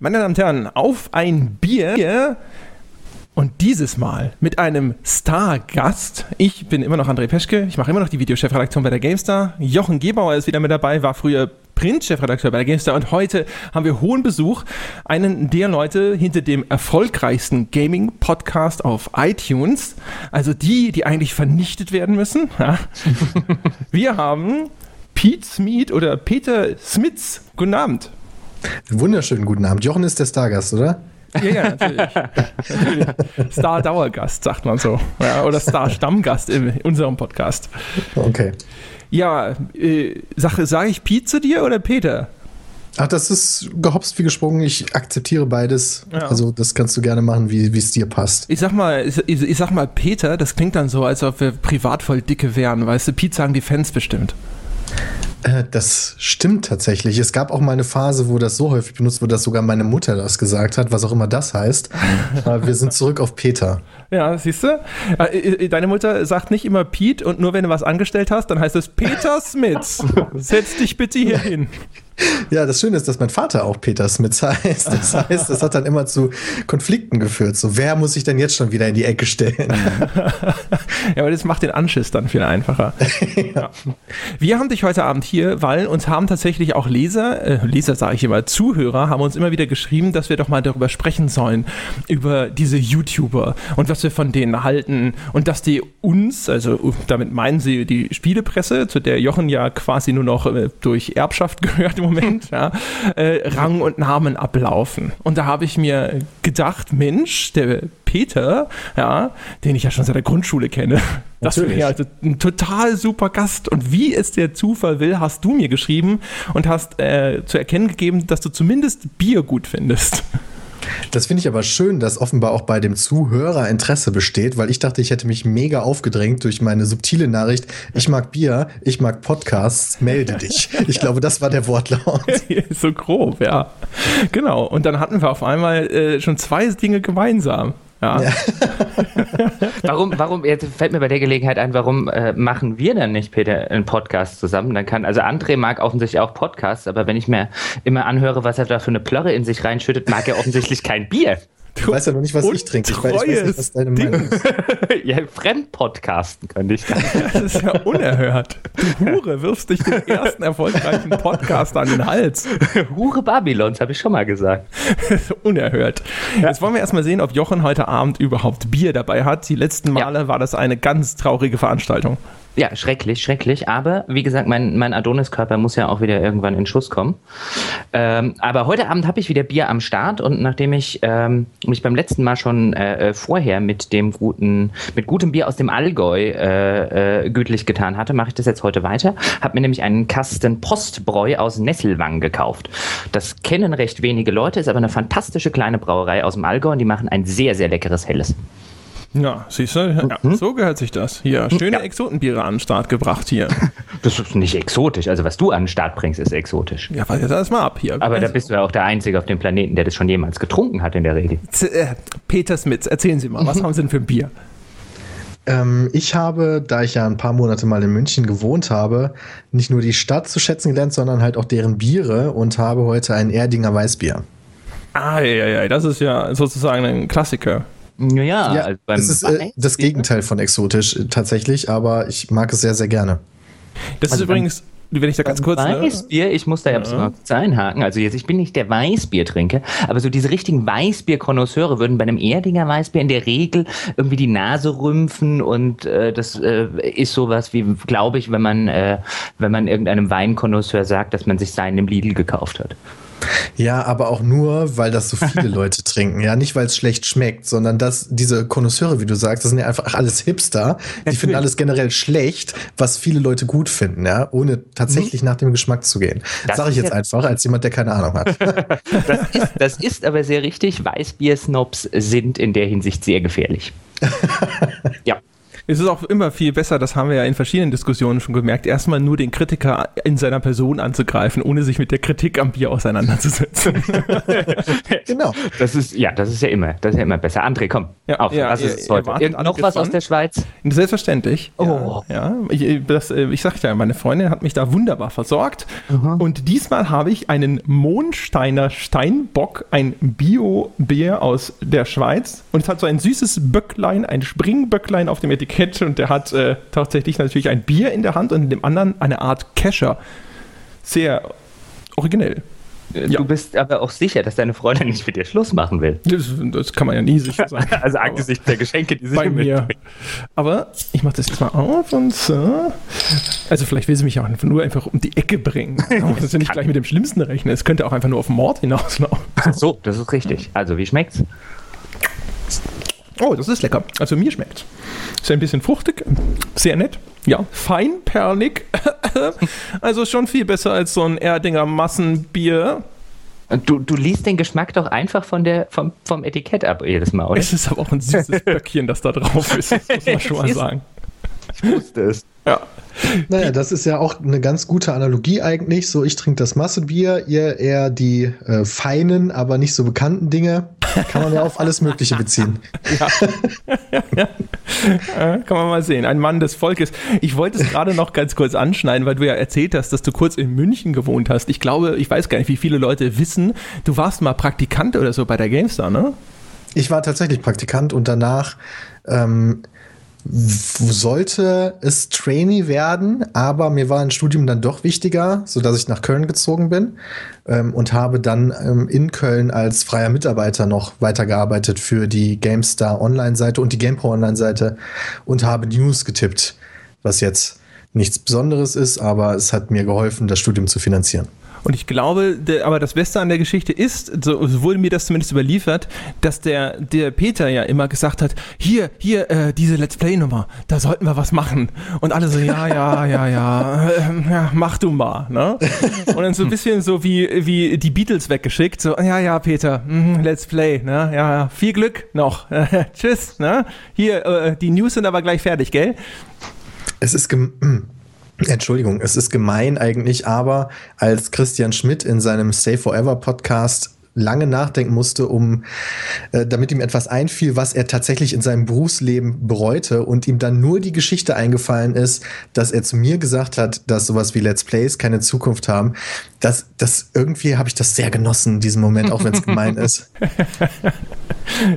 Meine Damen und Herren, auf ein Bier und dieses Mal mit einem Stargast. Ich bin immer noch André Peschke, ich mache immer noch die Videochefredaktion bei der GameStar. Jochen Gebauer ist wieder mit dabei, war früher Print-Chefredakteur bei der GameStar und heute haben wir hohen Besuch. Einen der Leute hinter dem erfolgreichsten Gaming-Podcast auf iTunes. Also die, die eigentlich vernichtet werden müssen. Ja. wir haben Pete Smith oder Peter Smits. Guten Abend. Wunderschönen guten Abend. Jochen ist der Stargast, oder? Ja, ja, natürlich. natürlich. Star-Dauergast, sagt man so. Ja, oder Star-Stammgast in unserem Podcast. Okay. Ja, äh, sage sag ich Pete zu dir oder Peter? Ach, das ist gehopst wie gesprungen. Ich akzeptiere beides. Ja. Also, das kannst du gerne machen, wie es dir passt. Ich sag mal, ich, ich, sag mal Peter, das klingt dann so, als ob wir privat voll dicke wären. Weißt du, Pete sagen die Fans bestimmt. Äh, das stimmt tatsächlich. Es gab auch mal eine Phase, wo das so häufig benutzt wurde, dass sogar meine Mutter das gesagt hat, was auch immer das heißt. Äh, wir sind zurück auf Peter. Ja, siehst du? Äh, deine Mutter sagt nicht immer Pete und nur wenn du was angestellt hast, dann heißt es Peter Smith. Setz dich bitte hier hin. Ja, das Schöne ist, dass mein Vater auch Peter Smith heißt. Das heißt, das hat dann immer zu Konflikten geführt. So, wer muss sich denn jetzt schon wieder in die Ecke stellen? ja, aber das macht den Anschiss dann viel einfacher. ja. Wir haben dich heute Abend hier, weil uns haben tatsächlich auch Leser, äh, Leser sage ich immer, Zuhörer, haben uns immer wieder geschrieben, dass wir doch mal darüber sprechen sollen, über diese YouTuber und was wir von denen halten und dass die uns, also damit meinen sie die Spielepresse, zu der Jochen ja quasi nur noch äh, durch Erbschaft gehört im Moment, ja, äh, Rang und Namen ablaufen. Und da habe ich mir gedacht, Mensch, der Peter, ja, den ich ja schon seit der Grundschule kenne, das wäre ja also ein total super Gast. Und wie es der Zufall will, hast du mir geschrieben und hast äh, zu erkennen gegeben, dass du zumindest Bier gut findest. Das finde ich aber schön, dass offenbar auch bei dem Zuhörer Interesse besteht, weil ich dachte, ich hätte mich mega aufgedrängt durch meine subtile Nachricht. Ich mag Bier, ich mag Podcasts, melde dich. Ich glaube, das war der Wortlaut. so grob, ja. Genau. Und dann hatten wir auf einmal äh, schon zwei Dinge gemeinsam. Ja. ja. warum, warum, jetzt fällt mir bei der Gelegenheit ein, warum äh, machen wir dann nicht, Peter, einen Podcast zusammen? Dann kann, also André mag offensichtlich auch Podcasts, aber wenn ich mir immer anhöre, was er da für eine Plörre in sich reinschüttet, mag er offensichtlich kein Bier. Du weißt ja noch nicht, was ich trinke. Ich weiß, ich weiß nicht, was deine Meinung ist. ja, Fremdpodcasten könnte ich. Das ist ja unerhört. Du Hure wirfst dich den ersten erfolgreichen Podcast an den Hals. Hure Babylons, habe ich schon mal gesagt. unerhört. Ja. Jetzt wollen wir erstmal sehen, ob Jochen heute Abend überhaupt Bier dabei hat. Die letzten Male ja. war das eine ganz traurige Veranstaltung. Ja, schrecklich, schrecklich. Aber wie gesagt, mein, mein Adoniskörper muss ja auch wieder irgendwann in Schuss kommen. Ähm, aber heute Abend habe ich wieder Bier am Start und nachdem ich ähm, mich beim letzten Mal schon äh, äh, vorher mit dem guten, mit gutem Bier aus dem Allgäu äh, äh, gütlich getan hatte, mache ich das jetzt heute weiter. Habe mir nämlich einen Kasten Postbräu aus Nesselwang gekauft. Das kennen recht wenige Leute, ist aber eine fantastische kleine Brauerei aus dem Allgäu und die machen ein sehr, sehr leckeres Helles. Ja, siehst du, ja, mhm. so gehört sich das. Hier, schöne ja. Exotenbiere an den Start gebracht hier. Das ist nicht exotisch. Also, was du an den Start bringst, ist exotisch. Ja, warte das mal ab hier. Aber also. da bist du ja auch der Einzige auf dem Planeten, der das schon jemals getrunken hat in der Regel. Z äh, Peter Smits, erzählen Sie mal, was haben Sie denn für ein Bier? Ähm, ich habe, da ich ja ein paar Monate mal in München gewohnt habe, nicht nur die Stadt zu schätzen gelernt, sondern halt auch deren Biere und habe heute ein Erdinger Weißbier. Ah, ja, ja, das ist ja sozusagen ein Klassiker. Ja, ja also das ist äh, das Gegenteil von exotisch äh, tatsächlich, aber ich mag es sehr, sehr gerne. Das also ist übrigens, wenn ich da ganz kurz. Ne? Weißbier, ich muss da ja, ja. kurz einhaken. Also jetzt, ich bin nicht der Weißbiertrinker, aber so diese richtigen Weißbier-Konnoisseure würden bei einem Erdinger Weißbier in der Regel irgendwie die Nase rümpfen und äh, das äh, ist sowas wie, glaube ich, wenn man, äh, wenn man irgendeinem Weinkonnoisseur sagt, dass man sich seinen im Lidl gekauft hat. Ja, aber auch nur, weil das so viele Leute trinken. Ja, nicht weil es schlecht schmeckt, sondern dass diese Konnoisseure, wie du sagst, das sind ja einfach alles Hipster. Die finden alles generell schlecht, was viele Leute gut finden, ja, ohne tatsächlich mhm. nach dem Geschmack zu gehen. Das sage ich jetzt einfach als jemand, der keine Ahnung hat. das, ist, das ist aber sehr richtig. Weißbier-Snobs sind in der Hinsicht sehr gefährlich. ja. Es ist auch immer viel besser, das haben wir ja in verschiedenen Diskussionen schon gemerkt, erstmal nur den Kritiker in seiner Person anzugreifen, ohne sich mit der Kritik am Bier auseinanderzusetzen. genau. Das ist, ja, das ist ja immer, das ist ja immer besser. André, komm, ja, auf, ja, was ist es heute? noch was aus der Schweiz? Selbstverständlich. Oh. Ja, ich, das, äh, ich sagte ja, meine Freundin hat mich da wunderbar versorgt. Mhm. Und diesmal habe ich einen Mondsteiner Steinbock, ein Bio-Bier aus der Schweiz. Und es hat so ein süßes Böcklein, ein Springböcklein auf dem Etikett. Und der hat äh, tatsächlich natürlich ein Bier in der Hand und in dem anderen eine Art Kescher. Sehr originell. Äh, du ja. bist aber auch sicher, dass deine Freundin nicht mit dir Schluss machen will. Das, das kann man ja nie sicher sein. also angesichts der Geschenke, die sie bei mir. Aber ich mache das jetzt mal auf und so. Also vielleicht will sie mich auch nur einfach um die Ecke bringen. Das ist ja nicht gleich mit dem Schlimmsten rechnen. Es könnte auch einfach nur auf Mord hinauslaufen. So, das ist richtig. Also wie schmeckt's? Oh, das ist lecker. Also mir schmeckt. Ist ein bisschen fruchtig, sehr nett. Ja, feinperlig. also schon viel besser als so ein Erdinger Massenbier. Du, du liest den Geschmack doch einfach von der, vom, vom Etikett ab jedes Mal, oder? Es ist aber auch ein süßes Böckchen, das da drauf ist, das muss man schon mal sagen. Ich wusste es. Ja. Naja, das ist ja auch eine ganz gute Analogie eigentlich. So, ich trinke das Massebier, ihr eher die äh, feinen, aber nicht so bekannten Dinge. Kann man ja auf alles Mögliche beziehen. Ja. ja. Kann man mal sehen. Ein Mann des Volkes. Ich wollte es gerade noch ganz kurz anschneiden, weil du ja erzählt hast, dass du kurz in München gewohnt hast. Ich glaube, ich weiß gar nicht, wie viele Leute wissen, du warst mal Praktikant oder so bei der GameStar, ne? Ich war tatsächlich Praktikant und danach ähm, sollte es Trainee werden, aber mir war ein Studium dann doch wichtiger, sodass ich nach Köln gezogen bin ähm, und habe dann ähm, in Köln als freier Mitarbeiter noch weitergearbeitet für die GameStar Online-Seite und die GamePro Online-Seite und habe News getippt, was jetzt nichts Besonderes ist, aber es hat mir geholfen, das Studium zu finanzieren. Und ich glaube, der, aber das Beste an der Geschichte ist, so, wurde mir das zumindest überliefert, dass der, der Peter ja immer gesagt hat, hier, hier, äh, diese Let's Play-Nummer, da sollten wir was machen. Und alle so, ja, ja, ja, ja, äh, ja, mach du mal. Ne? Und dann so ein bisschen so wie, wie die Beatles weggeschickt, so, ja, ja, Peter, mh, Let's Play, ne? ja, viel Glück noch. Tschüss, ne? Hier, äh, die News sind aber gleich fertig, gell? Es ist Entschuldigung, es ist gemein eigentlich, aber als Christian Schmidt in seinem Stay Forever Podcast lange nachdenken musste, um äh, damit ihm etwas einfiel, was er tatsächlich in seinem Berufsleben bereute und ihm dann nur die Geschichte eingefallen ist, dass er zu mir gesagt hat, dass sowas wie Let's Plays keine Zukunft haben. Das, das irgendwie habe ich das sehr genossen in diesem Moment, auch wenn es gemein ist.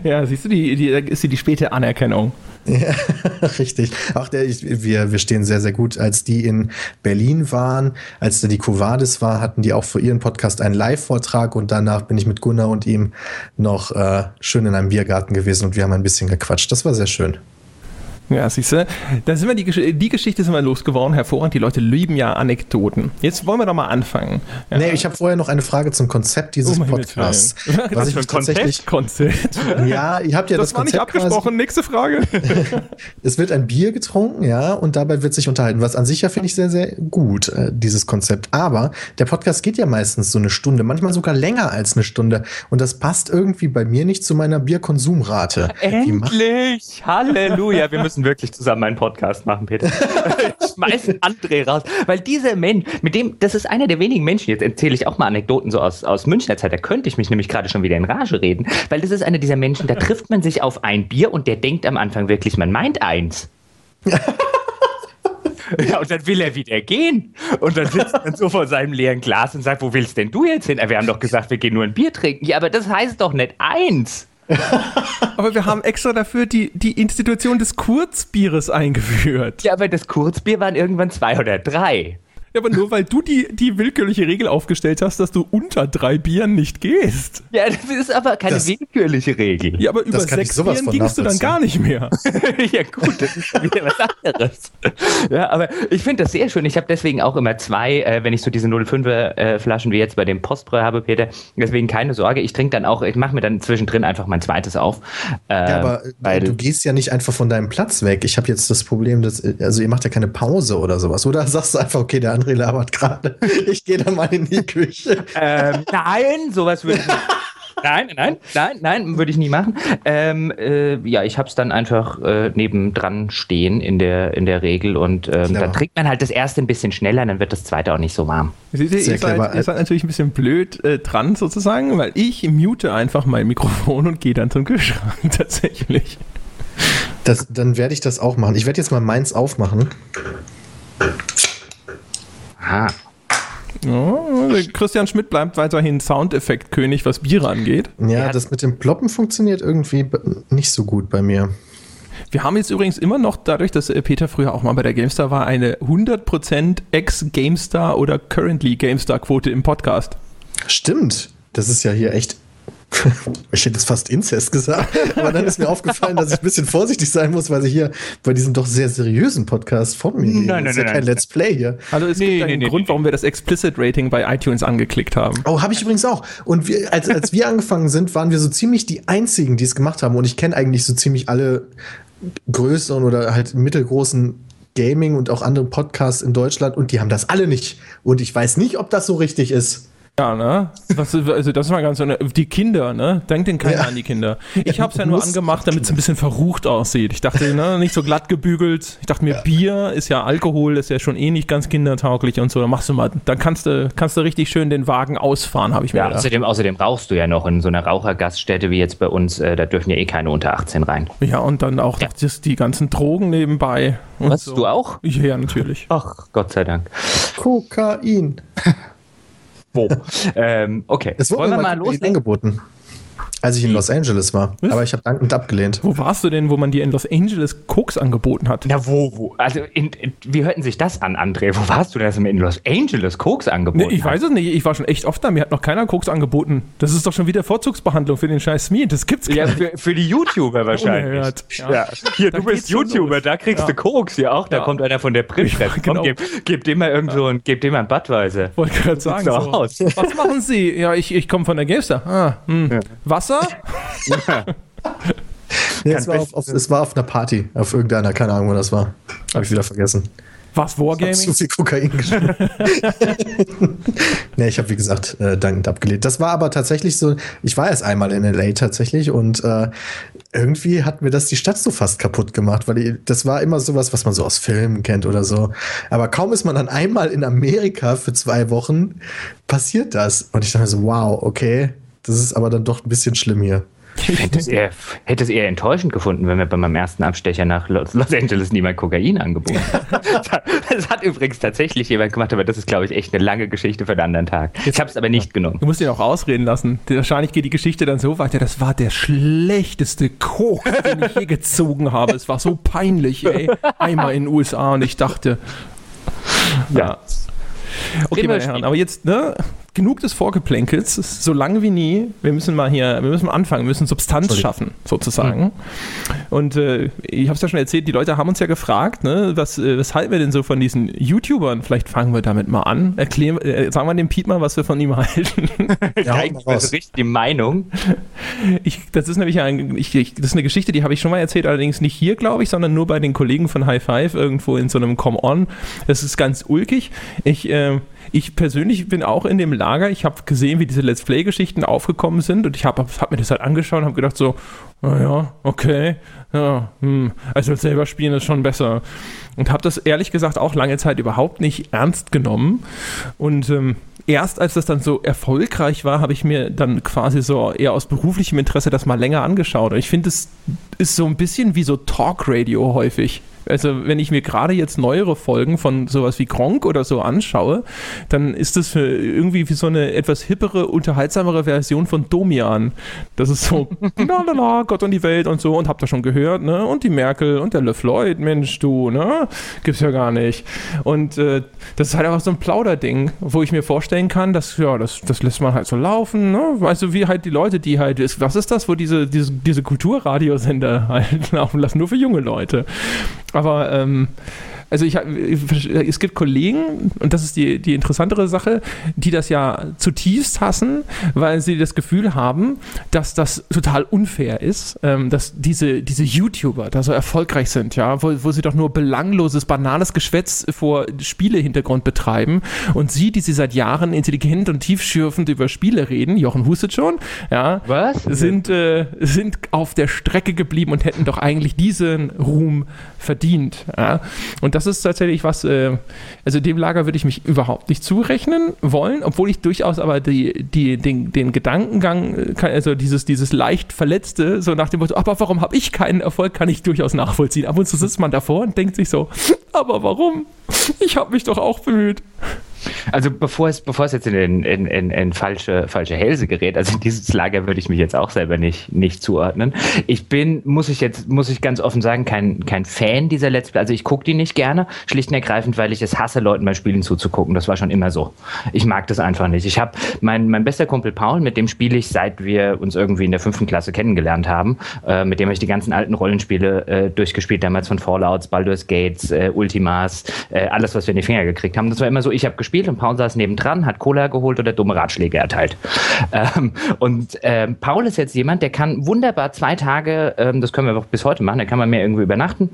ja, siehst du, die, die ist die späte Anerkennung. Ja, richtig. Auch der, ich, wir, wir stehen sehr, sehr gut. Als die in Berlin waren, als da die Covadis war, hatten die auch für ihren Podcast einen Live-Vortrag und danach bin ich mit Gunnar und ihm noch äh, schön in einem Biergarten gewesen und wir haben ein bisschen gequatscht. Das war sehr schön. Ja, siehst du, da sind wir die, die Geschichte sind wir losgeworden, hervorragend. Die Leute lieben ja Anekdoten. Jetzt wollen wir doch mal anfangen. Ja. Nee, ich habe vorher noch eine Frage zum Konzept dieses oh, Podcasts. Was ich tatsächlich Konzept? Ja, ihr habt ja das, das war Konzept nicht abgesprochen. Quasi. Nächste Frage. es wird ein Bier getrunken, ja, und dabei wird sich unterhalten. Was an sich ja finde ich sehr, sehr gut, äh, dieses Konzept. Aber der Podcast geht ja meistens so eine Stunde, manchmal sogar länger als eine Stunde. Und das passt irgendwie bei mir nicht zu meiner Bierkonsumrate. Endlich! Halleluja! Wir müssen müssen wirklich zusammen einen Podcast machen, Peter. Schmeiß André raus. Weil dieser Mensch, mit dem, das ist einer der wenigen Menschen, jetzt erzähle ich auch mal Anekdoten so aus, aus Münchner Zeit, da könnte ich mich nämlich gerade schon wieder in Rage reden, weil das ist einer dieser Menschen, da trifft man sich auf ein Bier und der denkt am Anfang wirklich, man meint eins. Ja, und dann will er wieder gehen. Und dann sitzt man so vor seinem leeren Glas und sagt, wo willst denn du jetzt hin? Wir haben doch gesagt, wir gehen nur ein Bier trinken. Ja, aber das heißt doch nicht eins. aber wir haben extra dafür die, die Institution des Kurzbieres eingeführt. Ja, aber das Kurzbier waren irgendwann zwei oder drei. Ja, aber nur weil du die, die willkürliche Regel aufgestellt hast, dass du unter drei Bieren nicht gehst. Ja, das ist aber keine das, willkürliche Regel. Ja, aber über sechs Bieren gingst du dann gar nicht mehr. ja, gut, das ist wieder was anderes. Ja, aber ich finde das sehr schön. Ich habe deswegen auch immer zwei, äh, wenn ich so diese 05er äh, Flaschen wie jetzt bei dem Postbräu habe, Peter. Deswegen keine Sorge. Ich trinke dann auch, ich mache mir dann zwischendrin einfach mein zweites auf. Äh, ja, aber äh, weil, du gehst ja nicht einfach von deinem Platz weg. Ich habe jetzt das Problem, dass, also ihr macht ja keine Pause oder sowas. Oder sagst du einfach, okay, der André labert gerade. Ich gehe dann mal in die Küche. Ähm, nein, sowas würde ich nicht. nein, nein, nein, nein, würde ich nie machen. Ähm, äh, ja, ich habe es dann einfach äh, nebendran stehen in der, in der Regel und ähm, dann trinkt man halt das erste ein bisschen schneller, dann wird das zweite auch nicht so warm. Sie, Sie, ihr, seid, ihr seid natürlich ein bisschen blöd äh, dran sozusagen, weil ich mute einfach mein Mikrofon und gehe dann zum Kühlschrank tatsächlich. Das, dann werde ich das auch machen. Ich werde jetzt mal meins aufmachen. Aha. Ja, Christian Schmidt bleibt weiterhin Soundeffekt-König, was Biere angeht. Ja, das mit dem Ploppen funktioniert irgendwie nicht so gut bei mir. Wir haben jetzt übrigens immer noch, dadurch, dass äh, Peter früher auch mal bei der GameStar war, eine 100% Ex-GameStar oder Currently GameStar-Quote im Podcast. Stimmt. Das ist ja hier echt ich hätte jetzt fast Inzest gesagt, aber dann ist mir aufgefallen, dass ich ein bisschen vorsichtig sein muss, weil sie hier bei diesem doch sehr seriösen Podcast von mir. Nein, das ist ja nein, kein Let's Play hier. Also es nee, gibt einen nee, Grund, nee, warum wir das Explicit Rating bei iTunes angeklickt haben. Oh, habe ich übrigens auch. Und wir, als, als wir angefangen sind, waren wir so ziemlich die einzigen, die es gemacht haben. Und ich kenne eigentlich so ziemlich alle größeren oder halt mittelgroßen Gaming und auch andere Podcasts in Deutschland und die haben das alle nicht. Und ich weiß nicht, ob das so richtig ist. Ja, ne? Was, also das war ganz so, die Kinder, ne? Denkt denn keiner ja. an die Kinder. Ich habe es ja nur angemacht, damit es ein bisschen verrucht aussieht. Ich dachte, ne, nicht so glatt gebügelt. Ich dachte mir, ja. Bier ist ja Alkohol, ist ja schon eh nicht ganz kindertauglich und so. Dann machst du mal, dann kannst du, kannst du richtig schön den Wagen ausfahren, habe ich mir ja, gedacht. Außerdem, außerdem rauchst du ja noch in so einer Rauchergaststätte wie jetzt bei uns, äh, da dürfen ja eh keine unter 18 rein. Ja, und dann auch ja. das, die ganzen Drogen nebenbei. Was, so. du auch? Ja, natürlich. Ach, Gott sei Dank. Kokain. Wo? ähm, okay. Es wurde Wollen wir mal loslegen? angeboten. Als ich in Los Angeles war. Was? Aber ich habe dankend abgelehnt. Wo warst du denn, wo man dir in Los Angeles Koks angeboten hat? Na, wo, wo? Also, in, in, wie hörten sich das an, André? Wo warst du denn, dass mir in Los Angeles Koks angeboten nee, Ich hat? weiß es nicht. Ich war schon echt oft da. Mir hat noch keiner Koks angeboten. Das ist doch schon wieder Vorzugsbehandlung für den scheiß Smith. Das gibt's Ja, für, für, die YouTuber wahrscheinlich. Ja. ja. Hier, da du bist YouTuber, da kriegst ja. du Koks. Hier auch. Da ja. kommt einer von der Printpresse. Genau. Komm, gib, gib dem mal irgend so ein, gib dem mal ein Badweise. Wollte gerade sagen. So. Aus. Was machen Sie? Ja, ich, ich komme von der GameStar. Ah, hm. Wasser? nee, es, war auf, auf, es war auf einer Party, auf irgendeiner, keine Ahnung, wo das war. Habe ich wieder vergessen. Was Wargaming? Ich zu viel Kokain nee, ich habe wie gesagt äh, dankend abgelehnt. Das war aber tatsächlich so, ich war erst einmal in LA tatsächlich und äh, irgendwie hat mir das die Stadt so fast kaputt gemacht, weil die, das war immer sowas, was man so aus Filmen kennt oder so. Aber kaum ist man dann einmal in Amerika für zwei Wochen, passiert das. Und ich dachte so, wow, okay, das ist aber dann doch ein bisschen schlimm hier. Ich hätte es, eher, hätte es eher enttäuschend gefunden, wenn mir bei meinem ersten Abstecher nach Los Angeles niemand Kokain angeboten hat. das hat übrigens tatsächlich jemand gemacht, aber das ist, glaube ich, echt eine lange Geschichte für einen anderen Tag. Ich habe es aber nicht genommen. Du musst ihn auch ausreden lassen. Wahrscheinlich geht die Geschichte dann so weiter. Das war der schlechteste Koks, den ich je gezogen habe. Es war so peinlich, ey. Einmal in den USA und ich dachte. Ja. ja. Okay, meine Herren, aber jetzt, ne, genug des Vorgeplänkels, so lange wie nie. Wir müssen mal hier, wir müssen mal anfangen, wir müssen Substanz schaffen, sozusagen. Mhm. Und äh, ich habe es ja schon erzählt, die Leute haben uns ja gefragt, ne, was, äh, was halten wir denn so von diesen YouTubern? Vielleicht fangen wir damit mal an. Erklären, äh, sagen wir dem Piet mal, was wir von ihm halten. ja, eigentlich richtig die Meinung. Ich, das ist nämlich ein, ich, ich, das ist eine Geschichte, die habe ich schon mal erzählt, allerdings nicht hier, glaube ich, sondern nur bei den Kollegen von High Five irgendwo in so einem Come-On. Das ist ganz ulkig. Ich äh, ich persönlich bin auch in dem Lager. Ich habe gesehen, wie diese Let's Play-Geschichten aufgekommen sind und ich habe hab mir das halt angeschaut und habe gedacht so, naja, okay, ja, hm, also selber spielen ist schon besser. Und habe das ehrlich gesagt auch lange Zeit überhaupt nicht ernst genommen. Und ähm, erst als das dann so erfolgreich war, habe ich mir dann quasi so eher aus beruflichem Interesse das mal länger angeschaut. Und ich finde, es ist so ein bisschen wie so Talk-Radio häufig. Also wenn ich mir gerade jetzt neuere Folgen von sowas wie Gronk oder so anschaue, dann ist das irgendwie wie so eine etwas hippere, unterhaltsamere Version von Domian. Das ist so, la la la, Gott und die Welt und so und habt ihr schon gehört, ne? Und die Merkel und der Le Floyd, Mensch, du, ne? Gibt's ja gar nicht. Und äh, das ist halt einfach so ein Plauderding, wo ich mir vorstellen kann, dass, ja, das, das lässt man halt so laufen, ne? Weißt du, wie halt die Leute, die halt, was ist das, wo diese, diese, diese Kulturradiosender halt laufen lassen, nur für junge Leute. Aber ähm, Also ich, es gibt Kollegen, und das ist die, die interessantere Sache, die das ja zutiefst hassen, weil sie das Gefühl haben, dass das total unfair ist, ähm, dass diese, diese YouTuber da so erfolgreich sind, ja, wo, wo sie doch nur belangloses, banales Geschwätz vor Spielehintergrund betreiben und sie, die sie seit Jahren intelligent und tiefschürfend über Spiele reden, Jochen hustet schon, ja, Was? sind, äh, sind auf der Strecke geblieben und hätten doch eigentlich diesen Ruhm verdient. Ja? Und das ist tatsächlich was, äh, also dem Lager würde ich mich überhaupt nicht zurechnen wollen, obwohl ich durchaus aber die, die, den, den Gedankengang, äh, also dieses, dieses leicht Verletzte, so nach dem Motto, aber warum habe ich keinen Erfolg, kann ich durchaus nachvollziehen. Ab und zu sitzt man davor und denkt sich so, aber warum? Ich habe mich doch auch bemüht. Also bevor es, bevor es jetzt in, in, in, in falsche, falsche Hälse gerät, also in dieses Lager würde ich mich jetzt auch selber nicht, nicht zuordnen. Ich bin, muss ich jetzt, muss ich ganz offen sagen, kein, kein Fan dieser Let's Play. Also ich gucke die nicht gerne, schlicht und ergreifend, weil ich es hasse, Leuten beim Spielen zuzugucken. Das war schon immer so. Ich mag das einfach nicht. Ich habe mein, mein bester Kumpel Paul, mit dem spiele ich, seit wir uns irgendwie in der fünften Klasse kennengelernt haben. Äh, mit dem habe ich die ganzen alten Rollenspiele äh, durchgespielt, damals von Fallouts, Baldur's Gates, äh, Ultimas, äh, alles, was wir in die Finger gekriegt haben. Das war immer so, ich habe gespielt und Paul saß nebendran, hat Cola geholt oder dumme Ratschläge erteilt. Ähm, und ähm, Paul ist jetzt jemand, der kann wunderbar zwei Tage, ähm, das können wir bis heute machen, da kann man mehr irgendwie übernachten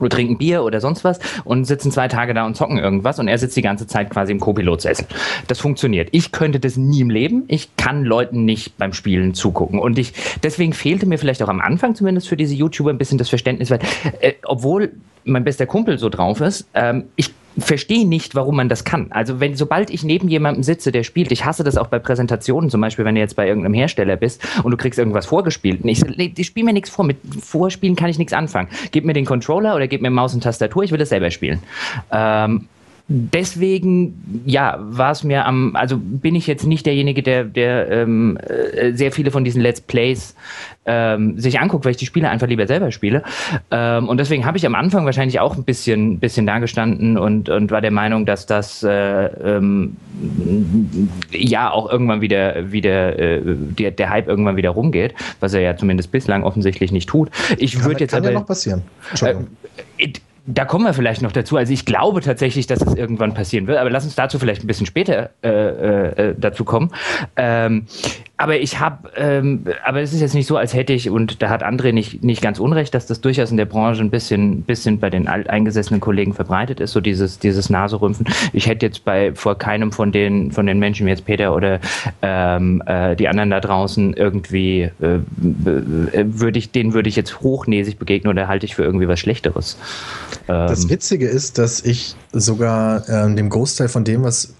oder trinken Bier oder sonst was und sitzen zwei Tage da und zocken irgendwas und er sitzt die ganze Zeit quasi im Co-Pilotsessel. Das funktioniert. Ich könnte das nie im Leben. Ich kann Leuten nicht beim Spielen zugucken und ich deswegen fehlte mir vielleicht auch am Anfang zumindest für diese YouTuber ein bisschen das Verständnis, weil äh, obwohl mein bester Kumpel so drauf ist, ähm, ich verstehe nicht, warum man das kann. Also wenn, sobald ich neben jemandem sitze, der spielt, ich hasse das auch bei Präsentationen, zum Beispiel, wenn du jetzt bei irgendeinem Hersteller bist und du kriegst irgendwas vorgespielt. Und ich, ich spiele mir nichts vor. Mit Vorspielen kann ich nichts anfangen. Gib mir den Controller oder gib mir Maus und Tastatur, ich will das selber spielen. Ähm, deswegen, ja, war es mir am, also bin ich jetzt nicht derjenige, der, der ähm, äh, sehr viele von diesen Let's Plays ähm, sich anguckt, weil ich die Spiele einfach lieber selber spiele. Ähm, und deswegen habe ich am Anfang wahrscheinlich auch ein bisschen, bisschen dagestanden und, und war der Meinung, dass das äh, ähm, ja auch irgendwann wieder, wieder äh, der, der Hype irgendwann wieder rumgeht, was er ja zumindest bislang offensichtlich nicht tut. Ich würde jetzt kann aber. ja noch passieren. Entschuldigung. Äh, da kommen wir vielleicht noch dazu. Also ich glaube tatsächlich, dass es irgendwann passieren wird, aber lass uns dazu vielleicht ein bisschen später äh, äh, dazu kommen. Ähm, aber ich habe, ähm, aber es ist jetzt nicht so, als hätte ich, und da hat André nicht, nicht ganz unrecht, dass das durchaus in der Branche ein bisschen, bisschen bei den alteingesessenen Kollegen verbreitet ist, so dieses, dieses Naserümpfen. Ich hätte jetzt bei vor keinem von den, von den Menschen, wie jetzt Peter oder ähm, äh, die anderen da draußen, irgendwie, äh, äh würde ich, denen würde ich jetzt hochnäsig begegnen oder halte ich für irgendwie was Schlechteres. Das Ähm, Witzige ist, dass ich sogar ähm, dem Großteil von dem, was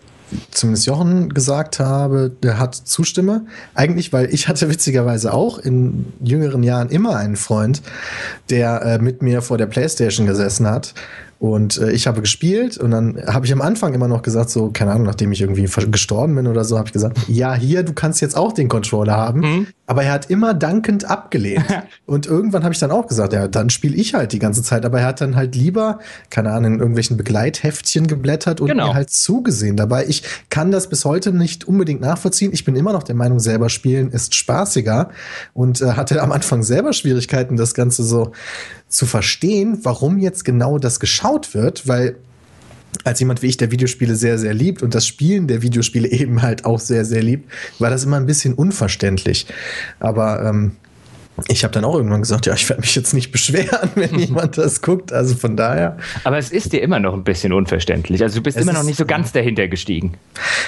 zumindest Jochen gesagt habe, der hat zustimme. Eigentlich, weil ich hatte witzigerweise auch in jüngeren Jahren immer einen Freund, der äh, mit mir vor der Playstation gesessen hat. Und äh, ich habe gespielt und dann habe ich am Anfang immer noch gesagt, so, keine Ahnung, nachdem ich irgendwie gestorben bin oder so, habe ich gesagt, ja, hier, du kannst jetzt auch den Controller haben. Aber er hat immer dankend abgelehnt. und irgendwann habe ich dann auch gesagt, ja, dann spiele ich halt die ganze Zeit. Aber er hat dann halt lieber, keine Ahnung, in irgendwelchen Begleitheftchen geblättert und Genau. mir halt zugesehen dabei. Ich kann das bis heute nicht unbedingt nachvollziehen. Ich bin immer noch der Meinung, selber spielen ist spaßiger und äh, hatte am Anfang selber Schwierigkeiten, das Ganze so zu verstehen, warum jetzt genau das geschaut wird, weil als jemand wie ich, der Videospiele sehr, sehr liebt und das Spielen der Videospiele eben halt auch sehr, sehr liebt, war das immer ein bisschen unverständlich. Aber ähm, ich habe dann auch irgendwann gesagt, ja, ich werde mich jetzt nicht beschweren, wenn jemand das guckt. Also von daher, aber es ist dir immer noch ein bisschen unverständlich. Also du bist immer noch nicht so ganz dahinter gestiegen.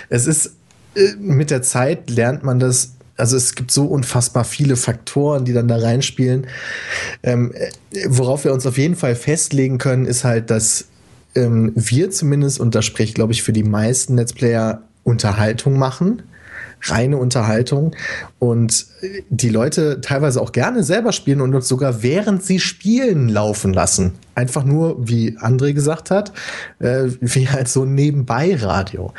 es ist äh, mit der Zeit lernt man das. Also es gibt so unfassbar viele Faktoren, die dann da reinspielen. Ähm, äh, worauf wir uns auf jeden Fall festlegen können, ist halt, dass ähm, wir zumindest, und da spreche ich, glaube ich, für die meisten Let's Player, Unterhaltung machen. Reine Unterhaltung. Und die Leute teilweise auch gerne selber spielen und uns sogar während sie spielen laufen lassen. Einfach nur, wie André gesagt hat, äh, wie halt so ein Nebenbei-Radio.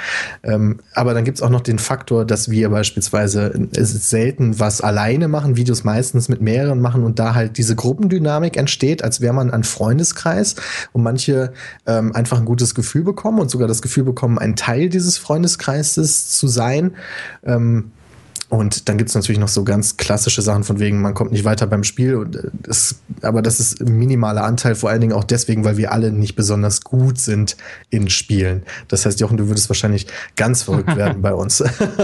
Ähm, aber dann gibt es auch noch den Faktor, dass wir beispielsweise selten was alleine machen, Videos meistens mit mehreren machen und da halt diese Gruppendynamik entsteht, als wäre man ein Freundeskreis und manche ähm, einfach ein gutes Gefühl bekommen und sogar das Gefühl bekommen, ein Teil dieses Freundeskreises zu sein. Ähm, und dann gibt es natürlich noch so ganz klassische Sachen von wegen, man kommt nicht weiter beim Spiel. Und das, äh, aber das ist ein minimaler Anteil, vor allen Dingen auch deswegen, weil wir alle nicht besonders gut sind in Spielen. Das heißt, Jochen, du würdest wahrscheinlich ganz verrückt werden bei uns.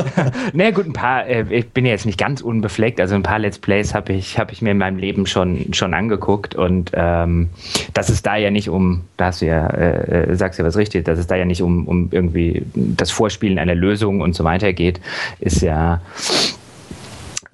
naja, gut, ein paar, äh, ich bin ja jetzt nicht ganz unbefleckt, also ein paar Let's Plays habe ich, hab ich mir in meinem Leben schon, schon angeguckt und ähm, dass es da ja nicht um, da hast du ja, äh, äh sagst ja was richtig, dass es da ja nicht um, um irgendwie das Vorspielen einer Lösung und so weiter geht, ist ja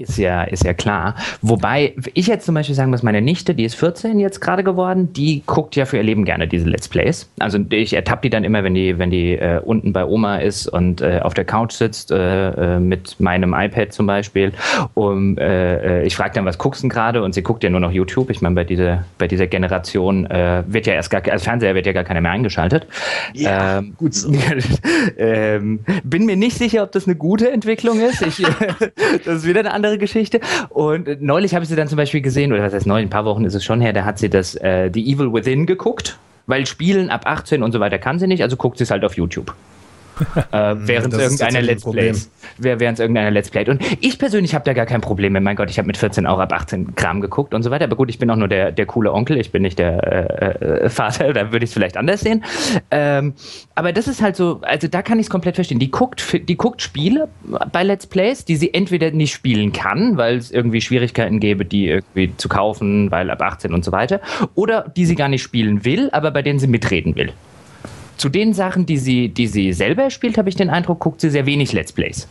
ist ja, ist ja klar. Wobei ich jetzt zum Beispiel sagen muss, meine Nichte, die ist 14 jetzt gerade geworden, die guckt ja für ihr Leben gerne diese Let's Plays. Also ich ertappe die dann immer, wenn die, wenn die äh, unten bei Oma ist und äh, auf der Couch sitzt äh, äh mit meinem iPad zum Beispiel. Um, äh, äh, ich frage dann, was guckst du gerade? Und sie guckt ja nur noch YouTube. Ich meine, bei dieser, bei dieser Generation wird ja erst gar, als Fernseher wird ja gar keiner mehr eingeschaltet. Ja, ähm, gut so. ähm, bin mir nicht sicher, ob das eine gute Entwicklung ist. Ich, das ist wieder eine andere andere Geschichte. Und neulich habe ich sie dann zum Beispiel gesehen, oder was heißt neulich, ein paar Wochen ist es schon her, da hat sie das äh, The Evil Within geguckt, weil Spielen ab 18 und so weiter kann sie nicht, also guckt sie es halt auf YouTube äh, während es irgendeiner Let's Play. Während irgendeiner Let's Play. Und ich persönlich habe da gar kein Problem mit. Mein Gott, ich habe mit 14 auch ab 18 Gramm geguckt und so weiter. Aber gut, ich bin auch nur der, der coole Onkel. Ich bin nicht der äh, äh, Vater. Da würde ich es vielleicht anders sehen. Ähm, aber das ist halt so, also da kann ich es komplett verstehen. Die guckt, die guckt Spiele bei Let's Plays, die sie entweder nicht spielen kann, weil es irgendwie Schwierigkeiten gäbe, die irgendwie zu kaufen, weil ab 18 und so weiter. Oder die sie gar nicht spielen will, aber bei denen sie mitreden will zu den Sachen, die sie, die sie selber spielt, habe ich den Eindruck, guckt sie sehr wenig Let's Plays.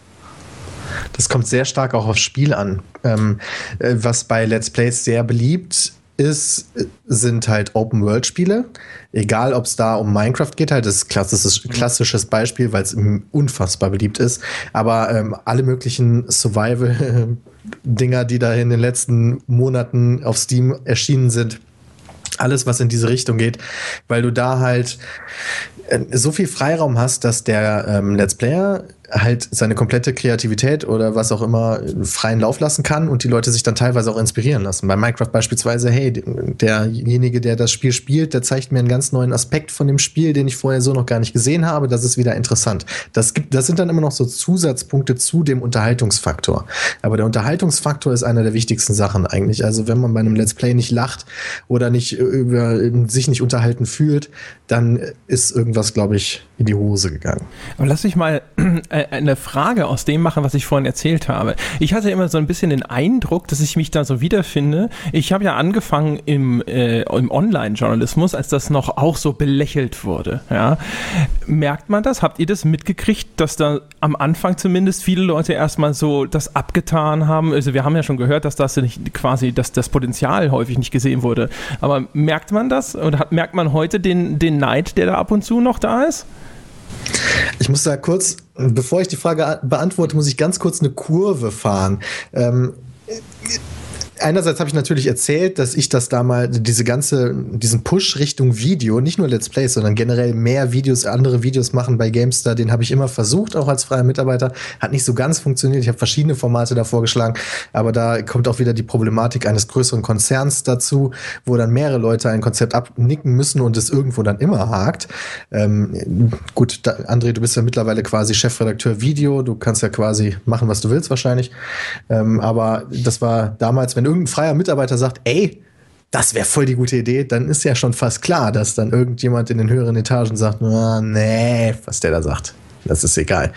Das kommt sehr stark auch aufs Spiel an. Ähm, äh, was bei Let's Plays sehr beliebt ist, sind halt Open-World-Spiele. Egal, ob es da um Minecraft geht, halt das ist klassisches, klassisches Beispiel, weil es unfassbar beliebt ist. Aber ähm, alle möglichen Survival-Dinger, die da in den letzten Monaten auf Steam erschienen sind, alles, was in diese Richtung geht, weil du da halt äh, so viel Freiraum hast, dass der ähm, Let's Player halt seine komplette Kreativität oder was auch immer freien Lauf lassen kann und die Leute sich dann teilweise auch inspirieren lassen. Bei Minecraft beispielsweise, hey, derjenige, der das Spiel spielt, der zeigt mir einen ganz neuen Aspekt von dem Spiel, den ich vorher so noch gar nicht gesehen habe. Das ist wieder interessant. Das gibt, das sind dann immer noch so Zusatzpunkte zu dem Unterhaltungsfaktor. Aber der Unterhaltungsfaktor ist einer der wichtigsten Sachen eigentlich. Also wenn man bei einem Let's Play nicht lacht oder nicht über sich nicht unterhalten fühlt, dann ist irgendwas, glaube ich, in die Hose gegangen. Aber lass mich mal äh, eine Frage aus dem machen, was ich vorhin erzählt habe. Ich hatte immer so ein bisschen den Eindruck, dass ich mich da so wiederfinde. Ich habe ja angefangen im, äh, im Online-Journalismus, als das noch auch so belächelt wurde. Ja. Merkt man das? Habt ihr das mitgekriegt, dass da am Anfang zumindest viele Leute erstmal so das abgetan haben? Also wir haben ja schon gehört, dass das nicht quasi, dass das Potenzial häufig nicht gesehen wurde. Aber merkt man das? Oder hat, merkt man heute den, den Neid, der da ab und zu noch da ist? Ich muss da kurz, bevor ich die Frage beantworte, muss ich ganz kurz eine Kurve fahren. Ähm, einerseits habe ich natürlich erzählt, dass ich das da mal, diese ganze, diesen Push Richtung Video, nicht nur Let's Plays, sondern generell mehr Videos, andere Videos machen bei GameStar, den habe ich immer versucht, auch als freier Mitarbeiter. Hat nicht so ganz funktioniert. Ich habe verschiedene Formate da vorgeschlagen, aber da kommt auch wieder die Problematik eines größeren Konzerns dazu, wo dann mehrere Leute ein Konzept abnicken müssen und es irgendwo dann immer hakt. Ähm, gut, da, André, du bist ja mittlerweile quasi Chefredakteur Video, du kannst ja quasi machen, was du willst wahrscheinlich. Ähm, aber das war damals, wenn du irgendein freier Mitarbeiter sagt, ey, das wäre voll die gute Idee, dann ist ja schon fast klar, dass dann irgendjemand in den höheren Etagen sagt, oh, nee, was der da sagt. Das ist egal.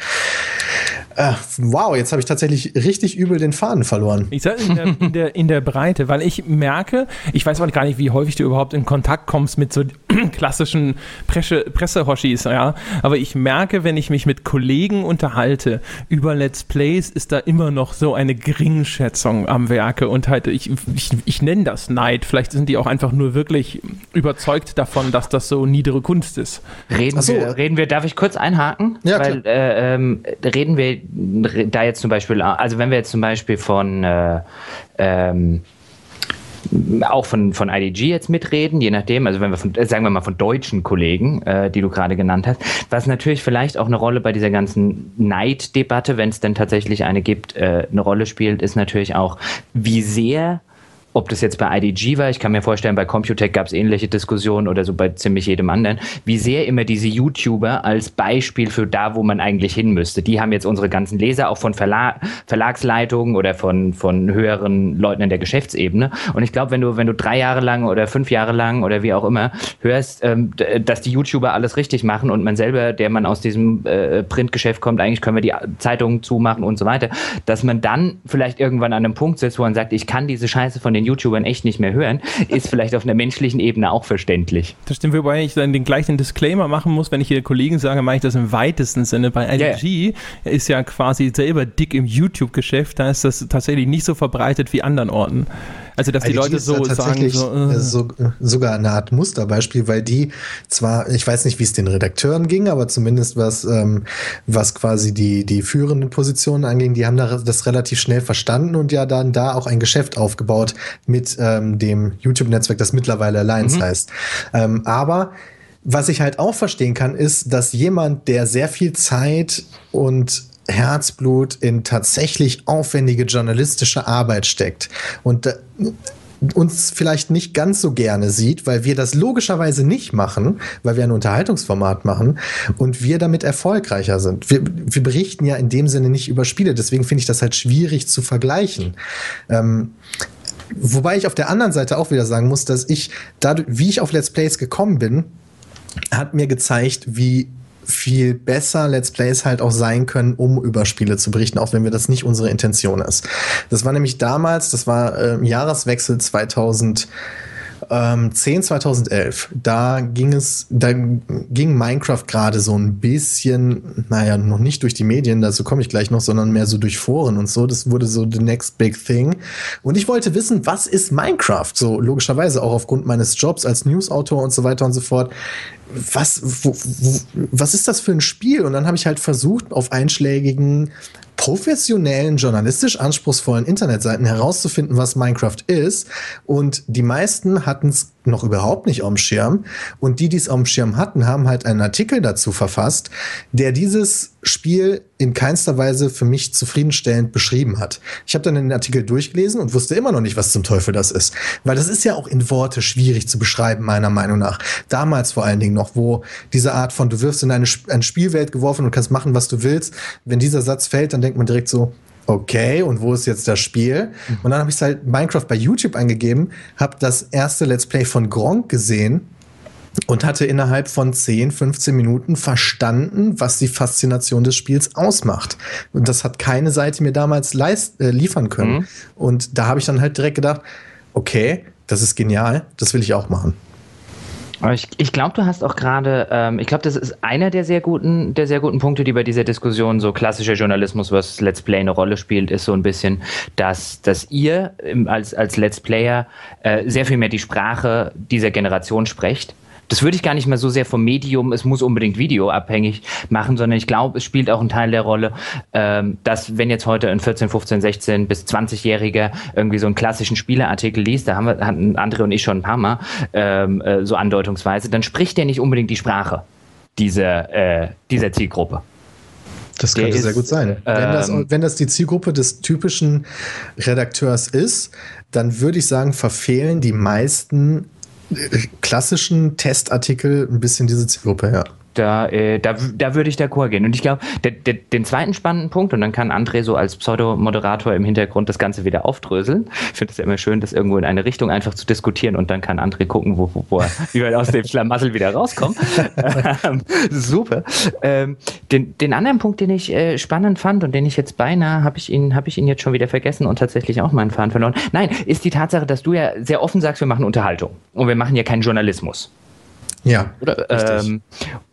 Äh, wow, jetzt habe ich tatsächlich richtig übel den Faden verloren. Ich sage in, in, der, in der Breite, weil ich merke, ich weiß auch gar nicht, wie häufig du überhaupt in Kontakt kommst mit so klassischen Presse, Pressehoshis, ja. Aber ich merke, wenn ich mich mit Kollegen unterhalte über Let's Plays, ist da immer noch so eine Geringschätzung am Werke und halt, ich, ich, ich nenne das Neid. Vielleicht sind die auch einfach nur wirklich überzeugt davon, dass das so niedere Kunst ist. Reden, so. wir, reden wir, darf ich kurz einhaken? Ja, Weil, äh, ähm, reden wir da jetzt zum Beispiel, also wenn wir jetzt zum Beispiel von äh, ähm, auch von, von IDG jetzt mitreden, je nachdem, also wenn wir von, sagen wir mal von deutschen Kollegen, äh, die du gerade genannt hast, was natürlich vielleicht auch eine Rolle bei dieser ganzen Neiddebatte, wenn es denn tatsächlich eine gibt, äh, eine Rolle spielt, ist natürlich auch, wie sehr ob das jetzt bei IDG war, ich kann mir vorstellen, bei Computec gab es ähnliche Diskussionen oder so bei ziemlich jedem anderen, wie sehr immer diese YouTuber als Beispiel für da, wo man eigentlich hin müsste. Die haben jetzt unsere ganzen Leser auch von Verla Verlagsleitungen oder von, von höheren Leuten in der Geschäftsebene. Und ich glaube, wenn du, wenn du drei Jahre lang oder fünf Jahre lang oder wie auch immer hörst, ähm, dass die YouTuber alles richtig machen und man selber, der man aus diesem äh, Printgeschäft kommt, eigentlich können wir die Zeitungen zumachen und so weiter, dass man dann vielleicht irgendwann an einem Punkt sitzt, wo man sagt, ich kann diese Scheiße von den YouTubern echt nicht mehr hören, ist vielleicht auf einer menschlichen Ebene auch verständlich. Das stimmt, wobei ich dann den gleichen Disclaimer machen muss, wenn ich hier Kollegen sage, mache ich das im weitesten Sinne. Bei LG yeah. ist ja quasi selber dick im YouTube-Geschäft, da ist das tatsächlich nicht so verbreitet wie anderen Orten. Also, dass die IDG Leute so sagen, so, äh. so, sogar eine Art Musterbeispiel, weil die zwar, ich weiß nicht, wie es den Redakteuren ging, aber zumindest was, ähm, was quasi die, die führenden Positionen anging, die haben das relativ schnell verstanden und ja dann da auch ein Geschäft aufgebaut mit ähm, dem YouTube-Netzwerk, das mittlerweile Alliance mhm. heißt. Ähm, aber was ich halt auch verstehen kann, ist, dass jemand, der sehr viel Zeit und Herzblut in tatsächlich aufwendige journalistische Arbeit steckt und äh, uns vielleicht nicht ganz so gerne sieht, weil wir das logischerweise nicht machen, weil wir ein Unterhaltungsformat machen und wir damit erfolgreicher sind. Wir, wir berichten ja in dem Sinne nicht über Spiele, deswegen finde ich das halt schwierig zu vergleichen. Ähm, wobei ich auf der anderen Seite auch wieder sagen muss, dass ich dadurch, wie ich auf Let's Plays gekommen bin, hat mir gezeigt, wie viel besser Let's Plays halt auch sein können, um über Spiele zu berichten, auch wenn wir das nicht unsere Intention ist. Das war nämlich damals, das war äh, Jahreswechsel 2000 ähm, 10 2011, da ging es, da ging Minecraft gerade so ein bisschen, naja, noch nicht durch die Medien, dazu komme ich gleich noch, sondern mehr so durch Foren und so. Das wurde so the next big thing. Und ich wollte wissen, was ist Minecraft? So logischerweise auch aufgrund meines Jobs als Newsautor und so weiter und so fort was, wo, wo, was ist das für ein Spiel? Und dann habe ich halt versucht, auf einschlägigen professionellen, journalistisch anspruchsvollen Internetseiten herauszufinden, was Minecraft ist. Und die meisten hatten es noch überhaupt nicht auf Schirm. Und die, die es auf Schirm hatten, haben halt einen Artikel dazu verfasst, der dieses Spiel in keinster Weise für mich zufriedenstellend beschrieben hat. Ich habe dann den Artikel durchgelesen und wusste immer noch nicht, was zum Teufel das ist. Weil das ist ja auch in Worte schwierig zu beschreiben, meiner Meinung nach. Damals vor allen Dingen noch, wo diese Art von, du wirst in eine, eine Spielwelt geworfen und kannst machen, was du willst. Wenn dieser Satz fällt, dann denkt man direkt so, okay, und wo ist jetzt das Spiel? Und dann habe ich halt Minecraft bei YouTube eingegeben, habe das erste Let's Play von Gronk gesehen und hatte innerhalb von 10, 15 Minuten verstanden, was die Faszination des Spiels ausmacht. Und das hat keine Seite mir damals leist, äh, liefern können. Mhm. Und da habe ich dann halt direkt gedacht, okay, das ist genial, das will ich auch machen. Ich, ich glaube, du hast auch gerade, ähm, ich glaube, das ist einer der sehr guten, der sehr guten Punkte, die bei dieser Diskussion so klassischer Journalismus, was Let's Play eine Rolle spielt, ist so ein bisschen, dass, dass ihr als, als Let's Player äh, sehr viel mehr die Sprache dieser Generation sprecht das würde ich gar nicht mehr so sehr vom Medium, es muss unbedingt Video abhängig machen, sondern ich glaube, es spielt auch einen Teil der Rolle, ähm, dass wenn jetzt heute ein 14, 15, 16 bis 20-Jähriger irgendwie so einen klassischen Spieleartikel liest, da haben wir, hatten André und ich schon ein paar Mal ähm, äh, so andeutungsweise, dann spricht der nicht unbedingt die Sprache dieser, äh, dieser Zielgruppe. Das könnte ist, sehr gut sein. Ähm, wenn, das, wenn das die Zielgruppe des typischen Redakteurs ist, dann würde ich sagen, verfehlen die meisten klassischen Testartikel ein bisschen diese Zielgruppe, ja. Da, äh, da, da würde ich d'accord gehen. Und ich glaube, den zweiten spannenden Punkt, und dann kann André so als Pseudomoderator im Hintergrund das Ganze wieder aufdröseln. Ich finde es ja immer schön, das irgendwo in eine Richtung einfach zu diskutieren und dann kann André gucken, wo, wo, wo er, aus dem Schlamassel wieder rauskommen. ähm, super. Ähm, den, den anderen Punkt, den ich äh, spannend fand und den ich jetzt beinahe, habe ich, ihn, hab ich ihn jetzt schon wieder vergessen und tatsächlich auch meinen Faden verloren. Nein, ist die Tatsache, dass du ja sehr offen sagst, wir machen Unterhaltung und wir machen ja keinen Journalismus. Ja. Oder, ähm,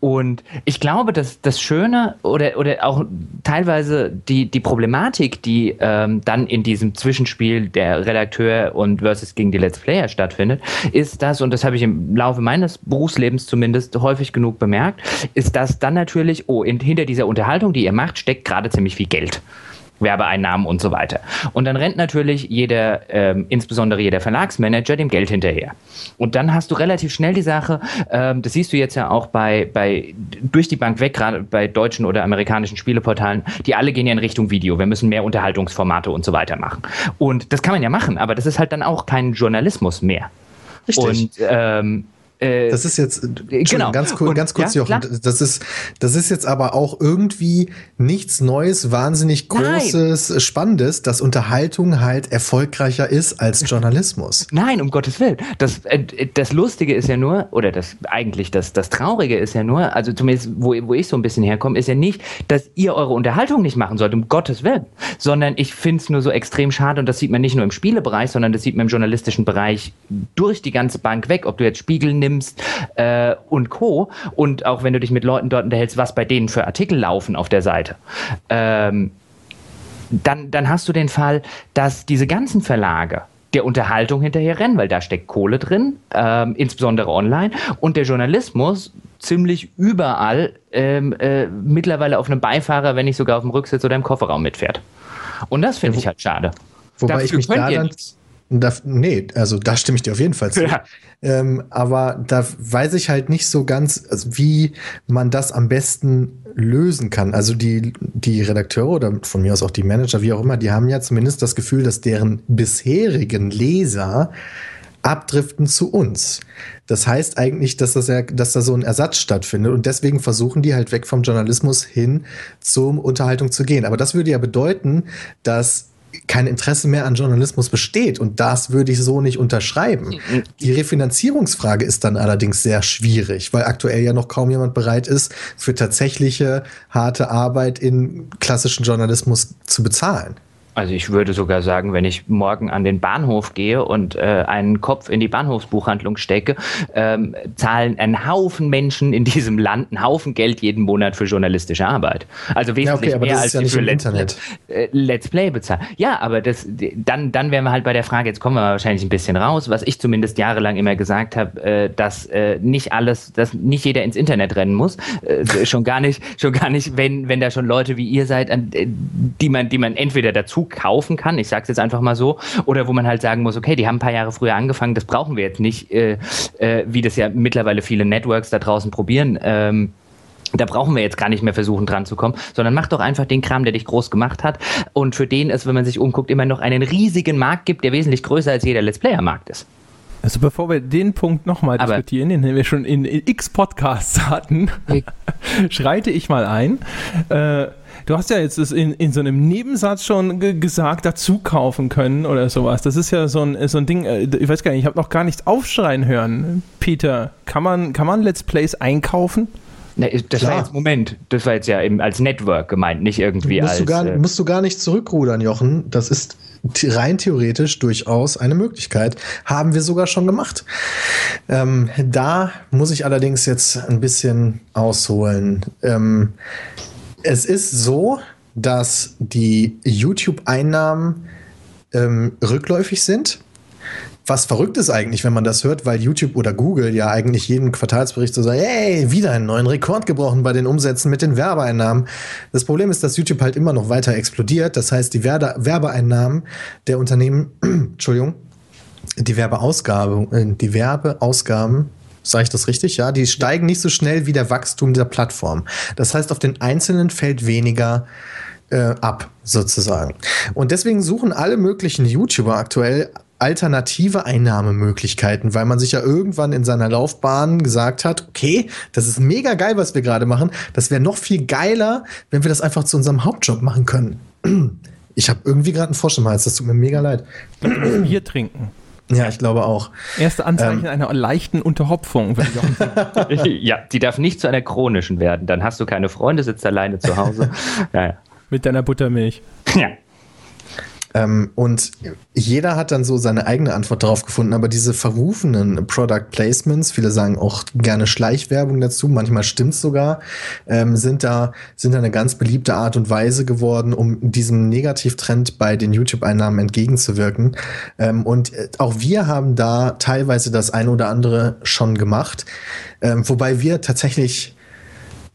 und ich glaube, dass das Schöne oder, oder auch teilweise die, die Problematik, die ähm, dann in diesem Zwischenspiel der Redakteur und versus gegen die Let's Player stattfindet, ist das, und das habe ich im Laufe meines Berufslebens zumindest häufig genug bemerkt, ist, dass dann natürlich, oh, in, hinter dieser Unterhaltung, die ihr macht, steckt gerade ziemlich viel Geld. Werbeeinnahmen und so weiter. Und dann rennt natürlich jeder, ähm, insbesondere jeder Verlagsmanager, dem Geld hinterher. Und dann hast du relativ schnell die Sache, ähm, das siehst du jetzt ja auch bei, bei durch die Bank weg, gerade bei deutschen oder amerikanischen Spieleportalen, die alle gehen ja in Richtung Video. Wir müssen mehr Unterhaltungsformate und so weiter machen. Und das kann man ja machen, aber das ist halt dann auch kein Journalismus mehr. Richtig. Und ähm, äh, das ist jetzt, genau. ganz, cool, ganz kurz, ja, Jochen, das ist, das ist jetzt aber auch irgendwie nichts Neues, wahnsinnig Großes, Nein. Spannendes, dass Unterhaltung halt erfolgreicher ist als Journalismus. Nein, um Gottes Willen. Das, äh, das Lustige ist ja nur, oder das eigentlich das, das Traurige ist ja nur, also zumindest wo, wo ich so ein bisschen herkomme, ist ja nicht, dass ihr eure Unterhaltung nicht machen sollt, um Gottes Willen, sondern ich finde es nur so extrem schade und das sieht man nicht nur im Spielebereich, sondern das sieht man im journalistischen Bereich durch die ganze Bank weg, ob du jetzt Spiegel nimmst, nimmst äh, und Co. Und auch wenn du dich mit Leuten dort unterhältst, was bei denen für Artikel laufen auf der Seite. Ähm, dann, dann hast du den Fall, dass diese ganzen Verlage der Unterhaltung hinterher rennen, weil da steckt Kohle drin, ähm, insbesondere online, und der Journalismus ziemlich überall ähm, äh, mittlerweile auf einem Beifahrer, wenn nicht sogar auf dem Rücksitz oder im Kofferraum mitfährt. Und das finde ich halt schade. Wobei Dafür ich mich da dann, da, nee, also da stimme ich dir auf jeden Fall zu. Ja. Ähm, aber da weiß ich halt nicht so ganz, also wie man das am besten lösen kann. Also die, die Redakteure oder von mir aus auch die Manager, wie auch immer, die haben ja zumindest das Gefühl, dass deren bisherigen Leser abdriften zu uns. Das heißt eigentlich, dass, das ja, dass da so ein Ersatz stattfindet und deswegen versuchen die halt weg vom Journalismus hin zur Unterhaltung zu gehen. Aber das würde ja bedeuten, dass kein Interesse mehr an Journalismus besteht. Und das würde ich so nicht unterschreiben. Die Refinanzierungsfrage ist dann allerdings sehr schwierig, weil aktuell ja noch kaum jemand bereit ist, für tatsächliche harte Arbeit in klassischen Journalismus zu bezahlen. Also ich würde sogar sagen, wenn ich morgen an den Bahnhof gehe und äh, einen Kopf in die Bahnhofsbuchhandlung stecke, ähm, zahlen ein Haufen Menschen in diesem Land einen Haufen Geld jeden Monat für journalistische Arbeit. Also wesentlich ja, okay, mehr als ja für Let's, äh, Let's, Play bezahlen. Ja, aber das, dann, dann wären wir halt bei der Frage, jetzt kommen wir wahrscheinlich ein bisschen raus, was ich zumindest jahrelang immer gesagt habe, äh, dass äh, nicht alles, dass nicht jeder ins Internet rennen muss. Äh, schon gar nicht, schon gar nicht, wenn, wenn da schon Leute wie ihr seid, an, äh, die man, die man entweder dazu kaufen kann, ich sage es jetzt einfach mal so, oder wo man halt sagen muss, okay, die haben ein paar Jahre früher angefangen, das brauchen wir jetzt nicht, äh, äh, wie das ja mittlerweile viele Networks da draußen probieren. Ähm, da brauchen wir jetzt gar nicht mehr versuchen dran zu kommen, sondern mach doch einfach den Kram, der dich groß gemacht hat und für den es, wenn man sich umguckt, immer noch einen riesigen Markt gibt, der wesentlich größer als jeder Let's Player Markt ist. Also bevor wir den Punkt nochmal diskutieren, den wir schon in, in x Podcasts hatten, schreite ich mal ein. Äh, Du hast ja jetzt das in, in so einem Nebensatz schon gesagt, dazu kaufen können oder sowas. Das ist ja so ein, so ein Ding, äh, ich weiß gar nicht, ich habe noch gar nichts aufschreien hören. Peter, kann man, kann man Let's Plays einkaufen? Ne, das Klar. war jetzt Moment, das war jetzt ja eben als Network gemeint, nicht irgendwie musst als. Du gar, äh, musst du gar nicht zurückrudern, Jochen. Das ist rein theoretisch durchaus eine Möglichkeit. Haben wir sogar schon gemacht. Ähm, da muss ich allerdings jetzt ein bisschen ausholen. Ähm, es ist so, dass die YouTube-Einnahmen ähm, rückläufig sind. Was verrückt ist eigentlich, wenn man das hört, weil YouTube oder Google ja eigentlich jeden Quartalsbericht so sagen, hey, wieder einen neuen Rekord gebrochen bei den Umsätzen mit den Werbeeinnahmen. Das Problem ist, dass YouTube halt immer noch weiter explodiert. Das heißt, die Werbe Werbeeinnahmen der Unternehmen, Entschuldigung, die Werbeausgabe, äh, die Werbeausgaben Sage ich das richtig? Ja, die steigen nicht so schnell wie der Wachstum der Plattform. Das heißt, auf den Einzelnen fällt weniger äh, ab, sozusagen. Und deswegen suchen alle möglichen YouTuber aktuell alternative Einnahmemöglichkeiten, weil man sich ja irgendwann in seiner Laufbahn gesagt hat, okay, das ist mega geil, was wir gerade machen. Das wäre noch viel geiler, wenn wir das einfach zu unserem Hauptjob machen können. Ich habe irgendwie gerade einen Frosch im Hals, das tut mir mega leid. Bier trinken. Ja, ich glaube auch. Erste Anzeichen ähm. einer leichten Unterhopfung. ja, die darf nicht zu einer chronischen werden. Dann hast du keine Freunde, sitzt alleine zu Hause. Ja, ja. Mit deiner Buttermilch. Ja. Ähm, und jeder hat dann so seine eigene Antwort darauf gefunden, aber diese verrufenen Product Placements, viele sagen auch gerne Schleichwerbung dazu, manchmal stimmt's sogar, ähm, sind da, sind da eine ganz beliebte Art und Weise geworden, um diesem Negativtrend bei den YouTube-Einnahmen entgegenzuwirken. Ähm, und äh, auch wir haben da teilweise das eine oder andere schon gemacht, ähm, wobei wir tatsächlich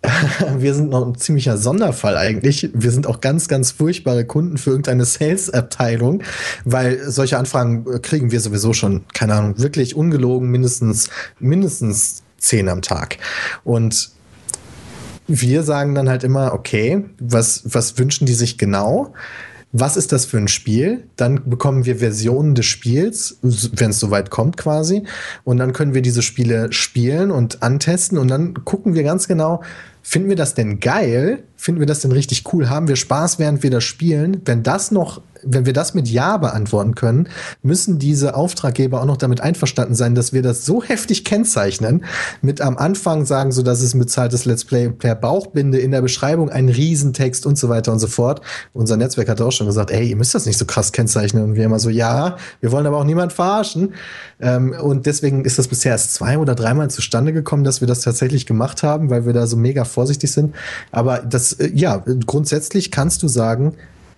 wir sind noch ein ziemlicher Sonderfall eigentlich. Wir sind auch ganz, ganz furchtbare Kunden für irgendeine Sales-Abteilung, weil solche Anfragen äh, kriegen wir sowieso schon, keine Ahnung, wirklich ungelogen mindestens, mindestens zehn am Tag. Und wir sagen dann halt immer, okay, was, was wünschen die sich genau? Was ist das für ein Spiel? Dann bekommen wir Versionen des Spiels, wenn es soweit kommt quasi. Und dann können wir diese Spiele spielen und antesten und dann gucken wir ganz genau, finden wir das denn geil? Finden wir das denn richtig cool? Haben wir Spaß, während wir das spielen? Wenn das noch wenn wir das mit Ja beantworten können, müssen diese Auftraggeber auch noch damit einverstanden sein, dass wir das so heftig kennzeichnen, mit am Anfang sagen, so dass es ein bezahltes Let's Play per Bauchbinde in der Beschreibung, ein Riesentext und so weiter und so fort. Unser Netzwerk hat auch schon gesagt, ey, ihr müsst das nicht so krass kennzeichnen. Und wir immer so, ja, wir wollen aber auch niemand verarschen. Ähm, und deswegen ist das bisher erst zwei oder dreimal zustande gekommen, dass wir das tatsächlich gemacht haben, weil wir da so mega vorsichtig sind. Aber das, äh, ja, grundsätzlich kannst du sagen,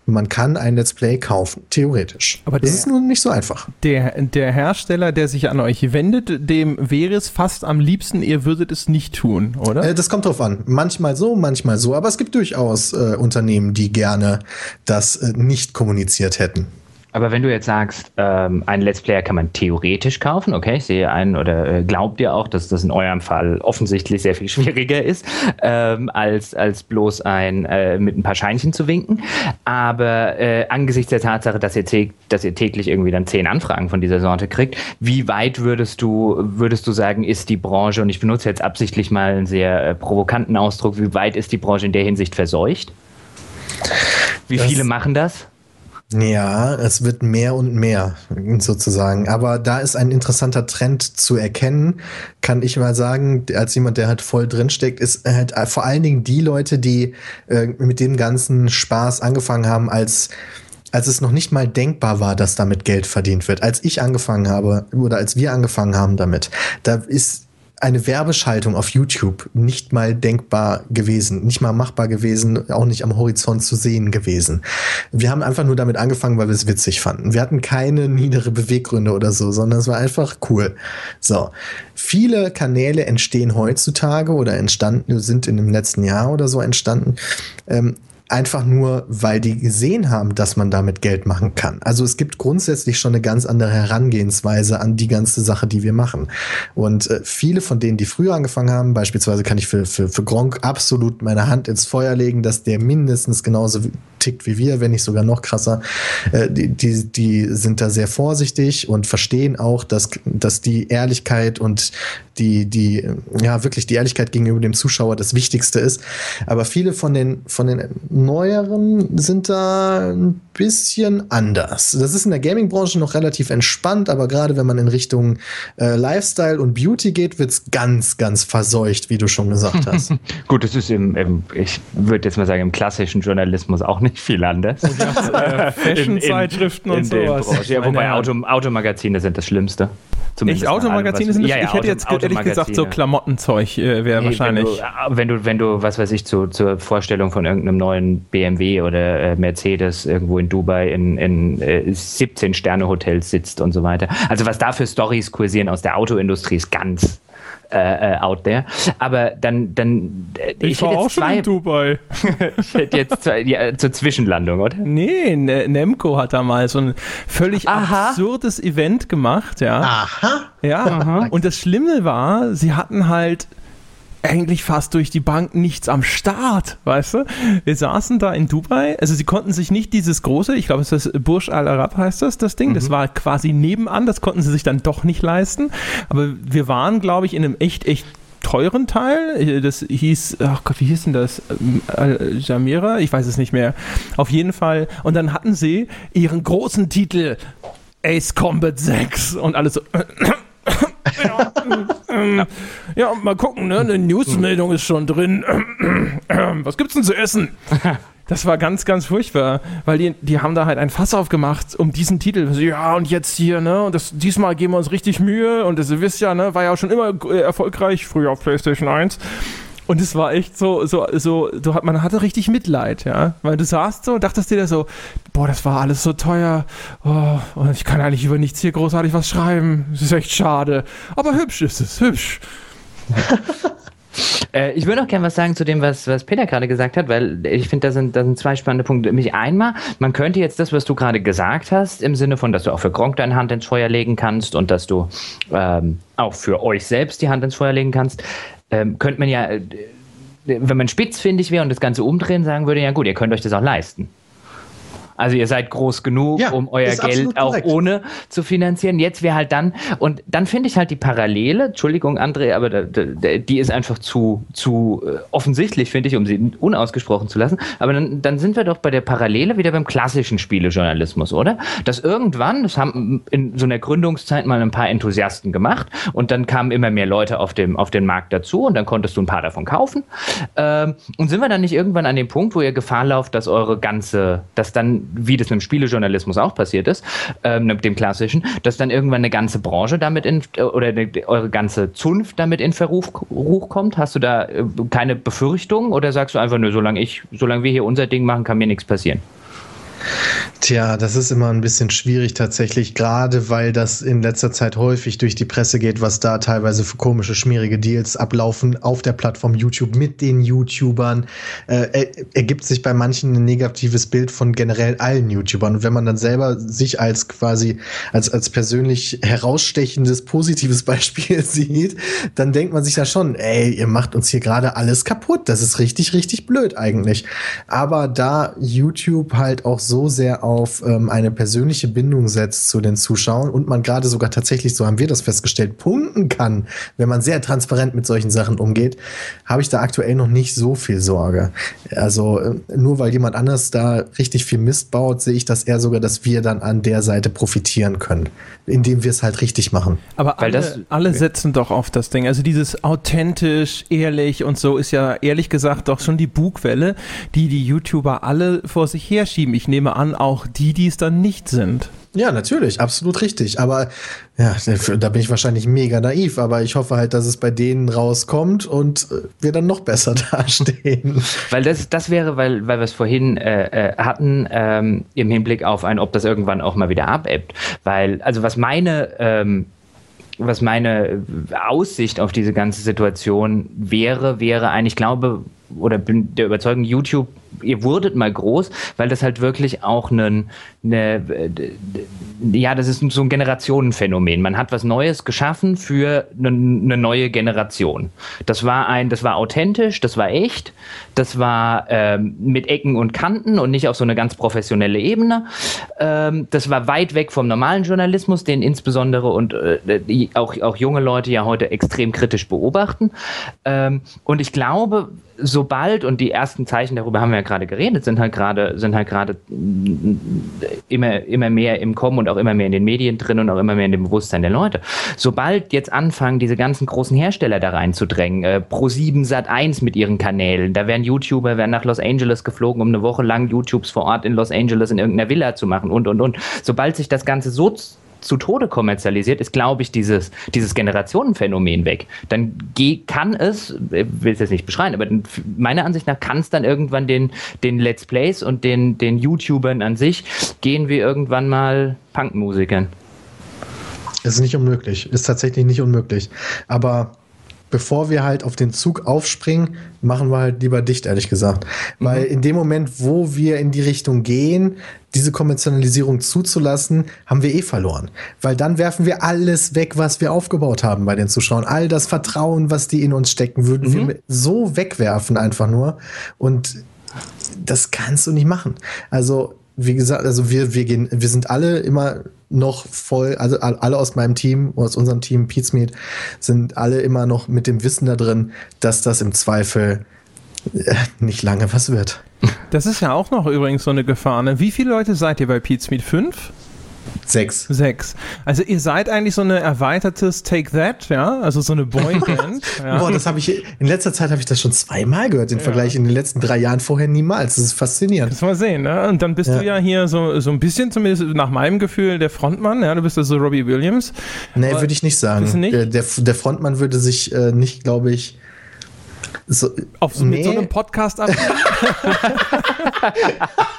man kann ein Let's Play kaufen, theoretisch. Aber das der, ist nun nicht so einfach. Der, der Hersteller, der sich an euch wendet, dem wäre es fast am liebsten, ihr würdet es nicht tun, oder? Äh, das kommt drauf an. Manchmal so, manchmal so. Aber es gibt durchaus äh, Unternehmen, die gerne das äh, nicht kommuniziert hätten. Aber wenn du jetzt sagst, ähm, einen Let's Player kann man theoretisch kaufen, okay, ich sehe einen oder äh, glaubt ihr auch, dass das in eurem Fall offensichtlich sehr viel schwieriger ist, ähm, als, als bloß ein äh, mit ein paar Scheinchen zu winken. Aber äh, angesichts der Tatsache, dass ihr, dass ihr täglich irgendwie dann zehn Anfragen von dieser Sorte kriegt, wie weit würdest du, würdest du sagen, ist die Branche, und ich benutze jetzt absichtlich mal einen sehr äh, provokanten Ausdruck, wie weit ist die Branche in der Hinsicht verseucht? Wie das viele machen das? Ja, es wird mehr und mehr sozusagen. Aber da ist ein interessanter Trend zu erkennen, kann ich mal sagen, als jemand, der halt voll drinsteckt, ist halt vor allen Dingen die Leute, die äh, mit dem ganzen Spaß angefangen haben, als als es noch nicht mal denkbar war, dass damit Geld verdient wird. Als ich angefangen habe oder als wir angefangen haben damit, da ist eine Werbeschaltung auf YouTube nicht mal denkbar gewesen, nicht mal machbar gewesen, auch nicht am Horizont zu sehen gewesen. Wir haben einfach nur damit angefangen, weil wir es witzig fanden. Wir hatten keine niedere Beweggründe oder so, sondern es war einfach cool. So. Viele Kanäle entstehen heutzutage oder entstanden, sind in dem letzten Jahr oder so entstanden, ähm, einfach nur, weil die gesehen haben, dass man damit Geld machen kann. Also es gibt grundsätzlich schon eine ganz andere Herangehensweise an die ganze Sache, die wir machen. Und äh, viele von denen, die früher angefangen haben, beispielsweise kann ich für, für, für Gronk absolut meine Hand ins Feuer legen, dass der mindestens genauso tickt wie wir, wenn nicht sogar noch krasser. Äh, die, die, die sind da sehr vorsichtig und verstehen auch, dass, dass die Ehrlichkeit und die, die, ja, wirklich die Ehrlichkeit gegenüber dem Zuschauer das Wichtigste ist. Aber viele von den, von den neueren sind da ein bisschen anders. Das ist in der Gaming-Branche noch relativ entspannt, aber gerade wenn man in Richtung äh, Lifestyle und Beauty geht, wird es ganz, ganz verseucht, wie du schon gesagt hast. Gut, das ist im, im ich würde jetzt mal sagen, im klassischen Journalismus auch nicht viel anders. äh, Fashion-Zeitschriften und sowas. Ja, wobei Auto, Automagazine sind das Schlimmste. Zumindest Echt Automagazine sind das? Ja, ja, ich hätte jetzt ehrlich gesagt so Klamottenzeug äh, wäre nee, wahrscheinlich. Wenn du, wenn du, wenn du, was weiß ich, zu, zur Vorstellung von irgendeinem neuen BMW oder äh, Mercedes irgendwo in Dubai in, in äh, 17 Sterne Hotels sitzt und so weiter. Also was da für Stories kursieren aus der Autoindustrie ist ganz äh, äh, out there. Aber dann, dann äh, ich, ich war auch zwei, schon in Dubai. ich hätte jetzt zwei, ja, zur Zwischenlandung, oder? Nee, ne Nemco hat da mal so ein völlig Aha. absurdes Event gemacht, ja. Aha. Ja. Aha. Und das Schlimme war, sie hatten halt eigentlich fast durch die Bank nichts am Start, weißt du? Wir saßen da in Dubai, also sie konnten sich nicht dieses große, ich glaube, es ist das Burj Al Arab heißt das, das Ding, mhm. das war quasi nebenan, das konnten sie sich dann doch nicht leisten, aber wir waren, glaube ich, in einem echt, echt teuren Teil. Das hieß, ach Gott, wie hieß denn das? Jamira? Ich weiß es nicht mehr. Auf jeden Fall. Und dann hatten sie ihren großen Titel Ace Combat 6 und alles so ja, ähm, ja, mal gucken, ne? Eine Newsmeldung ist schon drin. Was gibt's denn zu essen? Das war ganz, ganz furchtbar, weil die, die haben da halt ein Fass aufgemacht um diesen Titel. Ja, und jetzt hier, ne? Und das, diesmal geben wir uns richtig Mühe. Und das, ihr wisst ja, ne? War ja auch schon immer äh, erfolgreich, früher auf PlayStation 1. Und es war echt so, so, so, du, man hatte richtig Mitleid, ja. Weil du saßt so und dachtest dir so, boah, das war alles so teuer. Oh, und ich kann eigentlich über nichts hier großartig was schreiben. Das ist echt schade. Aber hübsch ist es, hübsch. Äh, ich würde noch gerne was sagen zu dem, was, was Peter gerade gesagt hat, weil ich finde, da sind, da sind zwei spannende Punkte. Nämlich einmal, man könnte jetzt das, was du gerade gesagt hast, im Sinne von, dass du auch für Gronk deine Hand ins Feuer legen kannst und dass du ähm, auch für euch selbst die Hand ins Feuer legen kannst, ähm, könnte man ja, äh, wenn man spitzfindig wäre und das Ganze umdrehen, sagen würde, ja gut, ihr könnt euch das auch leisten. Also ihr seid groß genug, ja, um euer Geld auch ohne zu finanzieren. Jetzt wäre halt dann, und dann finde ich halt die Parallele, Entschuldigung, André, aber da, da, die ist einfach zu, zu äh, offensichtlich, finde ich, um sie unausgesprochen zu lassen. Aber dann, dann sind wir doch bei der Parallele wieder beim klassischen Spielejournalismus, oder? Dass irgendwann, das haben in so einer Gründungszeit mal ein paar Enthusiasten gemacht und dann kamen immer mehr Leute auf, dem, auf den Markt dazu und dann konntest du ein paar davon kaufen. Ähm, und sind wir dann nicht irgendwann an dem Punkt, wo ihr Gefahr lauft, dass eure ganze, dass dann wie das mit dem Spielejournalismus auch passiert ist, ähm, dem klassischen, dass dann irgendwann eine ganze Branche damit in, oder eine, eure ganze Zunft damit in Verruf kommt? Hast du da äh, keine Befürchtung oder sagst du einfach nur, solange ich, solange wir hier unser Ding machen, kann mir nichts passieren? Tja, das ist immer ein bisschen schwierig tatsächlich, gerade weil das in letzter Zeit häufig durch die Presse geht, was da teilweise für komische, schmierige Deals ablaufen auf der Plattform YouTube mit den YouTubern. Äh, ergibt sich bei manchen ein negatives Bild von generell allen YouTubern. Und wenn man dann selber sich als quasi als, als persönlich herausstechendes, positives Beispiel sieht, dann denkt man sich ja schon, ey, ihr macht uns hier gerade alles kaputt. Das ist richtig, richtig blöd eigentlich. Aber da YouTube halt auch so sehr auf ähm, eine persönliche Bindung setzt zu den Zuschauern und man gerade sogar tatsächlich, so haben wir das festgestellt, punkten kann, wenn man sehr transparent mit solchen Sachen umgeht, habe ich da aktuell noch nicht so viel Sorge. Also äh, nur weil jemand anders da richtig viel Mist baut, sehe ich das eher sogar, dass wir dann an der Seite profitieren können, indem wir es halt richtig machen. Aber alle, das, alle setzen doch auf das Ding. Also dieses authentisch, ehrlich und so ist ja ehrlich gesagt doch schon die Bugwelle, die die YouTuber alle vor sich herschieben. Ich nehme nehme an, auch die, die es dann nicht sind. Ja, natürlich, absolut richtig. Aber ja, da bin ich wahrscheinlich mega naiv, aber ich hoffe halt, dass es bei denen rauskommt und äh, wir dann noch besser dastehen. Weil das, das wäre, weil, weil wir es vorhin äh, äh, hatten, ähm, im Hinblick auf ein, ob das irgendwann auch mal wieder abebbt. Weil, also was meine ähm, was meine Aussicht auf diese ganze Situation wäre, wäre ein, ich glaube, oder bin der Überzeugung, YouTube ihr wurdet mal groß, weil das halt wirklich auch ein, eine, ja, das ist so ein Generationenphänomen. Man hat was Neues geschaffen für eine, eine, neue Generation. Das war ein, das war authentisch, das war echt, das war ähm, mit Ecken und Kanten und nicht auf so eine ganz professionelle Ebene. Ähm, das war weit weg vom normalen Journalismus, den insbesondere und äh, auch, auch junge Leute ja heute extrem kritisch beobachten. Ähm, und ich glaube, sobald, und die ersten Zeichen, darüber haben wir ja gerade geredet, sind halt gerade, sind halt gerade immer, immer mehr im Kommen und auch immer mehr in den Medien drin und auch immer mehr in dem Bewusstsein der Leute. Sobald jetzt anfangen, diese ganzen großen Hersteller da reinzudrängen, äh, Pro7 Sat 1 mit ihren Kanälen, da werden YouTuber, werden nach Los Angeles geflogen, um eine Woche lang YouTubes vor Ort in Los Angeles in irgendeiner Villa zu machen und und und. Sobald sich das Ganze so zu Tode kommerzialisiert, ist, glaube ich, dieses, dieses Generationenphänomen weg. Dann kann es, ich will es jetzt nicht beschreiben, aber meiner Ansicht nach kann es dann irgendwann den, den Let's Plays und den, den YouTubern an sich gehen wir irgendwann mal Punkmusikern. Ist nicht unmöglich, ist tatsächlich nicht unmöglich. Aber bevor wir halt auf den Zug aufspringen, machen wir halt lieber dicht, ehrlich gesagt. Mhm. Weil in dem Moment, wo wir in die Richtung gehen, diese Kommerzialisierung zuzulassen, haben wir eh verloren. Weil dann werfen wir alles weg, was wir aufgebaut haben bei den Zuschauern. All das Vertrauen, was die in uns stecken, würden mhm. wir so wegwerfen einfach nur. Und das kannst du nicht machen. Also, wie gesagt, also wir, wir gehen, wir sind alle immer noch voll, also alle aus meinem Team, aus unserem Team Pizmeet, sind alle immer noch mit dem Wissen da drin, dass das im Zweifel äh, nicht lange was wird. Das ist ja auch noch übrigens so eine Gefahr. Ne? Wie viele Leute seid ihr bei Pizmeet? Fünf? Sechs. Sechs. Also ihr seid eigentlich so eine erweitertes Take That, ja, also so eine Boyband. ja. Boah, das habe ich in letzter Zeit habe ich das schon zweimal gehört, im ja. Vergleich in den letzten drei Jahren vorher niemals. Das ist faszinierend. Das mal sehen, ne? Und dann bist ja. du ja hier so, so ein bisschen, zumindest nach meinem Gefühl, der Frontmann, ja, du bist also Robbie Williams. Nee, würde ich nicht sagen. Nicht? Der, der Frontmann würde sich äh, nicht, glaube ich, so, Auf, nee. mit so einem Podcast ab.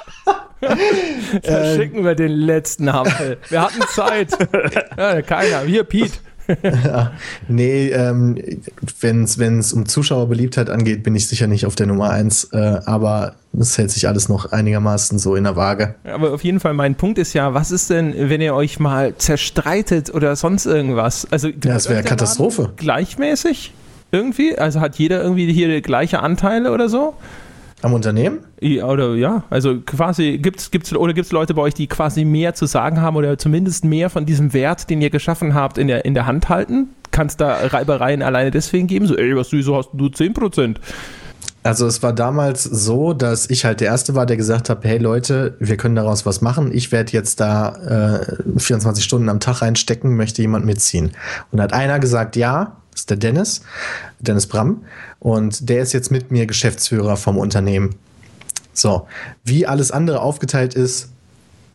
Verschicken wir den letzten Hampel. Wir hatten Zeit. ja, keiner. Hier, Pete. nee, ähm, wenn es um Zuschauerbeliebtheit angeht, bin ich sicher nicht auf der Nummer 1, äh, aber es hält sich alles noch einigermaßen so in der Waage. Aber auf jeden Fall, mein Punkt ist ja, was ist denn, wenn ihr euch mal zerstreitet oder sonst irgendwas? Also, ja, das wäre Katastrophe. Gleichmäßig? Irgendwie? Also hat jeder irgendwie hier gleiche Anteile oder so? Am Unternehmen? Ja, oder ja, also quasi gibt's gibt's oder gibt's Leute bei euch, die quasi mehr zu sagen haben oder zumindest mehr von diesem Wert, den ihr geschaffen habt, in der in der Hand halten? Kann es da Reibereien alleine deswegen geben? So, ey, was du so hast du 10%. Also es war damals so, dass ich halt der Erste war, der gesagt hat, hey Leute, wir können daraus was machen. Ich werde jetzt da äh, 24 Stunden am Tag reinstecken, möchte jemand mitziehen. Und hat einer gesagt, ja, das ist der Dennis, Dennis Bram. Und der ist jetzt mit mir Geschäftsführer vom Unternehmen. So, wie alles andere aufgeteilt ist,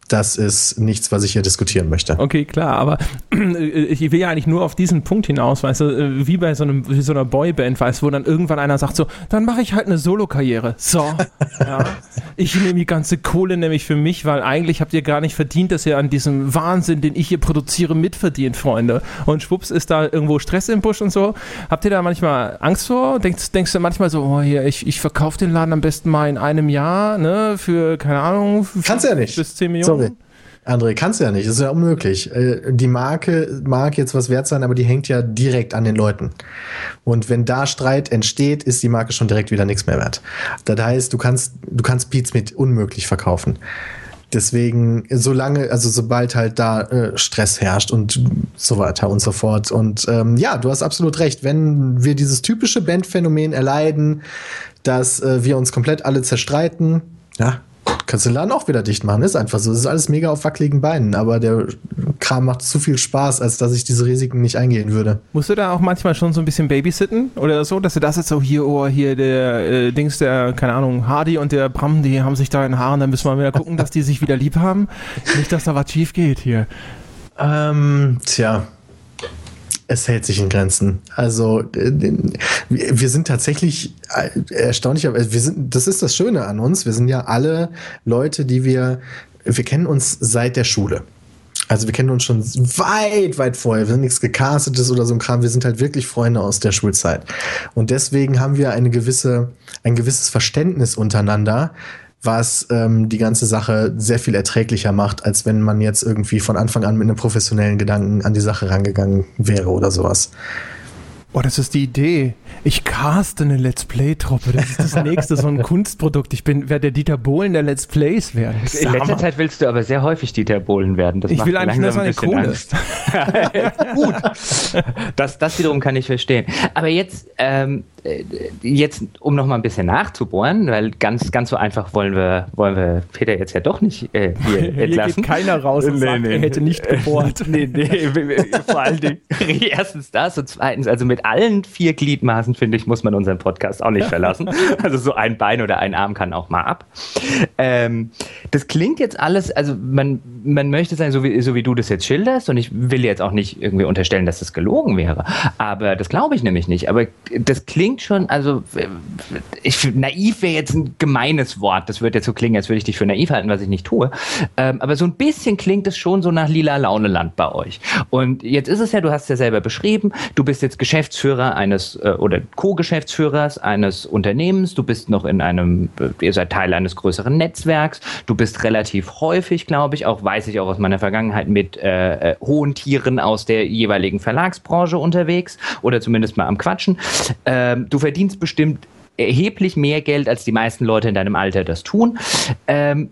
das ist nichts, was ich hier diskutieren möchte. Okay, klar, aber ich will ja eigentlich nur auf diesen Punkt hinaus, weißt du, wie bei so, einem, wie so einer Boyband, weißt du, wo dann irgendwann einer sagt so, dann mache ich halt eine Solo-Karriere. So, ja. Ich nehme die ganze Kohle nämlich für mich, weil eigentlich habt ihr gar nicht verdient, dass ihr an diesem Wahnsinn, den ich hier produziere, mitverdient, Freunde. Und schwupps ist da irgendwo Stress im Busch und so. Habt ihr da manchmal Angst vor? Denkst, denkst du manchmal so, oh hier, ich, ich verkaufe den Laden am besten mal in einem Jahr, ne, für, keine Ahnung, Kannst ja nicht. bis 10 Millionen? Sorry. André, kannst du ja nicht, das ist ja unmöglich. Äh, die Marke mag jetzt was wert sein, aber die hängt ja direkt an den Leuten. Und wenn da Streit entsteht, ist die Marke schon direkt wieder nichts mehr wert. Das heißt, du kannst, du kannst Beats mit unmöglich verkaufen. Deswegen, solange, also sobald halt da äh, Stress herrscht und so weiter und so fort. Und ähm, ja, du hast absolut recht. Wenn wir dieses typische Bandphänomen erleiden, dass äh, wir uns komplett alle zerstreiten, ja, kannst du den Laden auch wieder dicht machen. Ist einfach so. Es ist alles mega auf wackeligen Beinen, aber der Kram macht zu viel Spaß, als dass ich diese Risiken nicht eingehen würde. Musst du da auch manchmal schon so ein bisschen babysitten oder so, dass du das jetzt so hier, oh, hier der äh, Dings, der, keine Ahnung, Hardy und der Bram, die haben sich da in Haaren, dann müssen wir wieder gucken, dass die sich wieder lieb haben. Nicht, dass da was schief geht hier. Ähm, tja, es hält sich in Grenzen. Also äh, wir sind tatsächlich äh, erstaunlich, aber wir sind, das ist das Schöne an uns. Wir sind ja alle Leute, die wir, wir kennen uns seit der Schule. Also wir kennen uns schon weit, weit vorher. Wir sind nichts gecastetes oder so ein Kram. Wir sind halt wirklich Freunde aus der Schulzeit. Und deswegen haben wir eine gewisse, ein gewisses Verständnis untereinander, was ähm, die ganze Sache sehr viel erträglicher macht, als wenn man jetzt irgendwie von Anfang an mit einem professionellen Gedanken an die Sache rangegangen wäre oder sowas. Oh, das ist die Idee. Ich caste eine Let's Play-Truppe. Das ist das nächste, so ein Kunstprodukt. Ich bin, werde der Dieter Bohlen der Let's Plays werden. In letzter Zeit willst du aber sehr häufig Dieter Bohlen werden. Das ich will eigentlich nur seine Kohle. Gut. Das, das wiederum kann ich verstehen. Aber jetzt, ähm, äh, jetzt, um noch mal ein bisschen nachzubohren, weil ganz, ganz so einfach wollen wir, wollen wir Peter jetzt ja doch nicht äh, hier, hier entlassen. Geht keiner raus und nee, sagt, nee, er hätte nicht gebohrt. nee, nee, vor allen Dingen erstens das und zweitens, also mit allen vier Gliedmaßen, finde ich, muss man unseren Podcast auch nicht verlassen. Also so ein Bein oder ein Arm kann auch mal ab. Ähm, das klingt jetzt alles, also man, man möchte sagen, so wie, so wie du das jetzt schilderst und ich will jetzt auch nicht irgendwie unterstellen, dass das gelogen wäre, aber das glaube ich nämlich nicht, aber das klingt schon, also ich, naiv wäre jetzt ein gemeines Wort. Das würde jetzt so klingen, als würde ich dich für naiv halten, was ich nicht tue. Ähm, aber so ein bisschen klingt es schon so nach lila Launeland bei euch. Und jetzt ist es ja, du hast es ja selber beschrieben, du bist jetzt Geschäftsführer eines äh, oder Co-Geschäftsführers eines Unternehmens, du bist noch in einem, äh, ihr seid Teil eines größeren Netzwerks, du bist relativ häufig, glaube ich, auch weiß ich auch aus meiner Vergangenheit mit äh, äh, hohen Tieren aus der jeweiligen Verlagsbranche unterwegs oder zumindest mal am Quatschen. Ähm, du verdienst bestimmt erheblich mehr Geld, als die meisten Leute in deinem Alter das tun. Ähm,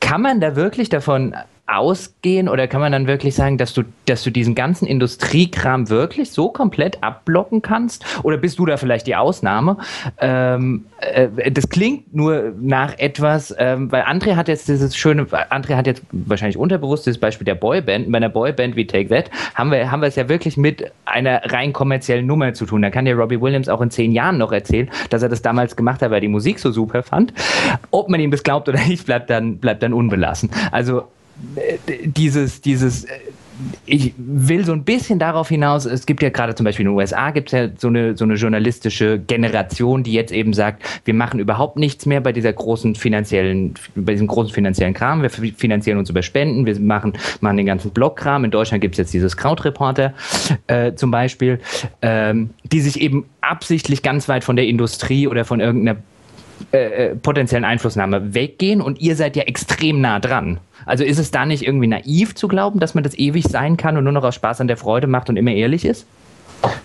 kann man da wirklich davon ausgehen oder kann man dann wirklich sagen, dass du, dass du diesen ganzen Industriekram wirklich so komplett abblocken kannst? Oder bist du da vielleicht die Ausnahme? Ähm, äh, das klingt nur nach etwas, ähm, weil André hat jetzt dieses schöne, André hat jetzt wahrscheinlich unterbewusst das Beispiel der Boyband. Bei einer Boyband wie Take That haben wir, haben wir es ja wirklich mit einer rein kommerziellen Nummer zu tun. Da kann dir Robbie Williams auch in zehn Jahren noch erzählen, dass er das damals gemacht hat, weil er die Musik so super fand. Ob man ihm das glaubt oder nicht, bleibt dann, bleibt dann unbelassen. Also dieses, dieses, ich will so ein bisschen darauf hinaus, es gibt ja gerade zum Beispiel in den USA gibt es ja so eine, so eine journalistische Generation, die jetzt eben sagt, wir machen überhaupt nichts mehr bei dieser großen finanziellen, bei diesem großen finanziellen Kram, wir finanzieren uns über Spenden, wir machen, machen den ganzen Blogkram. In Deutschland gibt es jetzt dieses Krautreporter äh, zum Beispiel, ähm, die sich eben absichtlich ganz weit von der Industrie oder von irgendeiner äh, äh, potenziellen Einflussnahme weggehen und ihr seid ja extrem nah dran. Also ist es da nicht irgendwie naiv zu glauben, dass man das ewig sein kann und nur noch aus Spaß an der Freude macht und immer ehrlich ist?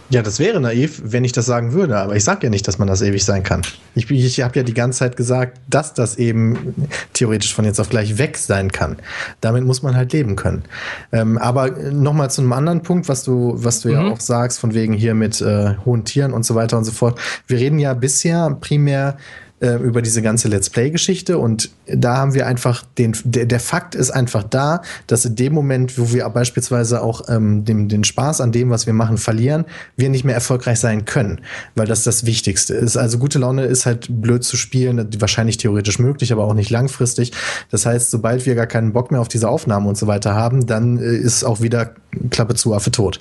Ja, das wäre naiv, wenn ich das sagen würde, aber ich sage ja nicht, dass man das ewig sein kann. Ich, ich habe ja die ganze Zeit gesagt, dass das eben theoretisch von jetzt auf gleich weg sein kann. Damit muss man halt leben können. Ähm, aber nochmal zu einem anderen Punkt, was du, was du mhm. ja auch sagst, von wegen hier mit äh, hohen Tieren und so weiter und so fort. Wir reden ja bisher primär äh, über diese ganze Let's Play-Geschichte. Und da haben wir einfach den, der, der Fakt ist einfach da, dass in dem Moment, wo wir beispielsweise auch ähm, den, den Spaß an dem, was wir machen, verlieren, wir nicht mehr erfolgreich sein können, weil das das Wichtigste ist. Also gute Laune ist halt blöd zu spielen, wahrscheinlich theoretisch möglich, aber auch nicht langfristig. Das heißt, sobald wir gar keinen Bock mehr auf diese Aufnahmen und so weiter haben, dann äh, ist auch wieder Klappe zu, Affe tot.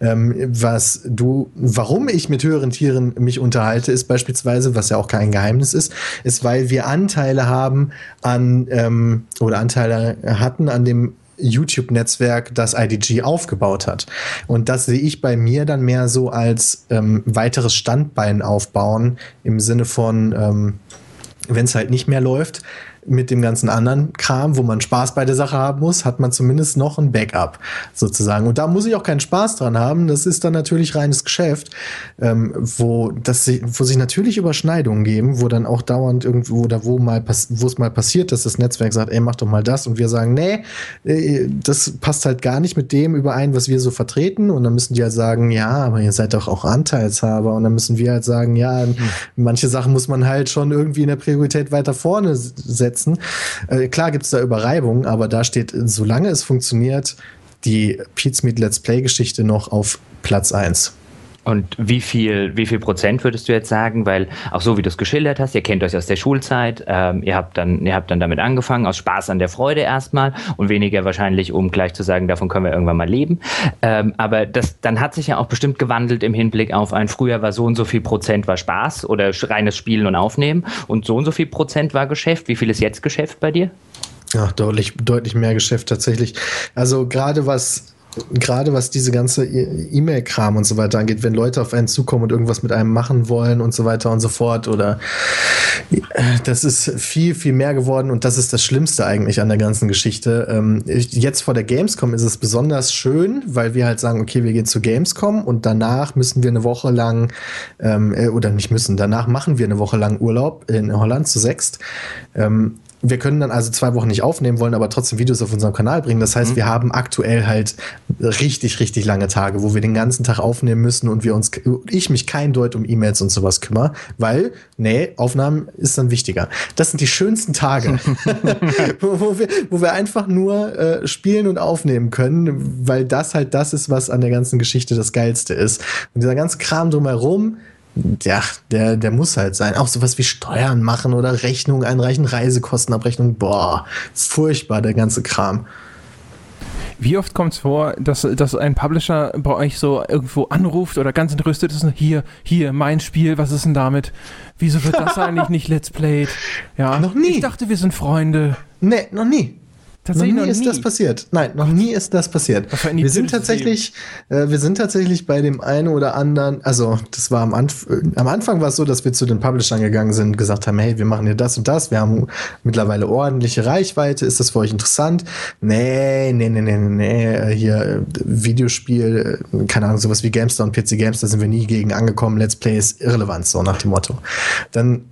Ähm, was du, warum ich mit höheren Tieren mich unterhalte, ist beispielsweise, was ja auch kein Geheimnis ist, ist, weil wir Anteile haben an ähm, oder Anteile hatten an dem YouTube-Netzwerk, das IDG aufgebaut hat. Und das sehe ich bei mir dann mehr so als ähm, weiteres Standbein aufbauen im Sinne von, ähm, wenn es halt nicht mehr läuft, mit dem ganzen anderen Kram, wo man Spaß bei der Sache haben muss, hat man zumindest noch ein Backup sozusagen. Und da muss ich auch keinen Spaß dran haben. Das ist dann natürlich reines Geschäft, ähm, wo, das, wo sich natürlich Überschneidungen geben, wo dann auch dauernd irgendwo oder wo mal wo es mal passiert, dass das Netzwerk sagt, ey, mach doch mal das und wir sagen, nee, äh, das passt halt gar nicht mit dem überein, was wir so vertreten. Und dann müssen die halt sagen, ja, aber ihr seid doch auch Anteilshaber. Und dann müssen wir halt sagen, ja, mhm. manche Sachen muss man halt schon irgendwie in der Priorität weiter vorne setzen setzen. Äh, klar gibt es da Überreibungen, aber da steht, solange es funktioniert, die Pizmeet Let's Play Geschichte noch auf Platz 1. Und wie viel, wie viel Prozent würdest du jetzt sagen? Weil auch so wie du es geschildert hast, ihr kennt euch aus der Schulzeit, ähm, ihr habt dann, ihr habt dann damit angefangen, aus Spaß an der Freude erstmal und weniger wahrscheinlich, um gleich zu sagen, davon können wir irgendwann mal leben. Ähm, aber das, dann hat sich ja auch bestimmt gewandelt im Hinblick auf ein früher war so und so viel Prozent war Spaß oder reines Spielen und Aufnehmen und so und so viel Prozent war Geschäft. Wie viel ist jetzt Geschäft bei dir? Ja, deutlich, deutlich mehr Geschäft tatsächlich. Also gerade was gerade was diese ganze e- E-Mail-Kram und so weiter angeht, wenn Leute auf einen zukommen und irgendwas mit einem machen wollen und so weiter und so fort oder äh, das ist viel, viel mehr geworden und das ist das Schlimmste eigentlich an der ganzen Geschichte. Ähm, jetzt vor der Gamescom ist es besonders schön, weil wir halt sagen, okay, wir gehen zu Gamescom und danach müssen wir eine Woche lang ähm, äh, oder nicht müssen, danach machen wir eine Woche lang Urlaub in Holland zu sechst. Ähm, wir können dann also zwei Wochen nicht aufnehmen, wollen aber trotzdem Videos auf unserem Kanal bringen. Das heißt, mhm. wir haben aktuell halt richtig, richtig lange Tage, wo wir den ganzen Tag aufnehmen müssen und wir uns, ich mich kein Deut um E-Mails und sowas kümmere, weil, nee, Aufnahmen ist dann wichtiger. Das sind die schönsten Tage, wo, wir, wo wir einfach nur äh, spielen und aufnehmen können, weil das halt das ist, was an der ganzen Geschichte das Geilste ist. Und dieser ganze Kram drumherum, ja, der, der muss halt sein. Auch sowas wie Steuern machen oder Rechnungen einreichen, Reisekostenabrechnung. Boah, furchtbar, der ganze Kram. Wie oft kommt es vor, dass, dass ein Publisher bei euch so irgendwo anruft oder ganz entrüstet ist, hier, hier, mein Spiel, was ist denn damit? Wieso wird das eigentlich nicht Let's Played? Ja, noch nie. Ich dachte, wir sind Freunde. Nee, noch nie. Tatsächlich noch nie, noch nie ist das passiert. Nein, noch nie ist das passiert. Wir sind tatsächlich, äh, wir sind tatsächlich bei dem einen oder anderen, also das war am, Anf äh, am Anfang war es so, dass wir zu den Publishern gegangen sind und gesagt haben, hey, wir machen hier das und das, wir haben mittlerweile ordentliche Reichweite, ist das für euch interessant? Nee, nee, nee, nee, nee, äh, hier äh, Videospiel, keine Ahnung, sowas wie Gamestar und PC Games, da sind wir nie gegen angekommen, Let's Play ist irrelevant, so nach dem Motto. Dann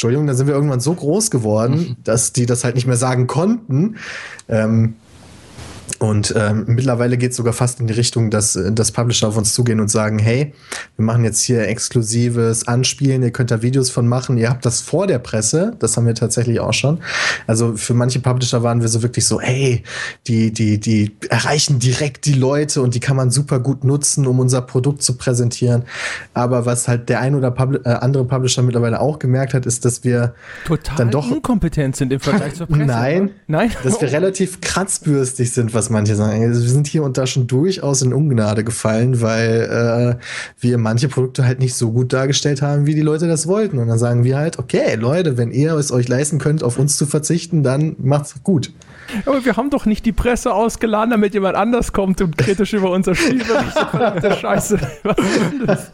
Entschuldigung, da sind wir irgendwann so groß geworden, dass die das halt nicht mehr sagen konnten. Ähm, und ähm, mittlerweile geht es sogar fast in die Richtung, dass, äh, dass Publisher auf uns zugehen und sagen, hey, wir machen jetzt hier exklusives Anspielen, ihr könnt da Videos von machen, ihr habt das vor der Presse, das haben wir tatsächlich auch schon. Also für manche Publisher waren wir so wirklich so, hey, die, die, die erreichen direkt die Leute und die kann man super gut nutzen, um unser Produkt zu präsentieren. Aber was halt der ein oder Publi äh, andere Publisher mittlerweile auch gemerkt hat, ist, dass wir total dann doch inkompetent sind im Vergleich zur Presse. Nein, nein, dass wir relativ kratzbürstig sind, was was manche sagen. Also wir sind hier und da schon durchaus in Ungnade gefallen, weil äh, wir manche Produkte halt nicht so gut dargestellt haben, wie die Leute das wollten. Und dann sagen wir halt, okay, Leute, wenn ihr es euch leisten könnt, auf uns zu verzichten, dann macht's gut. Aber wir haben doch nicht die Presse ausgeladen, damit jemand anders kommt und kritisch über unser Spiel berichtet. Scheiße. Was ist das?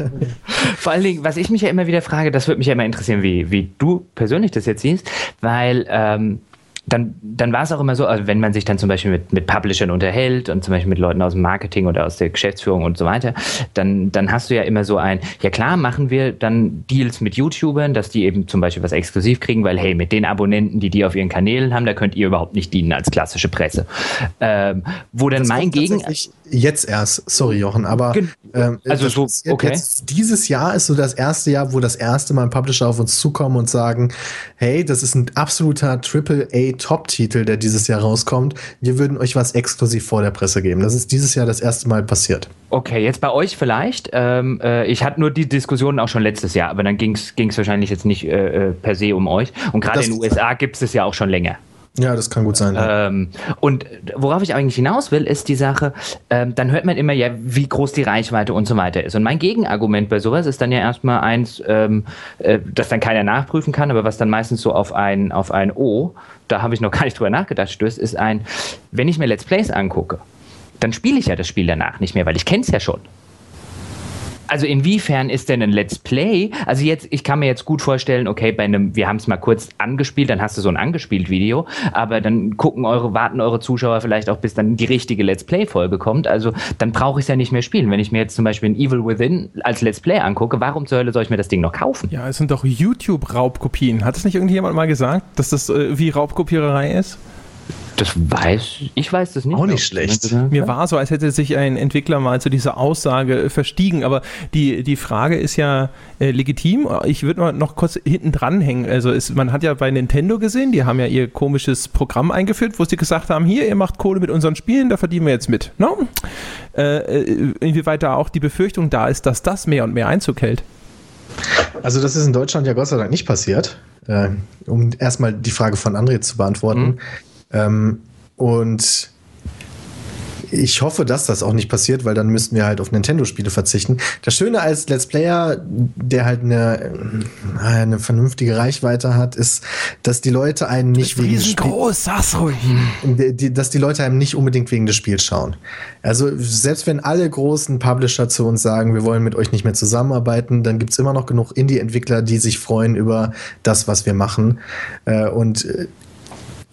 Vor allen Dingen, was ich mich ja immer wieder frage, das würde mich ja immer interessieren, wie, wie du persönlich das jetzt siehst, weil ähm, dann, dann war es auch immer so, also wenn man sich dann zum Beispiel mit, mit Publishern unterhält und zum Beispiel mit Leuten aus dem Marketing oder aus der Geschäftsführung und so weiter, dann, dann hast du ja immer so ein, ja klar, machen wir dann Deals mit YouTubern, dass die eben zum Beispiel was exklusiv kriegen, weil hey, mit den Abonnenten, die die auf ihren Kanälen haben, da könnt ihr überhaupt nicht dienen als klassische Presse. Ähm, wo dann das mein Gegen... Jetzt erst, sorry Jochen, aber ähm, also so, okay. Jetzt, dieses Jahr ist so das erste Jahr, wo das erste Mal ein Publisher auf uns zukommen und sagen, hey, das ist ein absoluter Triple A Top-Titel, der dieses Jahr rauskommt. Wir würden euch was exklusiv vor der Presse geben. Das ist dieses Jahr das erste Mal passiert. Okay, jetzt bei euch vielleicht. Ähm, äh, ich hatte nur die Diskussion auch schon letztes Jahr, aber dann ging es wahrscheinlich jetzt nicht äh, äh, per se um euch. Und gerade in den USA gibt es es ja auch schon länger. Ja, das kann gut sein. Ähm, und worauf ich eigentlich hinaus will, ist die Sache, ähm, dann hört man immer ja, wie groß die Reichweite und so weiter ist. Und mein Gegenargument bei sowas ist dann ja erstmal eins, ähm, äh, das dann keiner nachprüfen kann, aber was dann meistens so auf ein, auf ein O, da habe ich noch gar nicht drüber nachgedacht, stößt, ist ein, wenn ich mir Let's Plays angucke, dann spiele ich ja das Spiel danach nicht mehr, weil ich kenne es ja schon. Also inwiefern ist denn ein Let's Play? Also jetzt, ich kann mir jetzt gut vorstellen, okay, bei einem, wir haben es mal kurz angespielt, dann hast du so ein angespielt Video, aber dann gucken eure, warten eure Zuschauer vielleicht auch, bis dann die richtige Let's Play-Folge kommt. Also dann brauche ich es ja nicht mehr spielen. Wenn ich mir jetzt zum Beispiel ein Evil Within als Let's Play angucke, warum zur Hölle soll ich mir das Ding noch kaufen? Ja, es sind doch YouTube-Raubkopien. Hat es nicht irgendjemand mal gesagt, dass das äh, wie Raubkopiererei ist? Das weiß ich weiß das nicht. Auch nicht schlecht. Mir war so, als hätte sich ein Entwickler mal zu dieser Aussage verstiegen. Aber die, die Frage ist ja äh, legitim. Ich würde mal noch kurz hinten dranhängen. Also ist, man hat ja bei Nintendo gesehen, die haben ja ihr komisches Programm eingeführt, wo sie gesagt haben, hier, ihr macht Kohle mit unseren Spielen, da verdienen wir jetzt mit. No? Äh, äh, inwieweit da auch die Befürchtung da ist, dass das mehr und mehr Einzug hält. Also das ist in Deutschland ja Gott sei Dank nicht passiert. Äh, um erstmal die Frage von André zu beantworten. Mhm. Ähm, und ich hoffe, dass das auch nicht passiert, weil dann müssten wir halt auf Nintendo-Spiele verzichten. Das Schöne als Let's Player, der halt eine, eine vernünftige Reichweite hat, ist, dass die Leute einen nicht wegen des groß, sag's ruhig. dass die Leute einem nicht unbedingt wegen des Spiels schauen. Also selbst wenn alle großen Publisher zu uns sagen, wir wollen mit euch nicht mehr zusammenarbeiten, dann gibt's immer noch genug Indie-Entwickler, die sich freuen über das, was wir machen. Äh, und äh,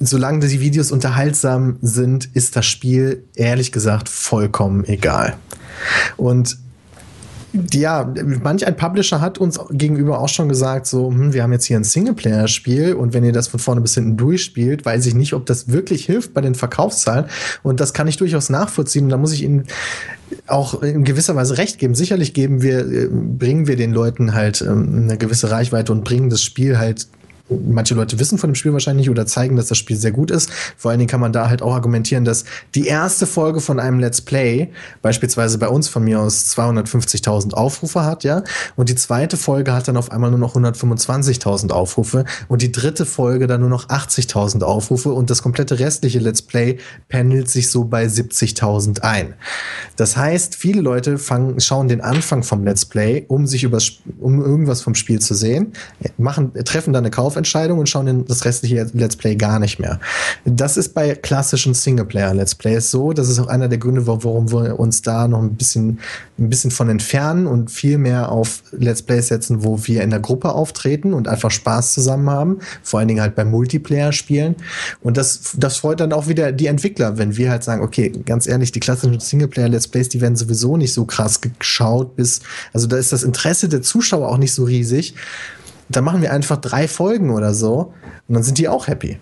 solange die Videos unterhaltsam sind, ist das Spiel ehrlich gesagt vollkommen egal. Und ja, manch ein Publisher hat uns gegenüber auch schon gesagt, so, hm, wir haben jetzt hier ein Singleplayer-Spiel und wenn ihr das von vorne bis hinten durchspielt, weiß ich nicht, ob das wirklich hilft bei den Verkaufszahlen. Und das kann ich durchaus nachvollziehen. Und da muss ich Ihnen auch in gewisser Weise recht geben. Sicherlich geben wir, äh, bringen wir den Leuten halt ähm, eine gewisse Reichweite und bringen das Spiel halt manche Leute wissen von dem Spiel wahrscheinlich oder zeigen, dass das Spiel sehr gut ist. Vor allen Dingen kann man da halt auch argumentieren, dass die erste Folge von einem Let's Play beispielsweise bei uns von mir aus 250.000 Aufrufe hat, ja, und die zweite Folge hat dann auf einmal nur noch 125.000 Aufrufe und die dritte Folge dann nur noch 80.000 Aufrufe und das komplette restliche Let's Play pendelt sich so bei 70.000 ein. Das heißt, viele Leute fangen, schauen den Anfang vom Let's Play, um sich über, um irgendwas vom Spiel zu sehen, machen, treffen dann eine Kauf Kaufentscheidung und schauen das restliche Let's Play gar nicht mehr. Das ist bei klassischen Singleplayer-Let's Plays so. Das ist auch einer der Gründe, warum wir uns da noch ein bisschen, ein bisschen von entfernen und viel mehr auf Let's Plays setzen, wo wir in der Gruppe auftreten und einfach Spaß zusammen haben. Vor allen Dingen halt beim Multiplayer-Spielen. Und das, das freut dann auch wieder die Entwickler, wenn wir halt sagen, okay, ganz ehrlich, die klassischen Singleplayer-Let's Plays, die werden sowieso nicht so krass geschaut, bis, also da ist das Interesse der Zuschauer auch nicht so riesig dann machen wir einfach drei Folgen oder so und dann sind die auch happy.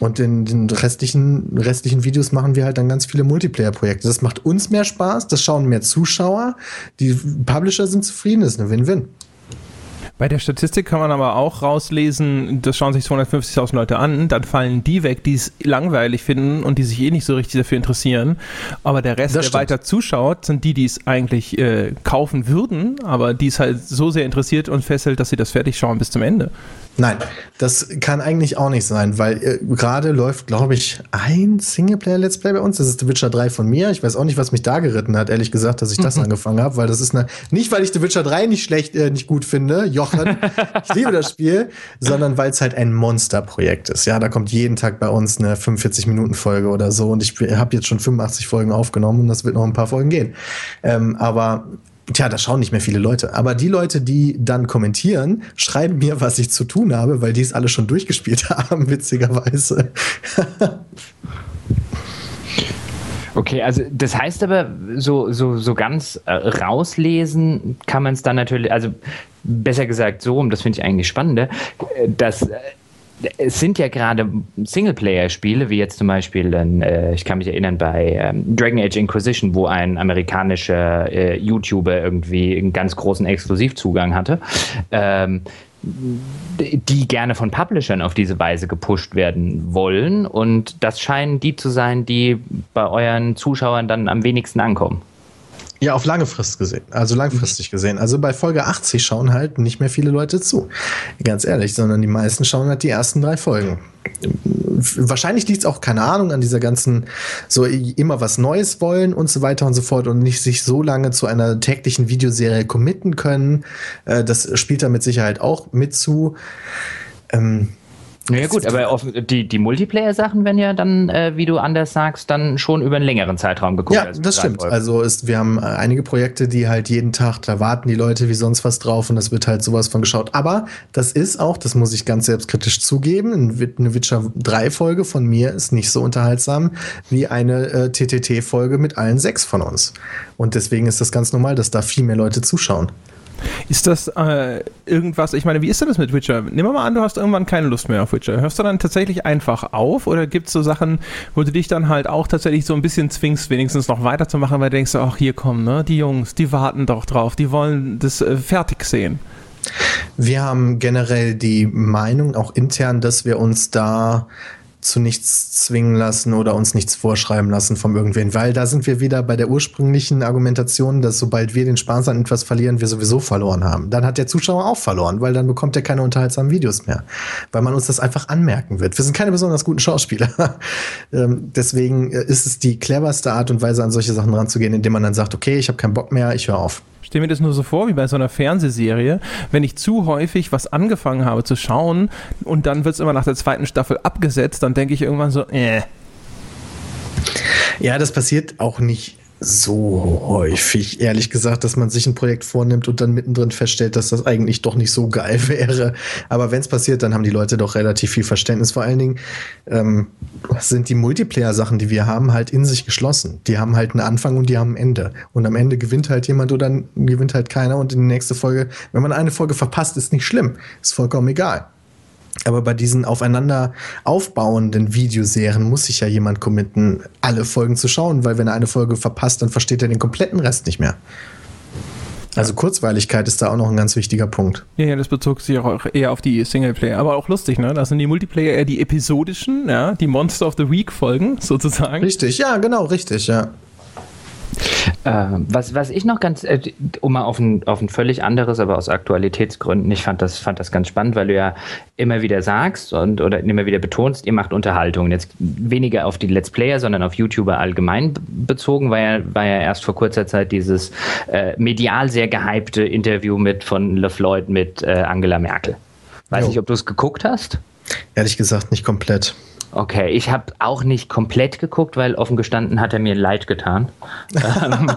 Und in den restlichen, restlichen Videos machen wir halt dann ganz viele Multiplayer-Projekte. Das macht uns mehr Spaß, das schauen mehr Zuschauer, die Publisher sind zufrieden, das ist eine Win-Win. Bei der Statistik kann man aber auch rauslesen, das schauen sich 250.000 Leute an, dann fallen die weg, die es langweilig finden und die sich eh nicht so richtig dafür interessieren. Aber der Rest, der weiter zuschaut, sind die, die es eigentlich äh, kaufen würden, aber die es halt so sehr interessiert und festhält, dass sie das fertig schauen bis zum Ende. Nein, das kann eigentlich auch nicht sein, weil äh, gerade läuft, glaube ich, ein Singleplayer-Let's Play bei uns. Das ist The Witcher 3 von mir. Ich weiß auch nicht, was mich da geritten hat, ehrlich gesagt, dass ich das mhm. angefangen habe, weil das ist eine, nicht weil ich The Witcher 3 nicht schlecht, äh, nicht gut finde, Jochen, ich liebe das Spiel, sondern weil es halt ein Monsterprojekt ist. Ja, da kommt jeden Tag bei uns eine 45-Minuten-Folge oder so und ich habe jetzt schon 85 Folgen aufgenommen und das wird noch ein paar Folgen gehen. Ähm, aber Tja, da schauen nicht mehr viele Leute. Aber die Leute, die dann kommentieren, schreiben mir, was ich zu tun habe, weil die es alle schon durchgespielt haben, witzigerweise. Okay, also das heißt aber, so, so, so ganz äh, rauslesen kann man es dann natürlich, also besser gesagt so, und das finde ich eigentlich spannender, äh, dass äh, es sind ja gerade Singleplayer-Spiele, wie jetzt zum Beispiel, äh, ich kann mich erinnern, bei ähm, Dragon Age Inquisition, wo ein amerikanischer äh, YouTuber irgendwie einen ganz großen Exklusivzugang hatte. Ähm, die gerne von Publishern auf diese Weise gepusht werden wollen. Und das scheinen die zu sein, die bei euren Zuschauern dann am wenigsten ankommen. Ja, auf lange Frist gesehen. Also langfristig gesehen. Also bei Folge 80 schauen halt nicht mehr viele Leute zu. Ganz ehrlich, sondern die meisten schauen halt die ersten drei Folgen. Wahrscheinlich liegt es auch, keine Ahnung, an dieser ganzen, so immer was Neues wollen und so weiter und so fort und nicht sich so lange zu einer täglichen Videoserie committen können. Äh, das spielt da mit Sicherheit auch mit zu. Ähm, naja gut, aber auf, die, die Multiplayer-Sachen werden ja dann, äh, wie du anders sagst, dann schon über einen längeren Zeitraum geguckt. Ja, das stimmt. Folgen. Also ist, wir haben äh, einige Projekte, die halt jeden Tag, da warten die Leute wie sonst was drauf und das wird halt sowas von geschaut. Aber das ist auch, das muss ich ganz selbstkritisch zugeben, eine Witcher 3-Folge von mir ist nicht so unterhaltsam wie eine äh, TTT-Folge mit allen sechs von uns. Und deswegen ist das ganz normal, dass da viel mehr Leute zuschauen. Ist das äh, irgendwas, ich meine, wie ist denn das mit Witcher? Nimm mal an, du hast irgendwann keine Lust mehr auf Witcher. Hörst du dann tatsächlich einfach auf oder gibt es so Sachen, wo du dich dann halt auch tatsächlich so ein bisschen zwingst, wenigstens noch weiterzumachen, weil du denkst, ach, hier kommen, ne, die Jungs, die warten doch drauf, die wollen das äh, fertig sehen. Wir haben generell die Meinung, auch intern, dass wir uns da zu nichts zwingen lassen oder uns nichts vorschreiben lassen von irgendwen, weil da sind wir wieder bei der ursprünglichen Argumentation, dass sobald wir den Spaß an etwas verlieren, wir sowieso verloren haben. Dann hat der Zuschauer auch verloren, weil dann bekommt er keine unterhaltsamen Videos mehr, weil man uns das einfach anmerken wird. Wir sind keine besonders guten Schauspieler. Ähm, deswegen äh, ist es die cleverste Art und Weise, an solche Sachen ranzugehen, indem man dann sagt, okay, ich habe keinen Bock mehr, ich höre auf stelle mir das nur so vor, wie bei so einer Fernsehserie, wenn ich zu häufig was angefangen habe zu schauen und dann wird es immer nach der zweiten Staffel abgesetzt, dann denke ich irgendwann so, äh. Ja, das passiert auch nicht so häufig, ehrlich gesagt, dass man sich ein Projekt vornimmt und dann mittendrin feststellt, dass das eigentlich doch nicht so geil wäre. Aber wenn es passiert, dann haben die Leute doch relativ viel Verständnis. Vor allen Dingen ähm, sind die Multiplayer-Sachen, die wir haben, halt in sich geschlossen. Die haben halt einen Anfang und die haben ein Ende. Und am Ende gewinnt halt jemand oder dann gewinnt halt keiner. Und in die nächste Folge, wenn man eine Folge verpasst, ist nicht schlimm. Ist vollkommen egal. Aber bei diesen aufeinander aufbauenden Videoserien muss sich ja jemand committen, alle Folgen zu schauen, weil wenn er eine Folge verpasst, dann versteht er den kompletten Rest nicht mehr. Also Kurzweiligkeit ist da auch noch ein ganz wichtiger Punkt. Ja, ja, das bezog sich auch eher auf die Singleplayer, aber auch lustig, ne? Das sind die Multiplayer eher die episodischen, ja, die Monster of the Week Folgen sozusagen. Richtig, ja, genau, richtig, ja. Äh, was, was ich noch ganz, äh, um mal auf ein, auf ein völlig anderes, aber aus Aktualitätsgründen, ich fand das, fand das ganz spannend, weil du ja immer wieder sagst und oder immer wieder betonst, ihr macht Unterhaltung. Jetzt weniger auf die Let's Player, sondern auf YouTuber allgemein bezogen, war ja, war ja erst vor kurzer Zeit dieses äh, medial sehr gehypte Interview mit von LeFloid mit äh, Angela Merkel. Weiß jo. nicht, ob du es geguckt hast? Ehrlich gesagt, nicht komplett. Okay, ich habe auch nicht komplett geguckt, weil offen gestanden hat er mir leid getan. ähm,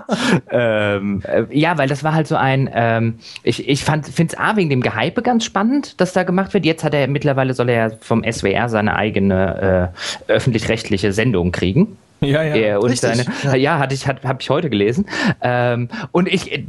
ähm, äh, ja, weil das war halt so ein, ähm, ich, ich finde es A wegen dem Gehype ganz spannend, dass da gemacht wird. Jetzt hat er mittlerweile, soll er ja vom SWR seine eigene äh, öffentlich-rechtliche Sendung kriegen. Ja, ja. Er und Richtig, seine, ja. ja, hatte ich, hat, habe ich heute gelesen. Ähm, und ich äh,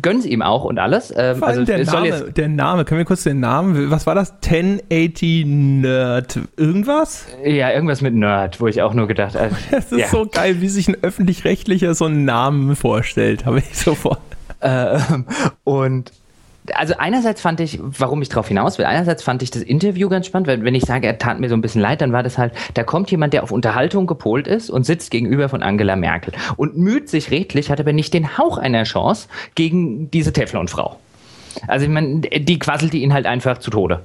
gönn's ihm auch und alles. Ähm, also der Name, jetzt, der Name, können wir kurz den Namen, was war das? 1080 Nerd, irgendwas? Ja, irgendwas mit Nerd, wo ich auch nur gedacht habe. Äh, das ist ja. so geil, wie sich ein öffentlich-rechtlicher so einen Namen vorstellt, habe ich sofort. Ähm, und also einerseits fand ich, warum ich darauf hinaus will, einerseits fand ich das Interview ganz spannend, weil wenn ich sage, er tat mir so ein bisschen leid, dann war das halt, da kommt jemand, der auf Unterhaltung gepolt ist und sitzt gegenüber von Angela Merkel und müht sich redlich, hat aber nicht den Hauch einer Chance gegen diese Teflonfrau. Also ich meine, die quasselte ihn halt einfach zu Tode.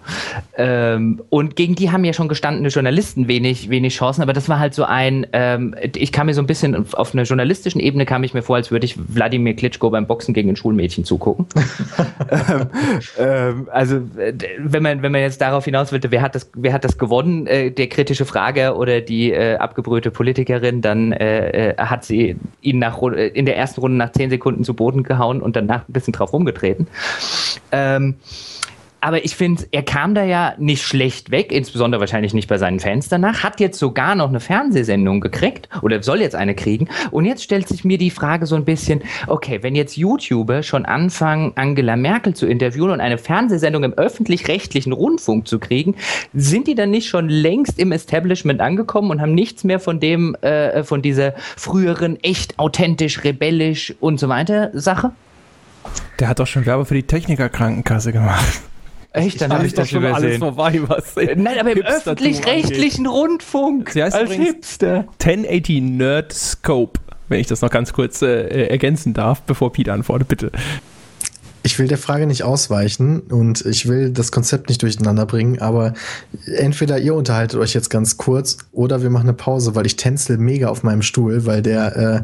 Ähm, und gegen die haben ja schon gestandene Journalisten wenig, wenig Chancen, aber das war halt so ein, ähm, ich kam mir so ein bisschen auf einer journalistischen Ebene kam ich mir vor, als würde ich Wladimir Klitschko beim Boxen gegen ein Schulmädchen zugucken. ähm, ähm, also wenn man, wenn man jetzt darauf hinaus wollte, wer hat das, wer hat das gewonnen, äh, der kritische Frager oder die äh, abgebrühte Politikerin, dann äh, äh hat sie ihn nach, in der ersten Runde nach zehn Sekunden zu Boden gehauen und danach ein bisschen drauf rumgetreten. Ähm, aber ich finde, er kam da ja nicht schlecht weg, insbesondere wahrscheinlich nicht bei seinen Fans danach, hat jetzt sogar noch eine Fernsehsendung gekriegt oder soll jetzt eine kriegen. Und jetzt stellt sich mir die Frage so ein bisschen, okay, wenn jetzt YouTuber schon anfangen, Angela Merkel zu interviewen und eine Fernsehsendung im öffentlich-rechtlichen Rundfunk zu kriegen, sind die dann nicht schon längst im Establishment angekommen und haben nichts mehr von dem, äh, von dieser früheren echt authentisch, rebellisch und so weiter Sache? Der hat doch schon Werbe für die Technikerkrankenkasse gemacht. Echt? Dann habe ich das schon alles vorbei, was Nein, aber im öffentlich-rechtlichen Rundfunk. Sie heißt als Hipster. 1080 Nerd Scope, wenn ich das noch ganz kurz äh, ergänzen darf, bevor Pete antwortet, bitte. Ich will der Frage nicht ausweichen und ich will das Konzept nicht durcheinander bringen, aber entweder ihr unterhaltet euch jetzt ganz kurz oder wir machen eine Pause, weil ich tänzel mega auf meinem Stuhl, weil der äh,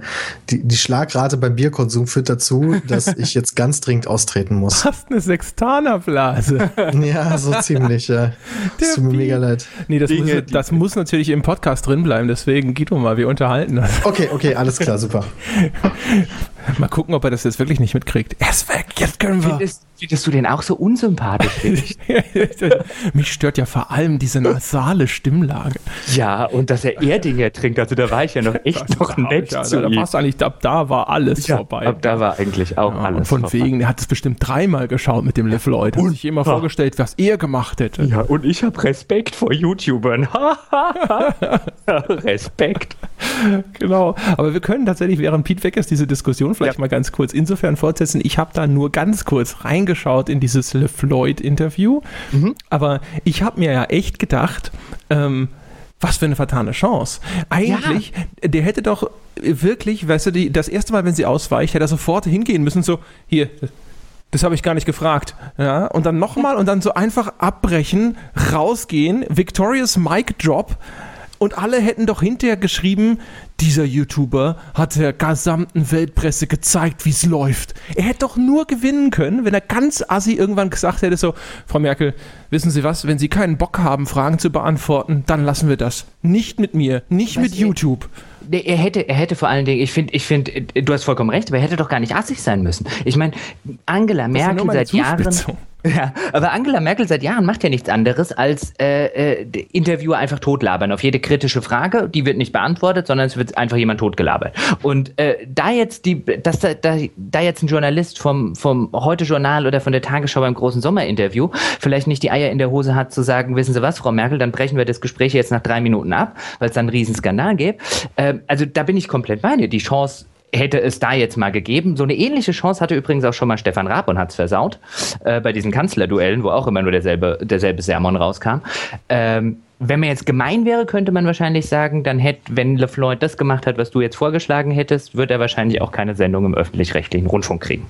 die, die Schlagrate beim Bierkonsum führt dazu, dass ich jetzt ganz dringend austreten muss. Fast eine Sextanerblase. ja, so ziemlich, ja. Das tut mir mega leid. Nee, das, Dinge, muss, das muss natürlich im Podcast drin bleiben, deswegen Guido mal, wir unterhalten das. Okay, okay, alles klar, super. Mal gucken, ob er das jetzt wirklich nicht mitkriegt. Er ist weg, jetzt können wir. Findest, findest du den auch so unsympathisch? Mich stört ja vor allem diese nasale Stimmlage. Ja, und dass er Erdinger trinkt, also da war ich ja noch echt noch nett ja, zu da, ihm. eigentlich, ab da war alles ja, vorbei. Ab da war eigentlich auch ja, alles Von vorbei. wegen, er hat es bestimmt dreimal geschaut mit dem Liv Lloyd. Hat und, sich immer vorgestellt, was er gemacht hätte. Ja, und ich habe Respekt vor YouTubern. Respekt. Genau, aber wir können tatsächlich, während Pete weg ist, diese Diskussion vielleicht ja. mal ganz kurz insofern fortsetzen. Ich habe da nur ganz kurz reingeschaut in dieses LeFloid-Interview, mhm. aber ich habe mir ja echt gedacht, ähm, was für eine vertane Chance. Eigentlich, ja. der hätte doch wirklich, weißt du, die, das erste Mal, wenn sie ausweicht, hätte er sofort hingehen müssen, so, hier, das habe ich gar nicht gefragt. Ja, und dann nochmal und dann so einfach abbrechen, rausgehen, Victorious Mic Drop und alle hätten doch hinterher geschrieben, dieser YouTuber hat der gesamten Weltpresse gezeigt, wie es läuft. Er hätte doch nur gewinnen können, wenn er ganz assi irgendwann gesagt hätte, so, Frau Merkel, wissen Sie was, wenn Sie keinen Bock haben, Fragen zu beantworten, dann lassen wir das. Nicht mit mir, nicht was mit YouTube. Er hätte, er hätte vor allen Dingen, ich finde, ich finde, du hast vollkommen recht, aber er hätte doch gar nicht assig sein müssen. Ich meine, Angela Merkel seit Jahren. Ja, aber Angela Merkel seit Jahren macht ja nichts anderes als äh, äh, Interviewer einfach totlabern. Auf jede kritische Frage, die wird nicht beantwortet, sondern es wird einfach jemand totgelabert. Und äh, da jetzt die, dass da, da, da jetzt ein Journalist vom, vom Heute-Journal oder von der Tagesschau beim großen Sommerinterview vielleicht nicht die Eier in der Hose hat zu sagen, wissen Sie was, Frau Merkel, dann brechen wir das Gespräch jetzt nach drei Minuten ab, weil es dann einen Riesenskandal gibt. Äh, also da bin ich komplett bei dir. Die Chance hätte es da jetzt mal gegeben. So eine ähnliche Chance hatte übrigens auch schon mal Stefan Raab und hat es versaut äh, bei diesen Kanzlerduellen, wo auch immer nur derselbe, derselbe Sermon rauskam. Ähm, wenn man jetzt gemein wäre, könnte man wahrscheinlich sagen, dann hätte, wenn LeFloid das gemacht hat, was du jetzt vorgeschlagen hättest, wird er wahrscheinlich auch keine Sendung im öffentlich-rechtlichen Rundfunk kriegen.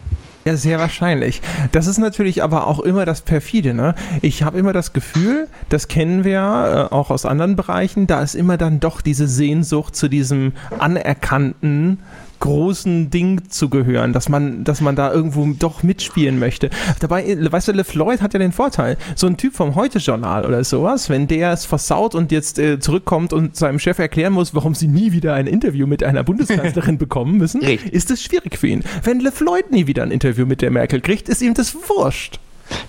Ja, sehr wahrscheinlich. Das ist natürlich aber auch immer das Perfide. Ne? Ich habe immer das Gefühl, das kennen wir äh, auch aus anderen Bereichen, da ist immer dann doch diese Sehnsucht zu diesem anerkannten großen Ding zu gehören, dass man, dass man da irgendwo doch mitspielen möchte. Dabei, weißt du, LeFloid hat ja den Vorteil, so ein Typ vom Heute-Journal oder sowas, wenn der es versaut und jetzt äh, zurückkommt und seinem Chef erklären muss, warum sie nie wieder ein Interview mit einer Bundeskanzlerin bekommen müssen, ist es schwierig für ihn. Wenn LeFloid nie wieder ein Interview mit der Merkel kriegt, ist ihm das wurscht.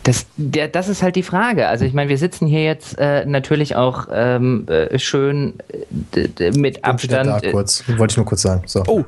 Das, der, das ist halt die Frage. Also ich meine, wir sitzen hier jetzt äh, natürlich auch ähm, äh, schön äh, mit Abstand. Da äh, kurz. Wollte ich nur kurz sagen. So, oh,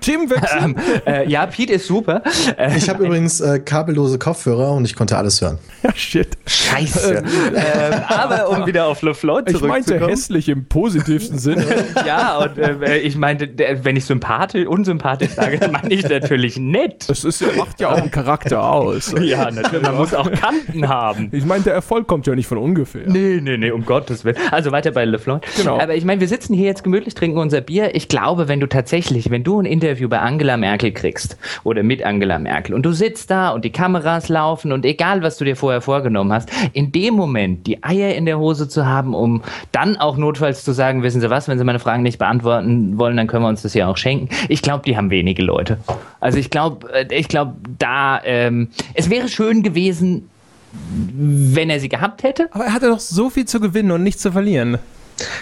Themenwechsel. äh, ja, Pete ist super. ich habe übrigens äh, kabellose Kopfhörer und ich konnte alles hören. Ja, shit. Scheiße. ähm, aber um wieder auf LeFloid zurückzukommen. Ich meinte hässlich im positivsten Sinne. ja, und äh, ich meinte, wenn ich sympathisch, unsympathisch sage, dann meine ich natürlich nett. Das ist, macht ja auch einen Charakter aus. ja, natürlich. Man muss auch Kanten haben. Ich meine, der Erfolg kommt ja nicht von ungefähr. Nee, nee, nee, um Gottes Willen. Also weiter bei LeFloid. Genau. Aber ich meine, wir sitzen hier jetzt gemütlich, trinken unser Bier. Ich glaube, wenn du tatsächlich, wenn du ein Interview bei Angela Merkel kriegst oder mit Angela Merkel und du sitzt da und die Kameras laufen und egal, was du dir vorher vorgenommen hast, in dem Moment die Eier in der Hose zu haben, um dann auch notfalls zu sagen, wissen Sie was, wenn Sie meine Fragen nicht beantworten wollen, dann können wir uns das ja auch schenken. Ich glaube, die haben wenige Leute. Also ich glaube, äh, ich glaube, da ähm, es wäre schön gewesen, wenn er sie gehabt hätte. Aber er hatte doch so viel zu gewinnen und nichts zu verlieren.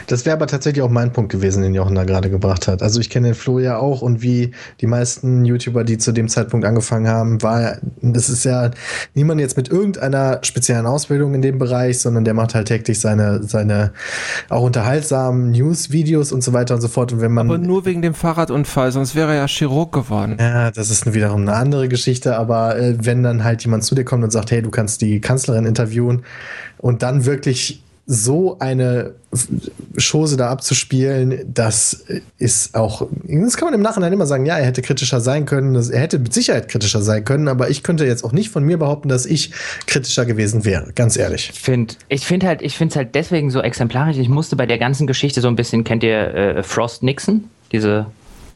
Das wäre aber tatsächlich auch mein Punkt gewesen, den Jochen da gerade gebracht hat. Also ich kenne den Flo ja auch und wie die meisten YouTuber, die zu dem Zeitpunkt angefangen haben, war, das ist ja niemand jetzt mit irgendeiner speziellen Ausbildung in dem Bereich, sondern der macht halt täglich seine, seine auch unterhaltsamen News-Videos und so weiter und so fort. Und wenn man. Aber nur wegen dem Fahrradunfall, sonst wäre er ja Chirurg geworden. Ja, das ist wiederum eine andere Geschichte, aber äh, wenn dann halt jemand zu dir kommt und sagt, hey, du kannst die Kanzlerin interviewen und dann wirklich so eine Chose da abzuspielen, das ist auch, das kann man im Nachhinein immer sagen, ja, er hätte kritischer sein können, er hätte mit Sicherheit kritischer sein können, aber ich könnte jetzt auch nicht von mir behaupten, dass ich kritischer gewesen wäre, ganz ehrlich. Ich finde ich find halt, ich finde es halt deswegen so exemplarisch, ich musste bei der ganzen Geschichte so ein bisschen, kennt ihr äh, Frost Nixon? Diese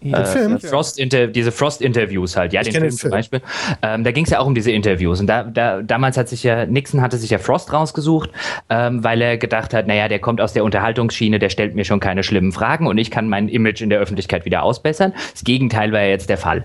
ja, äh, Film? Frost diese Frost-Interviews halt, ja, den Film, den Film, zum Beispiel. Ähm, da ging es ja auch um diese Interviews. Und da, da, damals hat sich ja, Nixon hatte sich ja Frost rausgesucht, ähm, weil er gedacht hat, naja, der kommt aus der Unterhaltungsschiene, der stellt mir schon keine schlimmen Fragen und ich kann mein Image in der Öffentlichkeit wieder ausbessern. Das Gegenteil war ja jetzt der Fall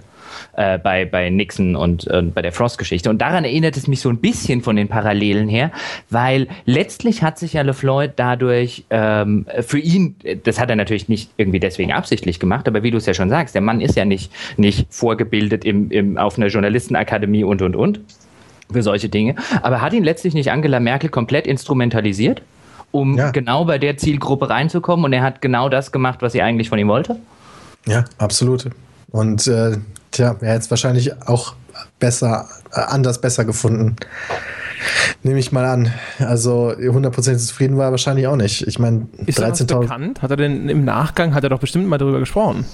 äh, bei, bei Nixon und äh, bei der Frost-Geschichte. Und daran erinnert es mich so ein bisschen von den Parallelen her, weil letztlich hat sich ja LeFloid dadurch ähm, für ihn, das hat er natürlich nicht irgendwie deswegen absichtlich gemacht, aber wie du es ja schon sagst, der Mann ist ja nicht, nicht vorgebildet im, im, auf einer Journalistenakademie und und und für solche Dinge. Aber hat ihn letztlich nicht Angela Merkel komplett instrumentalisiert, um ja. genau bei der Zielgruppe reinzukommen und er hat genau das gemacht, was sie eigentlich von ihm wollte? Ja, absolut. Und äh, Tja, er hätte es wahrscheinlich auch besser, äh, anders besser gefunden. Nehme ich mal an. Also 100% zufrieden war er wahrscheinlich auch nicht. Ich meine, 13.000. bekannt? Hat er denn im Nachgang, hat er doch bestimmt mal darüber gesprochen?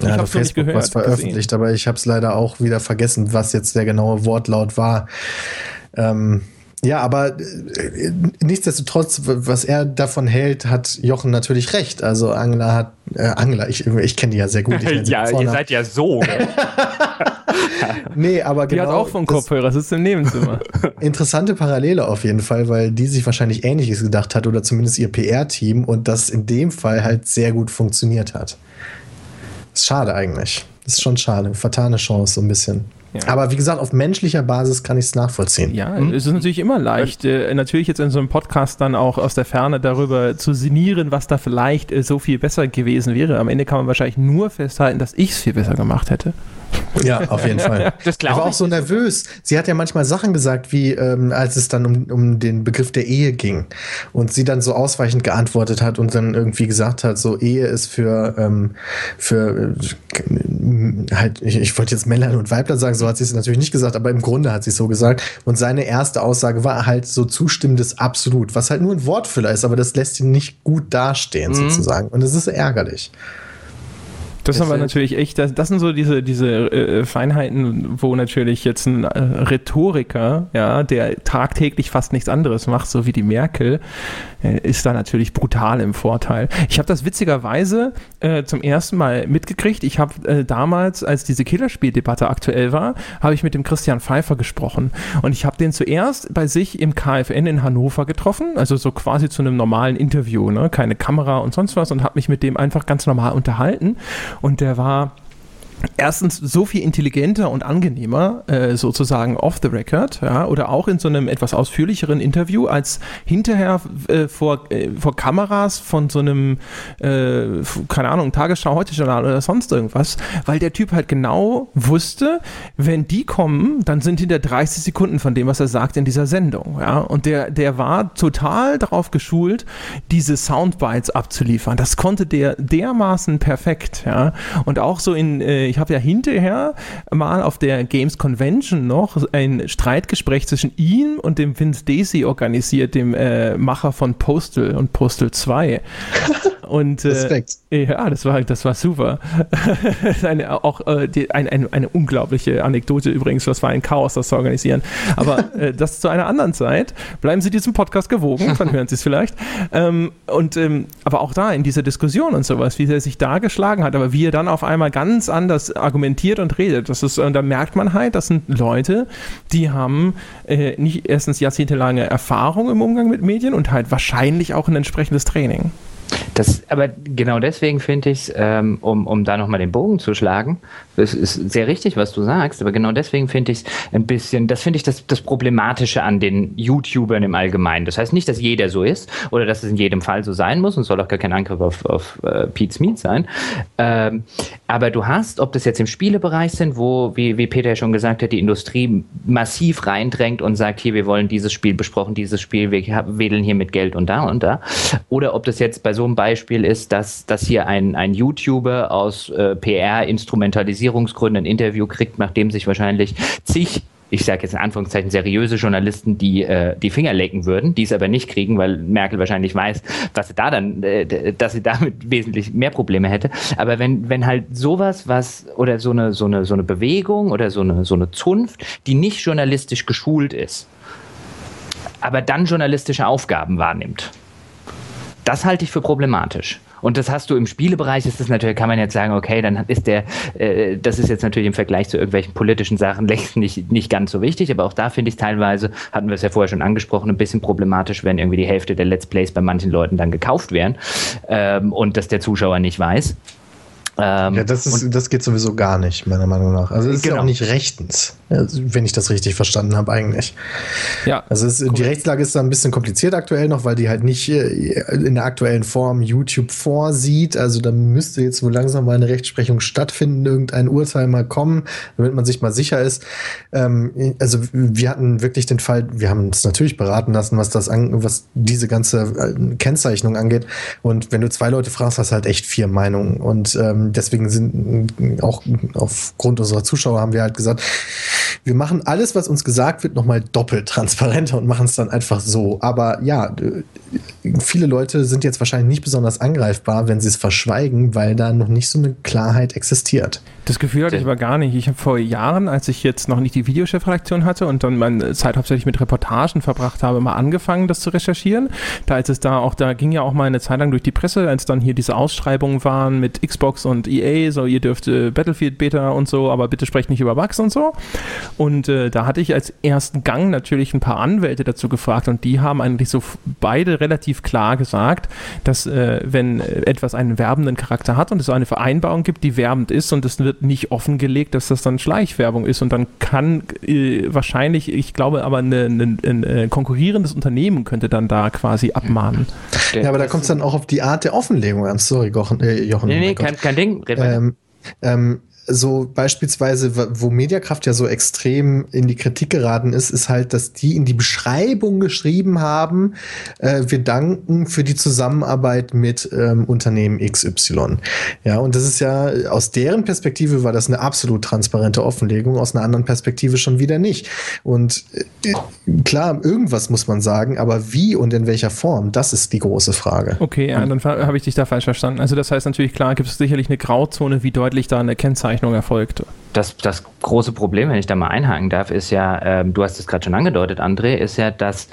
Ja, ich auf Facebook was veröffentlicht, gesehen. aber ich habe es leider auch wieder vergessen, was jetzt der genaue Wortlaut war. Ähm, ja, aber äh, nichtsdestotrotz, was er davon hält, hat Jochen natürlich recht. Also Angela hat, äh, Angela, ich, ich kenne die ja sehr gut. ja, ihr seid ja so. nee, aber die genau. Die hat auch vom Kopfhörer, sitzt im Nebenzimmer. Interessante Parallele auf jeden Fall, weil die sich wahrscheinlich Ähnliches gedacht hat oder zumindest ihr PR-Team und das in dem Fall halt sehr gut funktioniert hat. Ist schade eigentlich. Ist schon schade. Vertane Chance so ein bisschen. Ja. Aber wie gesagt, auf menschlicher Basis kann ich es nachvollziehen. Ja, hm? es ist natürlich immer leicht, äh, natürlich jetzt in so einem Podcast dann auch aus der Ferne darüber zu sinnieren, was da vielleicht äh, so viel besser gewesen wäre. Am Ende kann man wahrscheinlich nur festhalten, dass ich es viel besser gemacht hätte. Ja, auf jeden Fall. Das ich war auch so nervös. Sie hat ja manchmal Sachen gesagt, wie ähm, als es dann um, um den Begriff der Ehe ging und sie dann so ausweichend geantwortet hat und dann irgendwie gesagt hat, so Ehe ist für, ähm, für äh, halt, ich, ich wollte jetzt Männlein und Weibler sagen, so hat sie es natürlich nicht gesagt, aber im Grunde hat sie es so gesagt. Und seine erste Aussage war halt so zustimmendes Absolut, was halt nur ein Wortfüller ist, aber das lässt ihn nicht gut dastehen, mhm. sozusagen. Und es ist ärgerlich. Das haben wir natürlich echt, das, das sind so diese, diese äh, Feinheiten, wo natürlich jetzt ein äh, Rhetoriker, ja, der tagtäglich fast nichts anderes macht, so wie die Merkel, äh, ist da natürlich brutal im Vorteil. Ich habe das witzigerweise äh, zum ersten Mal mitgekriegt. Ich habe äh, damals, als diese Killerspieldebatte aktuell war, habe ich mit dem Christian Pfeiffer gesprochen. Und ich habe den zuerst bei sich im KFN in Hannover getroffen, also so quasi zu einem normalen Interview, ne? keine Kamera und sonst was, und habe mich mit dem einfach ganz normal unterhalten. Und der war erstens so viel intelligenter und angenehmer, äh, sozusagen off the record, ja, oder auch in so einem etwas ausführlicheren Interview, als hinterher äh, vor, äh, vor Kameras von so einem, äh, keine Ahnung, Tagesschau, Heute-Journal oder sonst irgendwas, weil der Typ halt genau wusste, wenn die kommen, dann sind hinter 30 Sekunden von dem, was er sagt in dieser Sendung, ja, und der, der war total darauf geschult, diese Soundbites abzuliefern. Das konnte der dermaßen perfekt, ja, und auch so in, äh, ich habe ja hinterher mal auf der Games Convention noch ein Streitgespräch zwischen ihm und dem Vince Daisy organisiert, dem äh, Macher von Postal und Postal 2. Und äh, Respekt. ja, das war, das war super. eine, auch äh, die, ein, ein, eine unglaubliche Anekdote übrigens, das war ein Chaos, das zu organisieren. Aber äh, das zu einer anderen Zeit. Bleiben Sie diesem Podcast gewogen, dann hören Sie es vielleicht. Ähm, und ähm, aber auch da in dieser Diskussion und sowas, wie er sich da geschlagen hat, aber wie er dann auf einmal ganz anders argumentiert und redet. Das ist, und da merkt man halt, das sind Leute, die haben äh, nicht erstens jahrzehntelange Erfahrung im Umgang mit Medien und halt wahrscheinlich auch ein entsprechendes Training. Das, aber genau deswegen finde ich es, ähm, um, um da nochmal den Bogen zu schlagen, es ist sehr richtig, was du sagst, aber genau deswegen finde ich es ein bisschen, das finde ich das, das Problematische an den YouTubern im Allgemeinen. Das heißt nicht, dass jeder so ist oder dass es in jedem Fall so sein muss und soll auch gar kein Angriff auf, auf uh, Pete's Meat sein. Ähm, aber du hast, ob das jetzt im Spielebereich sind, wo, wie, wie Peter ja schon gesagt hat, die Industrie massiv reindrängt und sagt, hier, wir wollen dieses Spiel besprochen, dieses Spiel, wir wedeln hier mit Geld und da und da. Oder ob das jetzt bei so einem Beispiel ist, dass, dass hier ein, ein YouTuber aus äh, PR-Instrumentalisierungsgründen ein Interview kriegt, nachdem sich wahrscheinlich zig ich sage jetzt in Anführungszeichen seriöse Journalisten, die äh, die Finger lecken würden, die es aber nicht kriegen, weil Merkel wahrscheinlich weiß, dass sie da dann, äh, dass sie damit wesentlich mehr Probleme hätte. Aber wenn wenn halt sowas, was oder so eine so eine so eine Bewegung oder so eine so eine Zunft, die nicht journalistisch geschult ist, aber dann journalistische Aufgaben wahrnimmt, das halte ich für problematisch. Und das hast du im Spielebereich, ist das natürlich, kann man jetzt sagen, okay, dann ist der, äh, das ist jetzt natürlich im Vergleich zu irgendwelchen politischen Sachen längst nicht, nicht ganz so wichtig, aber auch da finde ich teilweise, hatten wir es ja vorher schon angesprochen, ein bisschen problematisch, wenn irgendwie die Hälfte der Let's Plays bei manchen Leuten dann gekauft werden ähm, und das der Zuschauer nicht weiß. Ähm, ja, das, ist, das geht sowieso gar nicht, meiner Meinung nach. Also es ist genau. ja auch nicht rechtens, wenn ich das richtig verstanden habe eigentlich. Ja. Also es, die Rechtslage ist da ein bisschen kompliziert aktuell noch, weil die halt nicht äh, in der aktuellen Form YouTube vorsieht. Also da müsste jetzt wohl langsam mal eine Rechtsprechung stattfinden, irgendein Urteil mal kommen, damit man sich mal sicher ist. Ähm, also wir hatten wirklich den Fall, wir haben uns natürlich beraten lassen, was das an, was diese ganze äh, Kennzeichnung angeht. Und wenn du zwei Leute fragst, hast du halt echt vier Meinungen. Und ähm, deswegen sind auch aufgrund unserer Zuschauer haben wir halt gesagt, wir machen alles, was uns gesagt wird, nochmal doppelt transparenter und machen es dann einfach so. Aber ja, viele Leute sind jetzt wahrscheinlich nicht besonders angreifbar, wenn sie es verschweigen, weil da noch nicht so eine Klarheit existiert. Das Gefühl hatte ich aber gar nicht. Ich habe vor Jahren, als ich jetzt noch nicht die Videochefredaktion hatte und dann meine Zeit hauptsächlich mit Reportagen verbracht habe, mal angefangen, das zu recherchieren. Da als es da auch, da ging ja auch mal eine Zeit lang durch die Presse, als dann hier diese Ausschreibungen waren mit Xbox und EA, so ihr dürft äh, Battlefield Beta und so, aber bitte sprecht nicht über Bugs und so. Und äh, da hatte ich als ersten Gang natürlich ein paar Anwälte dazu gefragt und die haben eigentlich so beide relativ klar gesagt, dass äh, wenn etwas einen werbenden Charakter hat und es so eine Vereinbarung gibt, die werbend ist und es wird wird nicht offengelegt, dass das dann Schleichwerbung ist und dann kann äh, wahrscheinlich, ich glaube aber eine, eine, ein äh, konkurrierendes Unternehmen könnte dann da quasi abmahnen. Ja, aber da kommt es dann auch auf die Art der Offenlegung an. Sorry, Jochen. Äh, Jochen nee, nee, kein, kein Ding. Ähm, ähm, so beispielsweise, wo Mediakraft ja so extrem in die Kritik geraten ist, ist halt, dass die in die Beschreibung geschrieben haben, äh, wir danken für die Zusammenarbeit mit ähm, Unternehmen XY. Ja, und das ist ja, aus deren Perspektive war das eine absolut transparente Offenlegung, aus einer anderen Perspektive schon wieder nicht. Und äh, klar, irgendwas muss man sagen, aber wie und in welcher Form, das ist die große Frage. Okay, ja, dann habe ich dich da falsch verstanden. Also das heißt natürlich, klar, gibt es sicherlich eine Grauzone, wie deutlich da eine Kennzeichnung Aufzeichnung erfolgte. Das, das große Problem, wenn ich da mal einhaken darf, ist ja, ähm, du hast es gerade schon angedeutet, André, ist ja, dass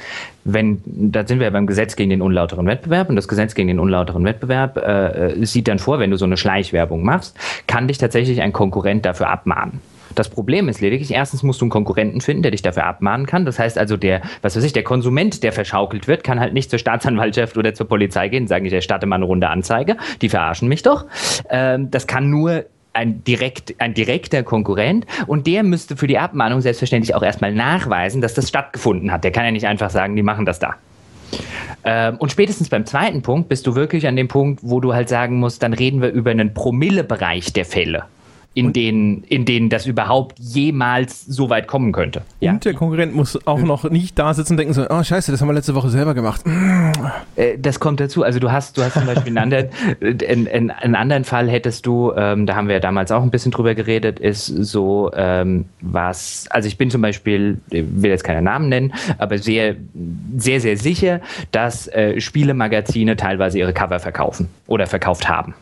wenn, da sind wir ja beim Gesetz gegen den unlauteren Wettbewerb und das Gesetz gegen den unlauteren Wettbewerb äh, sieht dann vor, wenn du so eine Schleichwerbung machst, kann dich tatsächlich ein Konkurrent dafür abmahnen. Das Problem ist lediglich, erstens musst du einen Konkurrenten finden, der dich dafür abmahnen kann. Das heißt also, der, was weiß ich, der Konsument, der verschaukelt wird, kann halt nicht zur Staatsanwaltschaft oder zur Polizei gehen und sagen, ich erstatte mal eine Runde Anzeige. Die verarschen mich doch. Ähm, das kann nur ein, direkt, ein direkter Konkurrent und der müsste für die Abmahnung selbstverständlich auch erstmal nachweisen, dass das stattgefunden hat. Der kann ja nicht einfach sagen, die machen das da. Ähm, und spätestens beim zweiten Punkt bist du wirklich an dem Punkt, wo du halt sagen musst, dann reden wir über einen Promillebereich der Fälle in denen, in denen das überhaupt jemals so weit kommen könnte. Ja. Und der Konkurrent muss auch noch nicht da sitzen und denken so, oh scheiße, das haben wir letzte Woche selber gemacht. Äh, das kommt dazu. Also du hast, du hast zum Beispiel einen anderen, in, in, einen anderen Fall hättest du, ähm, da haben wir ja damals auch ein bisschen drüber geredet, ist so ähm, was, also ich bin zum Beispiel, ich will jetzt keine Namen nennen, aber sehr, sehr, sehr sicher, dass äh, Spielemagazine teilweise ihre Cover verkaufen oder verkauft haben.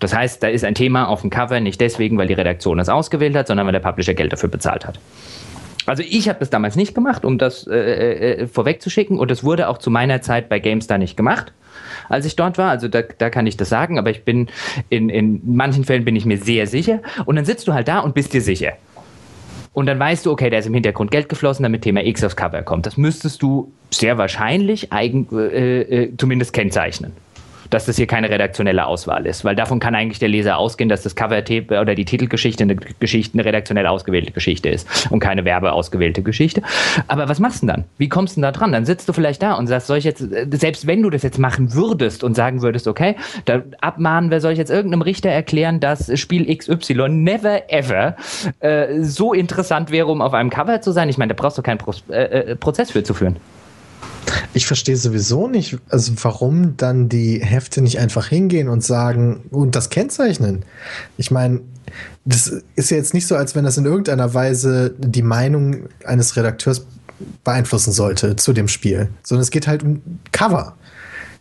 Das heißt, da ist ein Thema auf dem Cover nicht deswegen, weil die Redaktion es ausgewählt hat, sondern weil der Publisher Geld dafür bezahlt hat. Also ich habe das damals nicht gemacht, um das äh, äh, vorwegzuschicken und es wurde auch zu meiner Zeit bei GameStar nicht gemacht, als ich dort war. Also da, da kann ich das sagen, aber ich bin in, in manchen Fällen bin ich mir sehr sicher und dann sitzt du halt da und bist dir sicher. Und dann weißt du, okay, da ist im Hintergrund Geld geflossen, damit Thema X aufs Cover kommt. Das müsstest du sehr wahrscheinlich eigen, äh, äh, zumindest kennzeichnen dass das hier keine redaktionelle Auswahl ist, weil davon kann eigentlich der Leser ausgehen, dass das Cover oder die Titelgeschichte eine Geschichte eine redaktionell ausgewählte Geschichte ist und keine werbeausgewählte Geschichte. Aber was machst du denn dann? Wie kommst du denn da dran? Dann sitzt du vielleicht da und sagst, soll ich jetzt, selbst wenn du das jetzt machen würdest und sagen würdest, okay, da abmahnen wir, soll ich jetzt irgendeinem Richter erklären, dass Spiel XY never ever äh, so interessant wäre, um auf einem Cover zu sein? Ich meine, da brauchst du keinen Pro äh, äh Prozess für zu führen. Ich verstehe sowieso nicht, also warum dann die Hefte nicht einfach hingehen und sagen und das kennzeichnen. Ich meine, das ist ja jetzt nicht so, als wenn das in irgendeiner Weise die Meinung eines Redakteurs beeinflussen sollte zu dem Spiel, sondern es geht halt um Cover.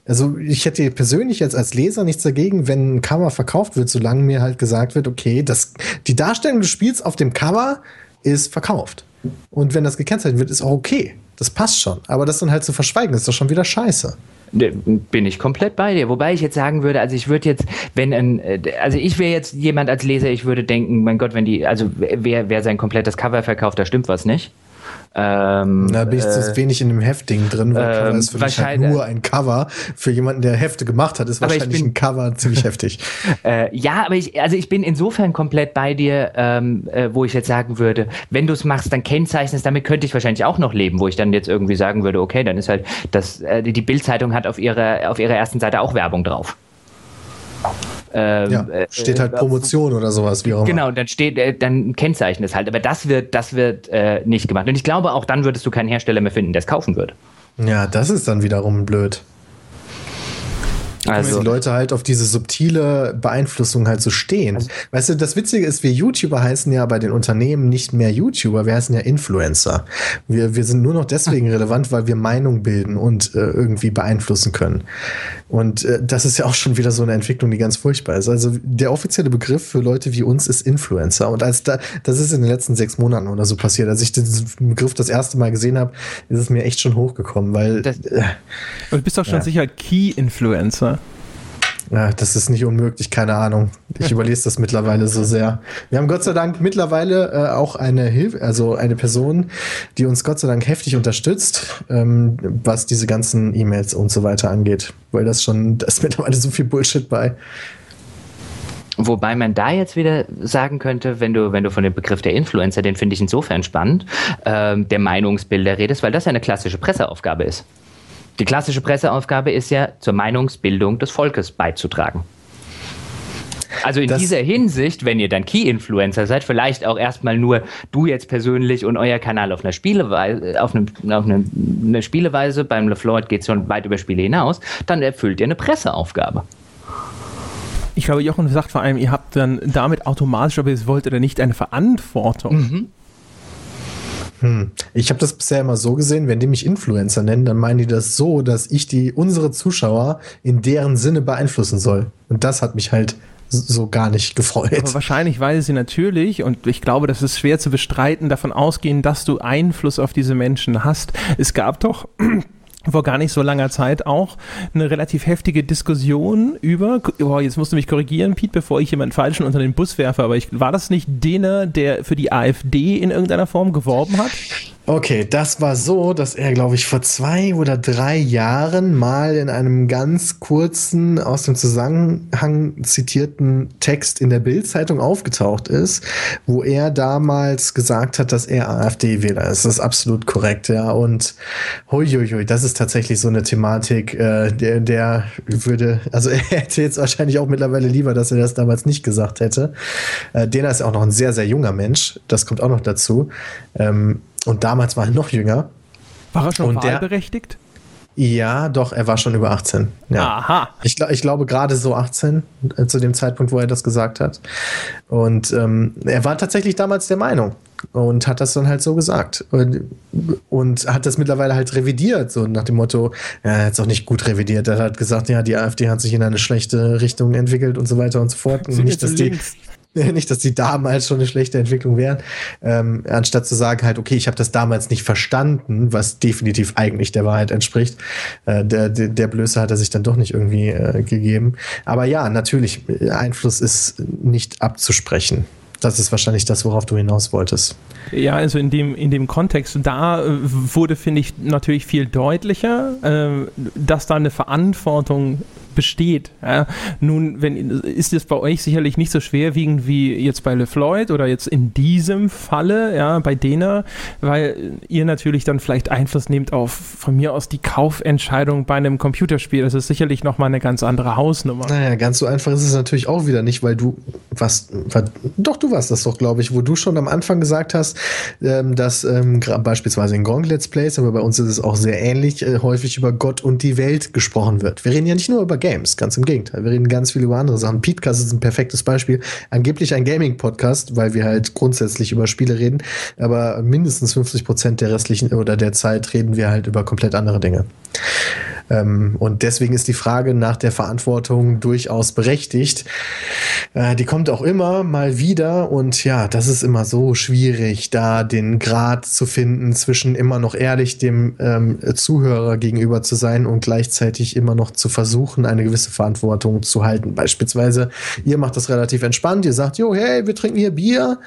Also ich hätte persönlich jetzt als Leser nichts dagegen, wenn ein Cover verkauft wird, solange mir halt gesagt wird, okay, das, die Darstellung des Spiels auf dem Cover ist verkauft. Und wenn das gekennzeichnet wird, ist auch okay. Das passt schon. Aber das dann halt zu verschweigen, ist doch schon wieder scheiße. Ne, bin ich komplett bei dir. Wobei ich jetzt sagen würde, also ich würde jetzt, wenn ein, äh, also ich wäre jetzt jemand als Leser, ich würde denken, mein Gott, wenn die, also wer, wer sein komplettes Cover verkauft, da stimmt was nicht. Ähm, da bin ich äh, zu wenig in dem Heftding drin, weil Cover ähm, ist für mich halt nur ein Cover. Für jemanden, der Hefte gemacht hat, ist wahrscheinlich bin, ein Cover ziemlich heftig. Äh, ja, aber ich, also ich bin insofern komplett bei dir, ähm, äh, wo ich jetzt sagen würde, wenn du es machst, dann kennzeichnest, damit könnte ich wahrscheinlich auch noch leben, wo ich dann jetzt irgendwie sagen würde, okay, dann ist halt das, äh, die Bildzeitung hat auf ihrer, auf ihrer ersten Seite auch Werbung drauf. Ähm, ja, äh, steht halt äh, Promotion oder sowas, wie auch. Genau, dann steht, äh, dann kennzeichnen es halt. Aber das wird, das wird äh, nicht gemacht. Und ich glaube, auch dann würdest du keinen Hersteller mehr finden, der es kaufen wird. Ja, das ist dann wiederum blöd. Also, die Leute halt auf diese subtile Beeinflussung halt so stehen. Also, weißt du, das Witzige ist, wir YouTuber heißen ja bei den Unternehmen nicht mehr YouTuber, wir heißen ja Influencer. Wir, wir sind nur noch deswegen relevant, weil wir Meinung bilden und äh, irgendwie beeinflussen können. Und äh, das ist ja auch schon wieder so eine Entwicklung, die ganz furchtbar ist. Also der offizielle Begriff für Leute wie uns ist Influencer. Und als da, das ist in den letzten sechs Monaten oder so passiert. Als ich diesen Begriff das erste Mal gesehen habe, ist es mir echt schon hochgekommen, weil. Das, äh, und du bist doch schon ja. sicher Key-Influencer. Ja, das ist nicht unmöglich, keine Ahnung. Ich überlese das mittlerweile so sehr. Wir haben Gott sei Dank mittlerweile äh, auch eine Hilfe, also eine Person, die uns Gott sei Dank heftig unterstützt, ähm, was diese ganzen E-Mails und so weiter angeht. Weil das schon, da ist mittlerweile so viel Bullshit bei. Wobei man da jetzt wieder sagen könnte, wenn du, wenn du von dem Begriff der Influencer, den finde ich insofern spannend, äh, der Meinungsbilder redest, weil das ja eine klassische Presseaufgabe ist. Die klassische Presseaufgabe ist ja, zur Meinungsbildung des Volkes beizutragen. Also in das dieser Hinsicht, wenn ihr dann Key-Influencer seid, vielleicht auch erstmal nur du jetzt persönlich und euer Kanal auf einer Spieleweise, auf, einem, auf eine, eine Spieleweise, beim LeFloid geht es schon weit über Spiele hinaus, dann erfüllt ihr eine Presseaufgabe. Ich glaube, Jochen sagt vor allem, ihr habt dann damit automatisch, ob ihr es wollt oder nicht, eine Verantwortung. Mhm. Hm. Ich habe das bisher immer so gesehen, wenn die mich Influencer nennen, dann meinen die das so, dass ich die unsere Zuschauer in deren Sinne beeinflussen soll. Und das hat mich halt so gar nicht gefreut. Aber wahrscheinlich, weil sie natürlich, und ich glaube, das ist schwer zu bestreiten, davon ausgehen, dass du Einfluss auf diese Menschen hast. Es gab doch vor gar nicht so langer Zeit auch eine relativ heftige Diskussion über, oh, jetzt musst du mich korrigieren, Pete, bevor ich jemanden falschen unter den Bus werfe, aber ich, war das nicht Dena, der für die AfD in irgendeiner Form geworben hat? Okay, das war so, dass er, glaube ich, vor zwei oder drei Jahren mal in einem ganz kurzen, aus dem Zusammenhang zitierten Text in der Bild-Zeitung aufgetaucht ist, wo er damals gesagt hat, dass er AfD-Wähler ist. Das ist absolut korrekt, ja. Und huiuiui, das ist tatsächlich so eine Thematik, äh, der, der würde, also er hätte jetzt wahrscheinlich auch mittlerweile lieber, dass er das damals nicht gesagt hätte. Äh, Dena ist auch noch ein sehr, sehr junger Mensch. Das kommt auch noch dazu. Ähm, und damals war er noch jünger. War er schon Und der- wahlberechtigt? Ja, doch, er war schon über 18. Ja. Aha. Ich, ich glaube gerade so 18 äh, zu dem Zeitpunkt, wo er das gesagt hat. Und ähm, er war tatsächlich damals der Meinung und hat das dann halt so gesagt. Und, und hat das mittlerweile halt revidiert, so nach dem Motto, ja, er hat es auch nicht gut revidiert. Er hat gesagt, ja, die AfD hat sich in eine schlechte Richtung entwickelt und so weiter und so fort. Und nicht, dass die. nicht, dass die damals schon eine schlechte Entwicklung wären, ähm, anstatt zu sagen halt, okay, ich habe das damals nicht verstanden, was definitiv eigentlich der Wahrheit entspricht. Äh, der, der, der Blöße hat er sich dann doch nicht irgendwie äh, gegeben. Aber ja, natürlich, äh, Einfluss ist nicht abzusprechen. Das ist wahrscheinlich das, worauf du hinaus wolltest. Ja, also in dem, in dem Kontext, da äh, wurde, finde ich, natürlich viel deutlicher, äh, dass da eine Verantwortung besteht. Ja. Nun, wenn, ist es bei euch sicherlich nicht so schwerwiegend wie jetzt bei LeFloid oder jetzt in diesem Falle, ja, bei Dena, weil ihr natürlich dann vielleicht Einfluss nehmt auf von mir aus die Kaufentscheidung bei einem Computerspiel. Das ist sicherlich nochmal eine ganz andere Hausnummer. Naja, ganz so einfach ist es natürlich auch wieder nicht, weil du was, was doch du warst das doch, glaube ich, wo du schon am Anfang gesagt hast, ähm, dass ähm, beispielsweise in Gong Let's Plays, aber bei uns ist es auch sehr ähnlich, äh, häufig über Gott und die Welt gesprochen wird. Wir reden ja nicht nur über Games, ganz im Gegenteil. Wir reden ganz viel über andere Sachen. Podcast ist ein perfektes Beispiel. Angeblich ein Gaming-Podcast, weil wir halt grundsätzlich über Spiele reden, aber mindestens 50 Prozent der restlichen oder der Zeit reden wir halt über komplett andere Dinge. Ähm, und deswegen ist die Frage nach der Verantwortung durchaus berechtigt. Äh, die kommt auch immer mal wieder und ja, das ist immer so schwierig, da den Grad zu finden zwischen immer noch ehrlich dem ähm, Zuhörer gegenüber zu sein und gleichzeitig immer noch zu versuchen, eine gewisse Verantwortung zu halten. Beispielsweise, ihr macht das relativ entspannt, ihr sagt, jo, hey, wir trinken hier Bier.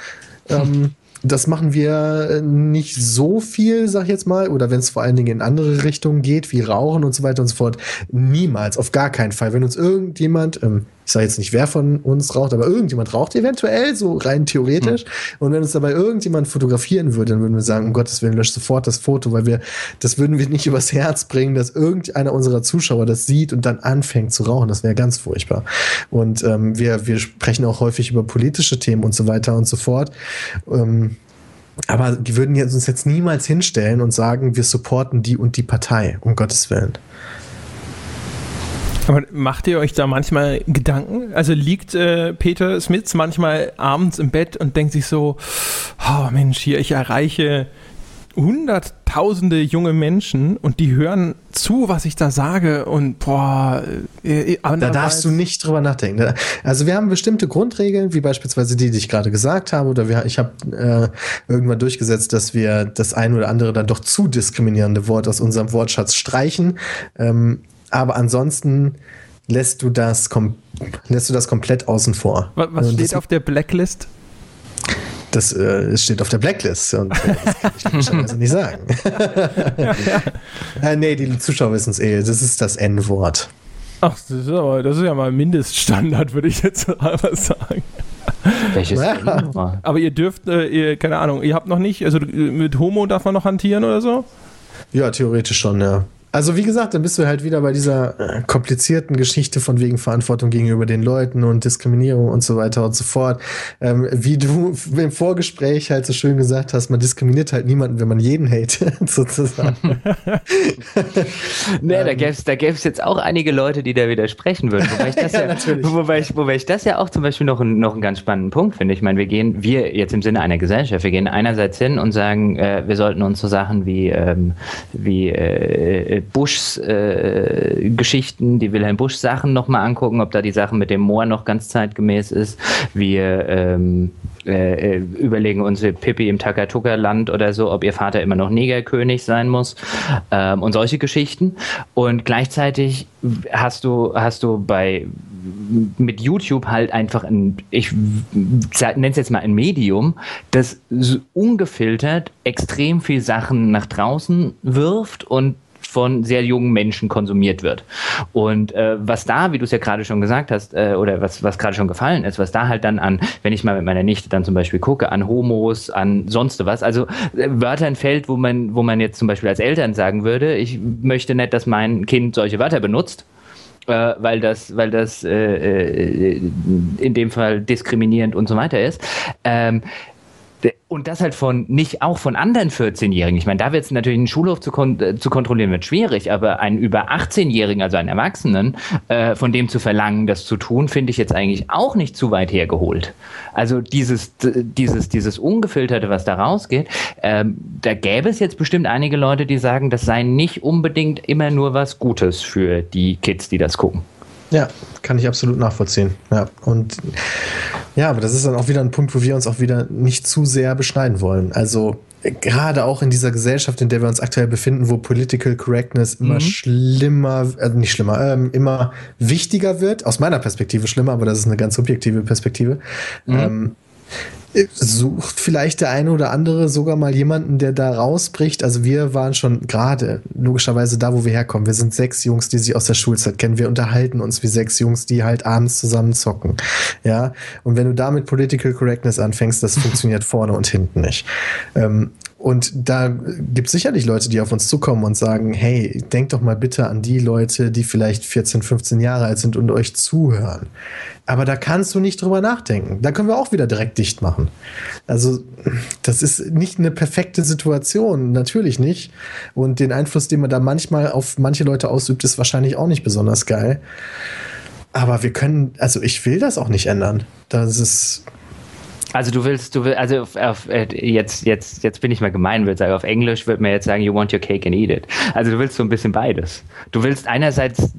Ähm, das machen wir äh, nicht so viel, sag ich jetzt mal, oder wenn es vor allen Dingen in andere Richtungen geht, wie Rauchen und so weiter und so fort. Niemals, auf gar keinen Fall. Wenn uns irgendjemand, ähm, ich sage jetzt nicht, wer von uns raucht, aber irgendjemand raucht eventuell, so rein theoretisch. Und wenn uns dabei irgendjemand fotografieren würde, dann würden wir sagen, um Gottes Willen, löscht sofort das Foto, weil wir, das würden wir nicht übers Herz bringen, dass irgendeiner unserer Zuschauer das sieht und dann anfängt zu rauchen. Das wäre ganz furchtbar. Und ähm, wir, wir sprechen auch häufig über politische Themen und so weiter und so fort. Ähm, aber die würden uns jetzt niemals hinstellen und sagen, wir supporten die und die Partei, um Gottes Willen. Aber macht ihr euch da manchmal Gedanken? Also liegt äh, Peter Smits manchmal abends im Bett und denkt sich so, oh Mensch, hier, ich erreiche hunderttausende junge Menschen und die hören zu, was ich da sage und boah, äh, Da darfst du nicht drüber nachdenken. Also wir haben bestimmte Grundregeln, wie beispielsweise die, die ich gerade gesagt habe, oder wir, ich habe äh, irgendwann durchgesetzt, dass wir das ein oder andere dann doch zu diskriminierende Wort aus unserem Wortschatz streichen. Ähm, aber ansonsten lässt du das, kom lässt du das komplett außen vor. Was, was Und steht das, auf der Blacklist? Das äh, es steht auf der Blacklist und äh, das kann ich also nicht sagen. äh, nee, die Zuschauer wissen es eh. Das ist das N-Wort. Ach, das ist, aber, das ist ja mal Mindeststandard, würde ich jetzt aber sagen. Welches Ja. War? Aber ihr dürft, äh, ihr, keine Ahnung, ihr habt noch nicht, also äh, mit Homo darf man noch hantieren oder so? Ja, theoretisch schon, ja. Also wie gesagt, dann bist du halt wieder bei dieser äh, komplizierten Geschichte von wegen Verantwortung gegenüber den Leuten und Diskriminierung und so weiter und so fort. Ähm, wie du im Vorgespräch halt so schön gesagt hast, man diskriminiert halt niemanden, wenn man jeden hatet, sozusagen. Nee, Ähm. da gäbe es da gäb's jetzt auch einige Leute, die da widersprechen würden. Wobei ich das Ja, ja, wobei ich, wobei ich das ja auch zum Beispiel noch, einen- noch einen ganz spannenden Punkt finde. Ich meine, wir gehen, wir jetzt im Sinne einer Gesellschaft, wir gehen einerseits hin und sagen, äh, wir sollten uns so Sachen wie, ähm, wie äh, Bushs äh, Geschichten, die Wilhelm Busch Sachen nochmal angucken, ob da die Sachen mit dem Moor noch ganz zeitgemäß ist. Wir ähm, äh, äh, überlegen uns Pippi im Takatuka-Land oder so, ob ihr Vater immer noch Negerkönig sein muss ähm, und solche Geschichten. Und gleichzeitig hast du, hast du bei mit YouTube halt einfach ein, ich nenne es jetzt mal ein Medium, das ungefiltert extrem viel Sachen nach draußen wirft und von sehr jungen Menschen konsumiert wird. Und äh, was da, wie du es ja gerade schon gesagt hast, äh, oder was, was gerade schon gefallen ist, was da halt dann an, wenn ich mal mit meiner Nichte dann zum Beispiel gucke, an Homos, an sonst was, also äh, Wörter Feld, wo man, wo man jetzt zum Beispiel als Eltern sagen würde, ich möchte nicht, dass mein Kind solche Wörter benutzt, äh, weil das, weil das äh, äh, in dem Fall diskriminierend und so weiter ist. Ähm, und das halt von, nicht auch von anderen 14-Jährigen. Ich meine, da wird es natürlich einen Schulhof zu, kon äh, zu kontrollieren, wird schwierig, aber einen über 18-Jährigen, also einen Erwachsenen, äh, von dem zu verlangen, das zu tun, finde ich jetzt eigentlich auch nicht zu weit hergeholt. Also dieses, dieses, dieses Ungefilterte, was da rausgeht, ähm, da gäbe es jetzt bestimmt einige Leute, die sagen, das sei nicht unbedingt immer nur was Gutes für die Kids, die das gucken. Ja, kann ich absolut nachvollziehen. Ja, und ja, aber das ist dann auch wieder ein Punkt, wo wir uns auch wieder nicht zu sehr beschneiden wollen. Also gerade auch in dieser Gesellschaft, in der wir uns aktuell befinden, wo Political Correctness immer mhm. schlimmer, also nicht schlimmer, ähm, immer wichtiger wird, aus meiner Perspektive schlimmer, aber das ist eine ganz subjektive Perspektive. Mhm. Ähm, sucht vielleicht der eine oder andere sogar mal jemanden, der da rausbricht. Also wir waren schon gerade logischerweise da, wo wir herkommen. Wir sind sechs Jungs, die sich aus der Schulzeit kennen. Wir unterhalten uns wie sechs Jungs, die halt abends zusammen zocken. Ja. Und wenn du da mit Political Correctness anfängst, das funktioniert vorne und hinten nicht. Ähm, und da gibt es sicherlich Leute, die auf uns zukommen und sagen, hey, denkt doch mal bitte an die Leute, die vielleicht 14, 15 Jahre alt sind und euch zuhören. Aber da kannst du nicht drüber nachdenken. Da können wir auch wieder direkt dicht machen. Also das ist nicht eine perfekte Situation, natürlich nicht. Und den Einfluss, den man da manchmal auf manche Leute ausübt, ist wahrscheinlich auch nicht besonders geil. Aber wir können, also ich will das auch nicht ändern. Das ist also du willst, du willst, also auf, auf, äh, jetzt, jetzt, jetzt bin ich mal gemein, würde sagen, auf Englisch würde man jetzt sagen, you want your cake and eat it. Also du willst so ein bisschen beides. Du willst einerseits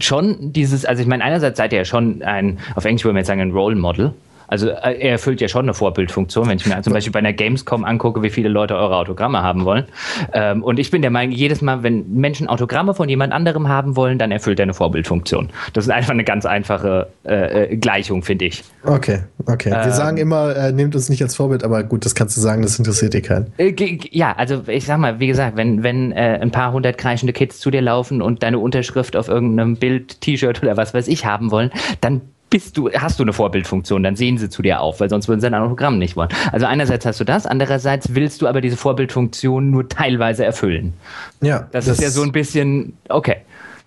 schon dieses, also ich meine, einerseits seid ihr ja schon ein, auf Englisch würde man jetzt sagen, ein Role Model. Also äh, er erfüllt ja schon eine Vorbildfunktion, wenn ich mir zum Beispiel bei einer Gamescom angucke, wie viele Leute eure Autogramme haben wollen. Ähm, und ich bin der Meinung, jedes Mal, wenn Menschen Autogramme von jemand anderem haben wollen, dann erfüllt er eine Vorbildfunktion. Das ist einfach eine ganz einfache äh, äh Gleichung, finde ich. Okay, okay. Wir ähm, sagen immer, äh, nehmt uns nicht als Vorbild, aber gut, das kannst du sagen, das interessiert dir keinen. Äh, ja, also ich sag mal, wie gesagt, wenn, wenn ein paar hundert kreischende Kids zu dir laufen und deine Unterschrift auf irgendeinem Bild, T-Shirt oder was weiß ich haben wollen, dann bist du, hast du eine Vorbildfunktion, dann sehen sie zu dir auf, weil sonst würden sie ein Autogramm nicht wollen. Also einerseits hast du das, andererseits willst du aber diese Vorbildfunktion nur teilweise erfüllen. Ja. Das, das ist ja so ein bisschen, okay.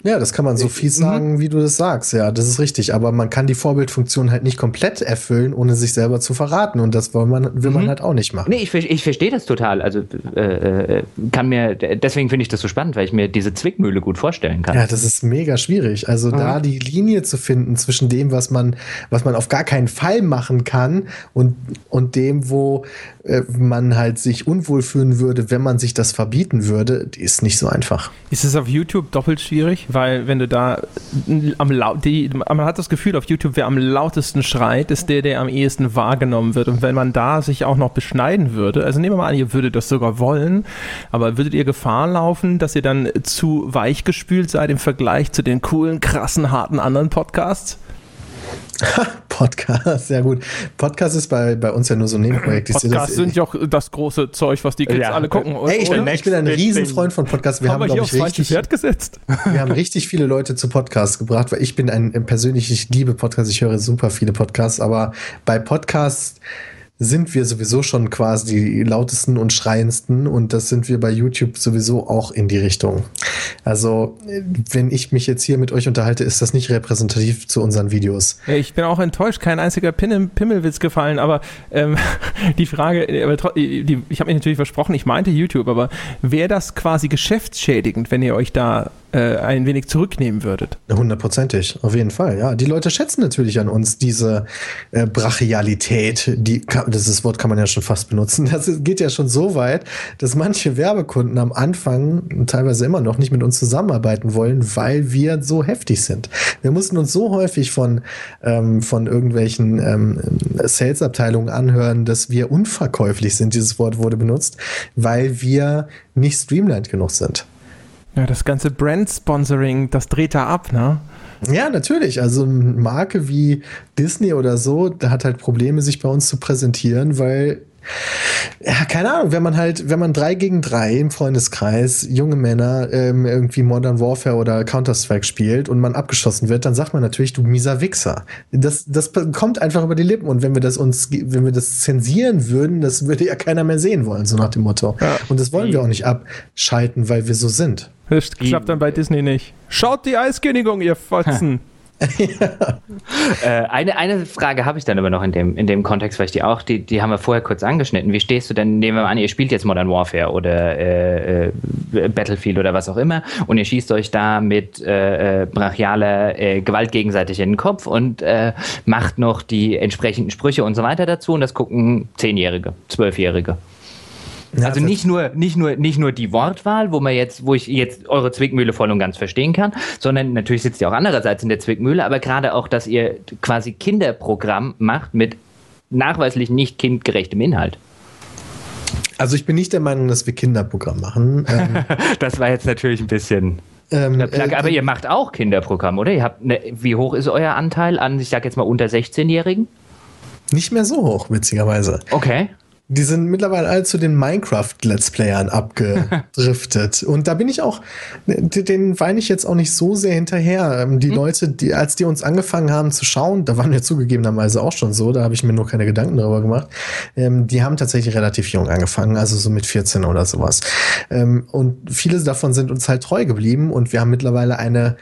Ja, das kann man so viel sagen, mhm. wie du das sagst. Ja, das ist richtig. Aber man kann die Vorbildfunktion halt nicht komplett erfüllen, ohne sich selber zu verraten. Und das will man, will man mhm. halt auch nicht machen. Nee, ich, ich verstehe das total. Also äh, äh, kann mir, deswegen finde ich das so spannend, weil ich mir diese Zwickmühle gut vorstellen kann. Ja, das ist mega schwierig. Also mhm. da die Linie zu finden zwischen dem, was man, was man auf gar keinen Fall machen kann und, und dem, wo äh, man halt sich unwohl fühlen würde, wenn man sich das verbieten würde, die ist nicht so einfach. Ist es auf YouTube doppelt schwierig? Weil wenn du da am laut, die, man hat das Gefühl, auf YouTube, wer am lautesten schreit, ist der, der am ehesten wahrgenommen wird. Und wenn man da sich auch noch beschneiden würde, also nehmen wir mal an, ihr würdet das sogar wollen, aber würdet ihr Gefahr laufen, dass ihr dann zu weichgespült seid im Vergleich zu den coolen, krassen, harten anderen Podcasts? Podcast, ja gut. Podcast ist bei, bei uns ja nur so ein Nebenprojekt. Podcasts sind ja auch das große Zeug, was die Kids ja. alle gucken. Hey, ich, bin, ich bin ein Riesenfreund von Podcasts. Wir haben, haben wir ich, richtig, Pferd gesetzt. wir haben richtig viele Leute zu Podcasts gebracht, weil ich bin ein persönlich, ich liebe Podcasts, ich höre super viele Podcasts, aber bei Podcasts sind wir sowieso schon quasi die lautesten und schreiendsten und das sind wir bei YouTube sowieso auch in die Richtung. Also, wenn ich mich jetzt hier mit euch unterhalte, ist das nicht repräsentativ zu unseren Videos. Ich bin auch enttäuscht, kein einziger Pimmelwitz gefallen, aber ähm, die Frage, die, ich habe mich natürlich versprochen, ich meinte YouTube, aber wäre das quasi geschäftsschädigend, wenn ihr euch da äh, ein wenig zurücknehmen würdet. Hundertprozentig, auf jeden Fall, ja. Die Leute schätzen natürlich an uns diese äh, Brachialität, die, das Wort kann man ja schon fast benutzen. Das geht ja schon so weit, dass manche Werbekunden am Anfang teilweise immer noch nicht mit uns zusammenarbeiten wollen, weil wir so heftig sind. Wir mussten uns so häufig von, ähm, von irgendwelchen ähm, Sales-Abteilungen anhören, dass wir unverkäuflich sind. Dieses Wort wurde benutzt, weil wir nicht streamlined genug sind. Ja, das ganze Brand-Sponsoring, das dreht da ab, ne? Ja, natürlich. Also eine Marke wie Disney oder so, da hat halt Probleme, sich bei uns zu präsentieren, weil ja, keine Ahnung, wenn man halt, wenn man drei gegen drei im Freundeskreis junge Männer ähm, irgendwie Modern Warfare oder Counter-Strike spielt und man abgeschossen wird, dann sagt man natürlich, du mieser Wichser. Das, das kommt einfach über die Lippen und wenn wir das uns, wenn wir das zensieren würden, das würde ja keiner mehr sehen wollen, so nach dem Motto. Ja. Und das wollen wir auch nicht abschalten, weil wir so sind. Das klappt dann bei Disney nicht. Schaut die Eiskönigin, ihr Fotzen! äh, eine, eine Frage habe ich dann aber noch in dem, in dem Kontext, weil ich die auch, die, die haben wir vorher kurz angeschnitten. Wie stehst du denn, nehmen wir mal an, ihr spielt jetzt Modern Warfare oder äh, äh, Battlefield oder was auch immer und ihr schießt euch da mit äh, äh, brachialer Gewalt gegenseitig in den Kopf und macht noch die entsprechenden Sprüche und so weiter dazu und das gucken Zehnjährige, Zwölfjährige. Ja, also nicht nur, nicht nur, nicht nur die Wortwahl, wo man jetzt, wo ich jetzt eure Zwickmühle voll und ganz verstehen kann, sondern natürlich sitzt ihr auch andererseits in der Zwickmühle, aber gerade auch, dass ihr quasi Kinderprogramm macht mit nachweislich nicht kindgerechtem Inhalt. Also ich bin nicht der Meinung, dass wir Kinderprogramm machen. Ähm, das war jetzt natürlich ein bisschen. Ähm, äh, aber ihr macht auch Kinderprogramm, oder? Ihr habt eine, wie hoch ist euer Anteil an, ich sag jetzt mal unter 16-Jährigen? Nicht mehr so hoch, witzigerweise. Okay. Die sind mittlerweile alle zu den Minecraft-Let's Playern abgedriftet. und da bin ich auch, den weine ich jetzt auch nicht so sehr hinterher. Ähm, die mhm. Leute, die, als die uns angefangen haben zu schauen, da waren wir zugegebenerweise auch schon so, da habe ich mir nur keine Gedanken darüber gemacht. Ähm, die haben tatsächlich relativ jung angefangen, also so mit 14 oder sowas. Ähm, und viele davon sind uns halt treu geblieben und wir haben mittlerweile eine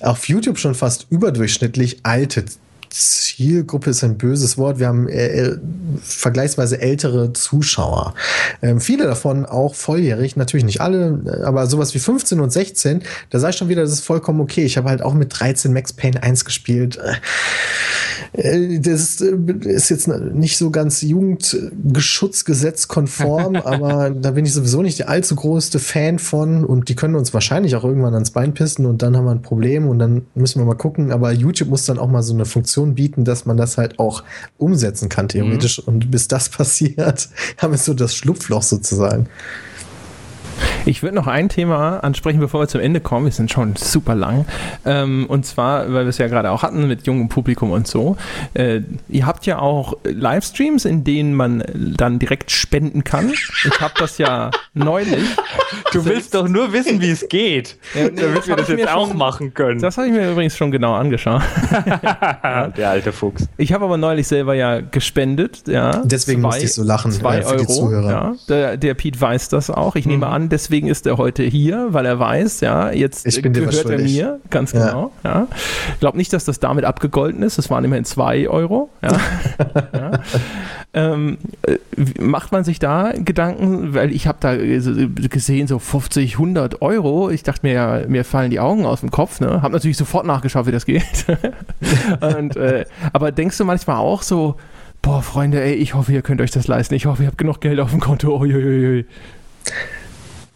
auf YouTube schon fast überdurchschnittlich alte Zielgruppe ist ein böses Wort. Wir haben äh, äh, vergleichsweise ältere Zuschauer. Ähm, viele davon auch volljährig, natürlich nicht alle, aber sowas wie 15 und 16, da sage ich schon wieder, das ist vollkommen okay. Ich habe halt auch mit 13 Max Payne 1 gespielt. Äh, das äh, ist jetzt nicht so ganz Jugendgeschutzgesetzkonform, aber da bin ich sowieso nicht der allzu größte Fan von und die können uns wahrscheinlich auch irgendwann ans Bein pissen und dann haben wir ein Problem und dann müssen wir mal gucken. Aber YouTube muss dann auch mal so eine Funktion Option bieten, dass man das halt auch umsetzen kann, theoretisch. Mhm. Und bis das passiert, haben wir so das Schlupfloch sozusagen. Ich würde noch ein Thema ansprechen, bevor wir zum Ende kommen. Wir sind schon super lang. Ähm, und zwar, weil wir es ja gerade auch hatten mit jungem Publikum und so. Äh, ihr habt ja auch Livestreams, in denen man dann direkt spenden kann. Ich habe das ja neulich. Du willst doch nur wissen, wie es geht, ja, nee, damit wir das jetzt auch schon, machen können. Das habe ich mir übrigens schon genau angeschaut. Der alte Fuchs. Ich habe aber neulich selber ja gespendet. Ja, Deswegen zwei, musste ich so lachen. Zwei äh, Euro. Ja, der, der Pete weiß das auch. Ich mhm. nehme an, deswegen deswegen ist er heute hier, weil er weiß, ja, jetzt gehört er mir, ganz genau. Ja. ja. Ich glaube nicht, dass das damit abgegolten ist. Es waren immerhin zwei Euro. Ja. ja. Ähm, äh, macht man sich da Gedanken, weil ich habe da gesehen, so 50, 100 Euro. Ich dachte mir ja, mir fallen die Augen aus dem Kopf. Ne? Habe natürlich sofort nachgeschaut, wie das geht. Und, äh, aber denkst du manchmal auch so, boah, Freunde, ey, ich hoffe, ihr könnt euch das leisten. Ich hoffe, ihr habt genug Geld auf dem Konto. Uiuiui.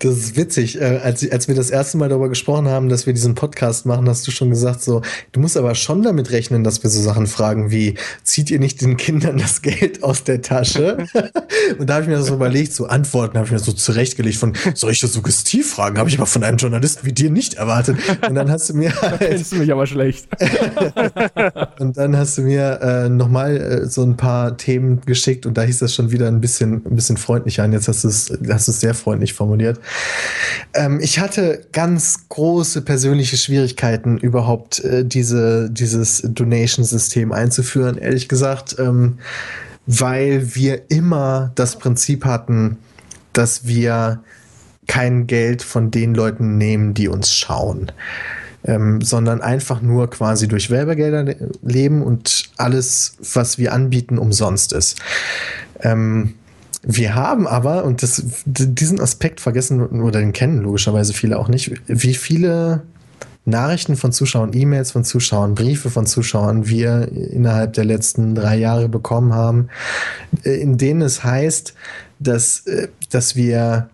Das ist witzig. Äh, als, als wir das erste Mal darüber gesprochen haben, dass wir diesen Podcast machen, hast du schon gesagt, so, du musst aber schon damit rechnen, dass wir so Sachen fragen wie, zieht ihr nicht den Kindern das Geld aus der Tasche? und da habe ich mir das so überlegt, so Antworten habe ich mir so zurechtgelegt von, solche Suggestivfragen habe ich aber von einem Journalisten wie dir nicht erwartet. Und dann hast du mir. Halt, kennst du mich aber schlecht. und dann hast du mir äh, nochmal äh, so ein paar Themen geschickt und da hieß das schon wieder ein bisschen, ein bisschen freundlicher an. Jetzt hast du es hast du es sehr freundlich formuliert. Ähm, ich hatte ganz große persönliche Schwierigkeiten, überhaupt äh, diese, dieses Donation-System einzuführen, ehrlich gesagt, ähm, weil wir immer das Prinzip hatten, dass wir kein Geld von den Leuten nehmen, die uns schauen. Ähm, sondern einfach nur quasi durch Werbegelder leben und alles, was wir anbieten, umsonst ist. Ähm, wir haben aber, und das, diesen Aspekt vergessen oder den kennen logischerweise viele auch nicht, wie viele Nachrichten von Zuschauern, E-Mails von Zuschauern, Briefe von Zuschauern wir innerhalb der letzten drei Jahre bekommen haben, äh, in denen es heißt, dass, äh, dass wir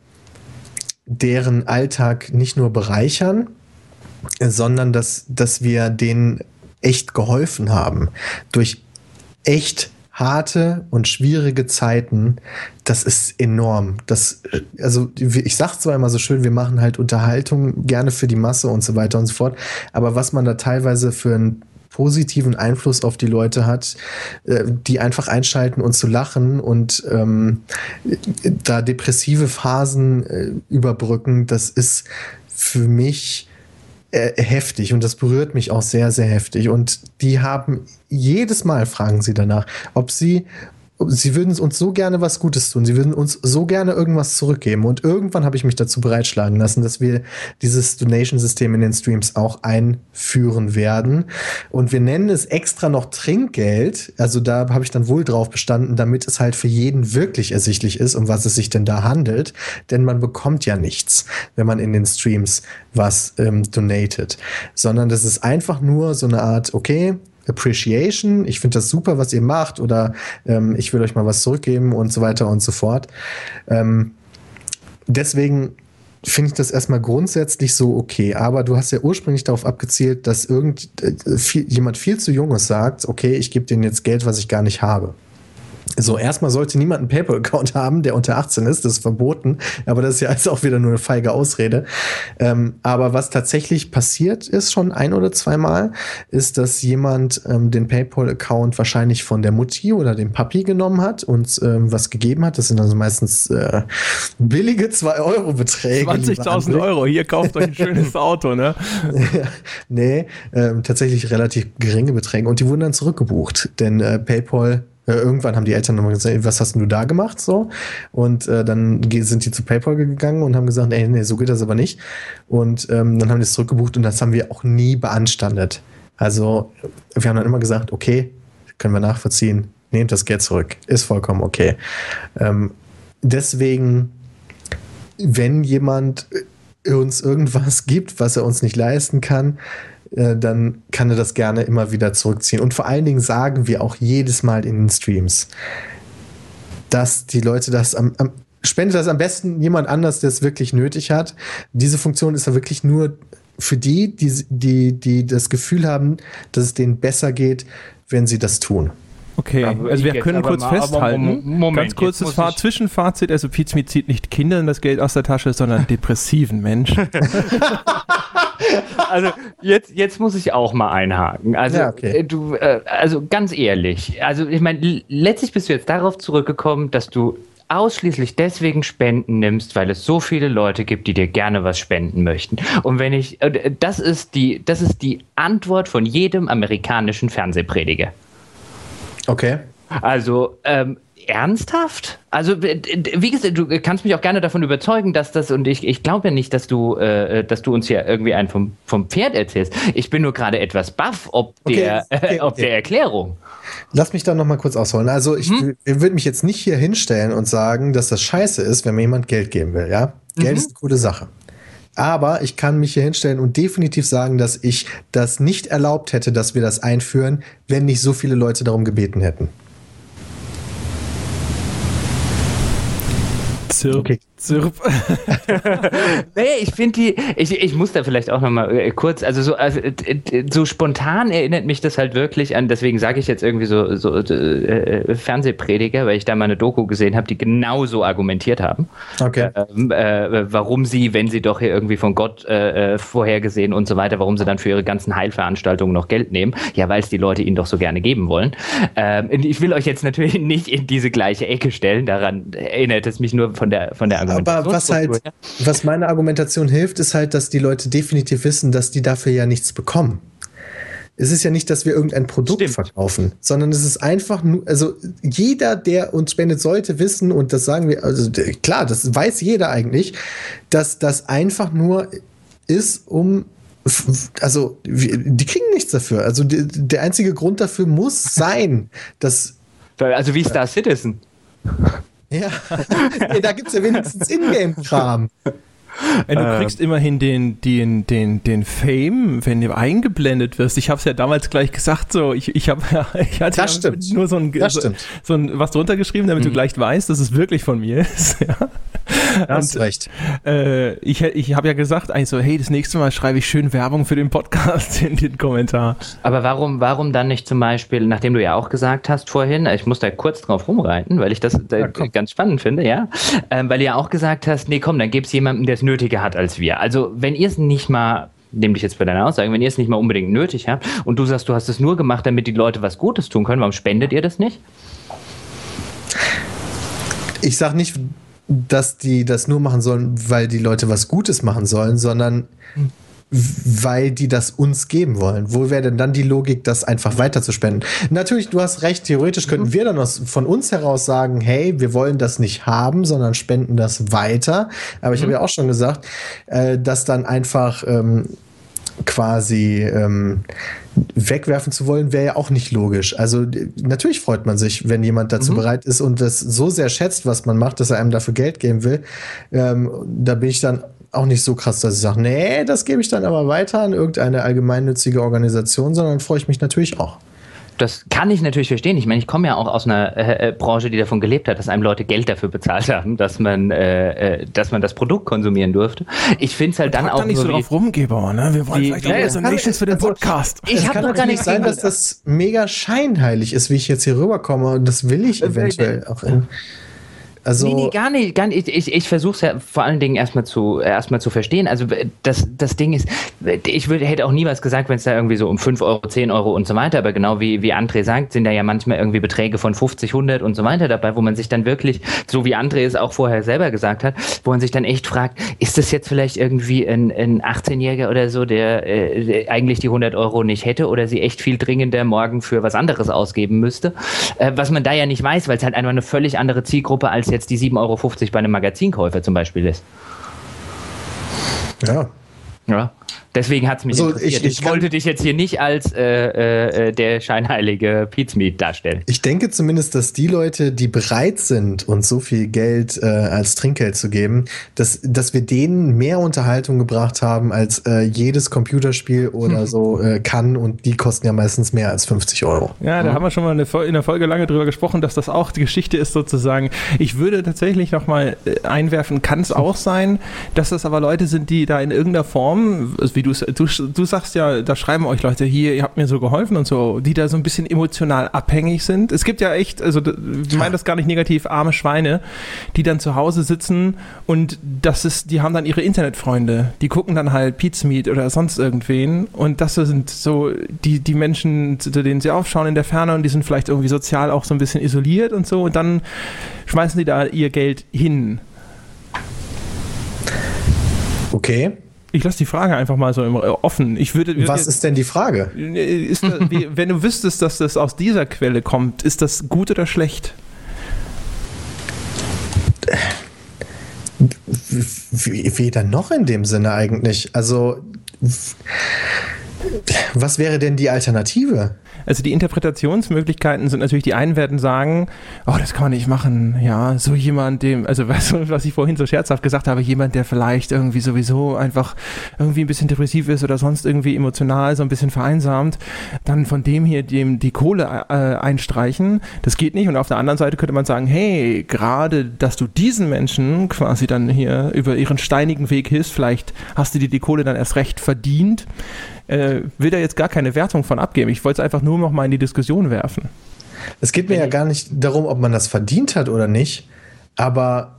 deren Alltag nicht nur bereichern, sondern dass, dass wir denen echt geholfen haben. Durch echt harte und schwierige Zeiten, das ist enorm. Das, also ich sage zwar immer so schön, wir machen halt Unterhaltung gerne für die Masse und so weiter und so fort, aber was man da teilweise für ein positiven Einfluss auf die Leute hat, äh, die einfach einschalten und zu lachen und ähm, da depressive Phasen äh, überbrücken, das ist für mich äh, heftig und das berührt mich auch sehr, sehr heftig. Und die haben jedes Mal fragen sie danach, ob sie sie würden uns so gerne was Gutes tun. Sie würden uns so gerne irgendwas zurückgeben. Und irgendwann habe ich mich dazu bereitschlagen lassen, dass wir dieses Donation-System in den Streams auch einführen werden. Und wir nennen es extra noch Trinkgeld. Also da habe ich dann wohl drauf bestanden, damit es halt für jeden wirklich ersichtlich ist, um was es sich denn da handelt. Denn man bekommt ja nichts, wenn man in den Streams was ähm, donatet. Sondern das ist einfach nur so eine Art, okay, Appreciation, ich finde das super, was ihr macht oder ähm, ich will euch mal was zurückgeben und so weiter und so fort. Ähm, deswegen finde ich das erstmal grundsätzlich so okay. Aber du hast ja ursprünglich darauf abgezielt, dass irgend, äh, viel, jemand viel zu Junges sagt, okay, ich gebe denen jetzt Geld, was ich gar nicht habe. So, erstmal sollte niemand einen PayPal-Account haben, der unter 18 ist, das ist verboten, aber das ist ja also auch wieder nur eine feige Ausrede. Ähm, aber was tatsächlich passiert ist, schon ein oder zweimal, ist, dass jemand ähm, den PayPal-Account wahrscheinlich von der Mutti oder dem Papi genommen hat und ähm, was gegeben hat. Das sind also meistens äh, billige 2-Euro-Beträge. 20.000 Euro, hier kauft euch ein schönes Auto, ne? nee, ähm, tatsächlich relativ geringe Beträge und die wurden dann zurückgebucht, denn äh, PayPal irgendwann haben die Eltern nochmal gesagt, was hast denn du da gemacht? So. Und äh, dann sind die zu PayPal gegangen und haben gesagt, ey, nee, so geht das aber nicht. Und ähm, dann haben die es zurückgebucht und das haben wir auch nie beanstandet. Also wir haben dann immer gesagt, okay, können wir nachvollziehen, nehmt das Geld zurück. Ist vollkommen okay. Ähm, deswegen, wenn jemand uns irgendwas gibt, was er uns nicht leisten kann, äh, dann kann er das gerne immer wieder zurückziehen. Und vor allen Dingen sagen wir auch jedes Mal in den Streams, dass die Leute das am, am spendet das am besten jemand anders, der es wirklich nötig hat. Diese Funktion ist ja wirklich nur für die, die, die, die das Gefühl haben, dass es denen besser geht, wenn sie das tun. Okay, aber also wir können kurz mal, festhalten, Moment, ganz kurzes Fahr Zwischenfazit, also Pizmeet zieht nicht Kindern das Geld aus der Tasche, sondern depressiven Menschen. also jetzt, jetzt muss ich auch mal einhaken. Also ja, okay. Äh, du, äh, also ganz ehrlich, also ich meine, letztlich bist du jetzt darauf zurückgekommen, dass du ausschließlich deswegen Spenden nimmst, weil es so viele Leute gibt, die dir gerne was spenden möchten. Und wenn ich, äh, das ist die, das ist die Antwort von jedem amerikanischen Fernsehprediger. Okay. Also, ähm, ernsthaft? Also, wie gesagt, du kannst mich auch gerne davon überzeugen, dass das, und ich, ich glaube ja nicht, dass du, äh, dass du uns hier irgendwie einen vom, vom Pferd erzählst. Ich bin nur gerade etwas baff, ob, okay, der, okay, äh, ob okay. der Erklärung. Lass mich da nochmal kurz ausholen. Also, ich hm? würde mich jetzt nicht hier hinstellen und sagen, dass das scheiße ist, wenn mir jemand Geld geben will, ja? Geld mhm. ist eine coole Sache. Aber ich kann mich hier hinstellen und definitiv sagen, dass ich das nicht erlaubt hätte, dass wir das einführen, wenn nicht so viele Leute darum gebeten hätten. Zirp, okay. Zirp. nee, ich finde die, ich, ich muss da vielleicht auch nochmal äh, kurz, also so, also, so spontan erinnert mich das halt wirklich an, deswegen sage ich jetzt irgendwie so, so äh, Fernsehprediger, weil ich da mal eine Doku gesehen habe, die genauso argumentiert haben. Okay. Ähm, äh, warum sie, wenn sie doch hier irgendwie von Gott äh, äh, vorhergesehen und so weiter, warum sie dann für ihre ganzen Heilveranstaltungen noch Geld nehmen. Ja, weil es die Leute ihnen doch so gerne geben wollen. Ähm, ich will euch jetzt natürlich nicht in diese gleiche Ecke stellen, daran erinnert es mich nur von der, von der. Aber was halt, was meine Argumentation hilft, ist halt, dass die Leute definitiv wissen, dass die dafür ja nichts bekommen. Es ist ja nicht, dass wir irgendein Produkt Stimmt. verkaufen, sondern es ist einfach nur, also jeder, der uns spendet, sollte wissen, und das sagen wir, also klar, das weiß jeder eigentlich, dass das einfach nur ist, um also die kriegen nichts dafür. Also der einzige Grund dafür muss sein, dass also wie Star Citizen. Ja, da gibt es ja wenigstens Ingame-Kram. Du kriegst ähm. immerhin den, den, den, den Fame, wenn du eingeblendet wirst. Ich habe es ja damals gleich gesagt, so ich, ich habe ich hatte das stimmt. nur so ein, so, so, ein was drunter geschrieben, damit mhm. du gleich weißt, dass es wirklich von mir ist. Ja. Hast recht. Äh, ich ich habe ja gesagt, eigentlich so, hey, das nächste Mal schreibe ich schön Werbung für den Podcast in den Kommentar. Aber warum, warum dann nicht zum Beispiel, nachdem du ja auch gesagt hast vorhin, ich muss da kurz drauf rumreiten, weil ich das ja, ganz spannend finde, ja, ähm, weil du ja auch gesagt hast, nee, komm, dann gibt's jemanden, der es nötiger hat als wir. Also wenn ihr es nicht mal nehme dich jetzt bei deiner Aussage, wenn ihr es nicht mal unbedingt nötig habt und du sagst, du hast es nur gemacht, damit die Leute was Gutes tun können, warum spendet ihr das nicht? Ich sage nicht, dass die das nur machen sollen, weil die Leute was Gutes machen sollen, sondern weil die das uns geben wollen. Wo wäre denn dann die Logik, das einfach weiter zu spenden? Natürlich, du hast recht, theoretisch könnten wir dann aus, von uns heraus sagen, hey, wir wollen das nicht haben, sondern spenden das weiter. Aber ich mhm. habe ja auch schon gesagt, äh, dass dann einfach ähm, quasi ähm, wegwerfen zu wollen, wäre ja auch nicht logisch. Also natürlich freut man sich, wenn jemand dazu mhm. bereit ist und das so sehr schätzt, was man macht, dass er einem dafür Geld geben will. Ähm, da bin ich dann auch nicht so krass, dass ich sage, nee, das gebe ich dann aber weiter an irgendeine allgemeinnützige Organisation, sondern freue ich mich natürlich auch das kann ich natürlich verstehen. Ich meine, ich komme ja auch aus einer äh, äh, Branche, die davon gelebt hat, dass einem Leute Geld dafür bezahlt haben, dass man, äh, äh dass man das Produkt konsumieren durfte. Ich finde es halt dann auch. nicht so drauf rumgeber, ne? Wir wollen die, vielleicht ja, auch Donations für den also, Podcast. Ich habe doch gar nicht sein, dass das mega scheinheilig ist, wie ich jetzt hier rüberkomme. Und das will ich äh, eventuell auch. In, also nee, nee, gar nicht. Gar nicht. Ich, ich, versuche es ja vor allen Dingen erstmal zu, erstmal zu verstehen. Also das, das Ding ist, ich würde, hätte auch nie was gesagt, wenn es da irgendwie so um 5 Euro, 10 Euro und so weiter, aber genau wie, wie André sagt, sind da ja manchmal irgendwie Beträge von 50, 100 und so weiter dabei, wo man sich dann wirklich, so wie André es auch vorher selber gesagt hat, wo man sich dann echt fragt, ist das jetzt vielleicht irgendwie ein, ein 18-Jähriger oder so, der, äh, eigentlich die 100 Euro nicht hätte oder sie echt viel dringender morgen für was anderes ausgeben müsste? Äh, was man da ja nicht weiß, weil es halt einfach eine völlig andere Zielgruppe als jetzt die 7,50 Euro bei einem Magazinkäufer zum Beispiel ist. Ja. Ja. Deswegen hat es mich also interessiert. Ich, ich, ich wollte dich jetzt hier nicht als äh, äh, der scheinheilige Pizmeat darstellen. Ich denke zumindest, dass die Leute, die bereit sind, uns so viel Geld äh, als Trinkgeld zu geben, dass, dass wir denen mehr Unterhaltung gebracht haben, als äh, jedes Computerspiel oder hm. so äh, kann. Und die kosten ja meistens mehr als 50 Euro. Ja, da hm. haben wir schon mal eine, in der Folge lange drüber gesprochen, dass das auch die Geschichte ist sozusagen. Ich würde tatsächlich noch mal äh, einwerfen, kann es auch sein, dass das aber Leute sind, die da in irgendeiner Form, wie du, du, du sagst ja, da schreiben euch Leute hier, ihr habt mir so geholfen und so, die da so ein bisschen emotional abhängig sind. Es gibt ja echt, also ich meine das gar nicht negativ, arme Schweine, die dann zu Hause sitzen und das ist, die haben dann ihre Internetfreunde, die gucken dann halt Pizmeet oder sonst irgendwen und das sind so die, die Menschen, zu denen sie aufschauen in der Ferne und die sind vielleicht irgendwie sozial auch so ein bisschen isoliert und so und dann schmeißen die da ihr Geld hin. Okay. Ich lasse die Frage einfach mal so offen. Ich würde, würde Was ist denn die Frage? Ist wenn du wüsstest, dass das aus dieser Quelle kommt, ist das gut oder schlecht? Weder noch in dem Sinne eigentlich. Also, was wäre denn die Alternative? Also die Interpretationsmöglichkeiten sind natürlich, die einen werden sagen, oh, das kann man nicht machen. Ja, so jemand, dem, also weißt du, was ich vorhin so scherzhaft gesagt habe, jemand, der vielleicht irgendwie sowieso einfach irgendwie ein bisschen depressiv ist oder sonst irgendwie emotional so ein bisschen vereinsamt, dann von dem hier dem die Kohle äh, einstreichen. Das geht nicht. Und auf der anderen Seite könnte man sagen, hey, gerade, dass du diesen Menschen quasi dann hier über ihren steinigen Weg hilfst, vielleicht hast du dir die Kohle dann erst recht verdient äh, will da jetzt gar keine Wertung von abgeben. Ich wollte es einfach nur noch mal in die Diskussion werfen. Es geht mir ja gar nicht darum, ob man das verdient hat oder nicht, aber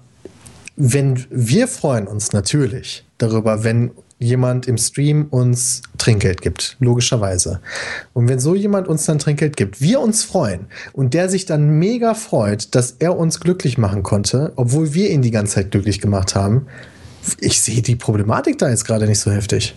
wenn wir freuen uns natürlich darüber, wenn jemand im Stream uns Trinkgeld gibt, logischerweise. Und wenn so jemand uns dann Trinkgeld gibt, wir uns freuen und der sich dann mega freut, dass er uns glücklich machen konnte, obwohl wir ihn die ganze Zeit glücklich gemacht haben, ich sehe die Problematik da jetzt gerade nicht so heftig.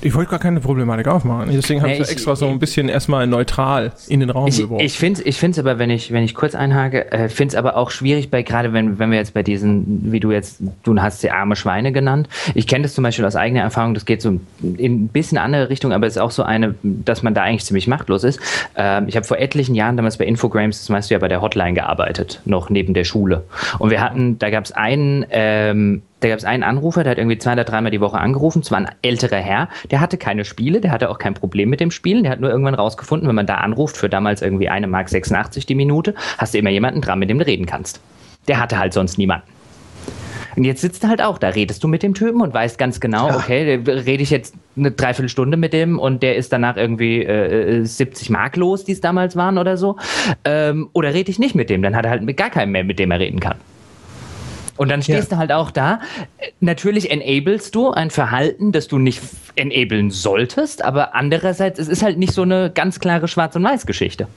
Ich wollte gar keine Problematik aufmachen. Deswegen habe nee, ich, extra so ein bisschen erstmal neutral in den Raum ich, geworfen. Ich finde es ich aber, wenn ich, wenn ich kurz einhake, äh, finde es aber auch schwierig, bei gerade wenn, wenn wir jetzt bei diesen, wie du jetzt, du hast sie arme Schweine genannt. Ich kenne das zum Beispiel aus eigener Erfahrung, das geht so in ein bisschen andere Richtung, aber es ist auch so eine, dass man da eigentlich ziemlich machtlos ist. Ähm, ich habe vor etlichen Jahren damals bei Infogrames, das meinst du ja bei der Hotline gearbeitet, noch neben der Schule. Und wir hatten, da gab es einen, ähm, da gab es einen Anrufer, der hat irgendwie zwei oder dreimal die Woche angerufen. Es war ein älterer Herr, der hatte keine Spiele, der hatte auch kein Problem mit dem Spielen. Der hat nur irgendwann rausgefunden, wenn man da anruft für damals irgendwie eine Mark 86 die Minute, hast du immer jemanden dran, mit dem du reden kannst. Der hatte halt sonst niemanden. Und jetzt sitzt du halt auch, da redest du mit dem Typen und weißt ganz genau, okay, rede ich jetzt eine Dreiviertelstunde mit dem und der ist danach irgendwie äh, 70 äh, Mark los, die es damals waren oder so. Ähm, oder rede ich nicht mit dem, dann hat er halt mit gar keinem mehr, mit dem er reden kann. Und dann stehst ja. du halt auch da. Natürlich enablest du ein Verhalten, das du nicht enablen solltest, aber andererseits, es ist halt nicht so eine ganz klare Schwarz- und Weiß-Geschichte.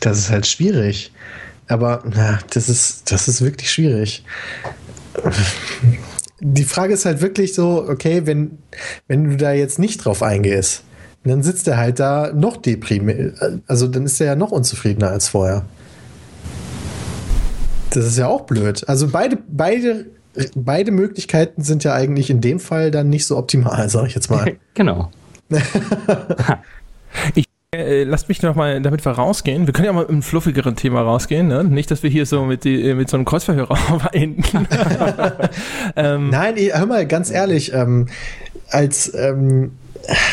Das ist halt schwierig. Aber na, das, ist, das ist wirklich schwierig. Die Frage ist halt wirklich so, okay, wenn, wenn du da jetzt nicht drauf eingehst, dann sitzt er halt da noch deprimiert. Also dann ist er ja noch unzufriedener als vorher. Das ist ja auch blöd. Also beide, beide, beide Möglichkeiten sind ja eigentlich in dem Fall dann nicht so optimal, sag ich jetzt mal. genau. ich äh, lasst mich noch mal, damit wir rausgehen. Wir können ja mal mit einem fluffigeren Thema rausgehen, ne? Nicht, dass wir hier so mit, die, mit so einem Kreuzverhörer enden. ähm, Nein, hör mal, ganz ehrlich, ähm, als ähm,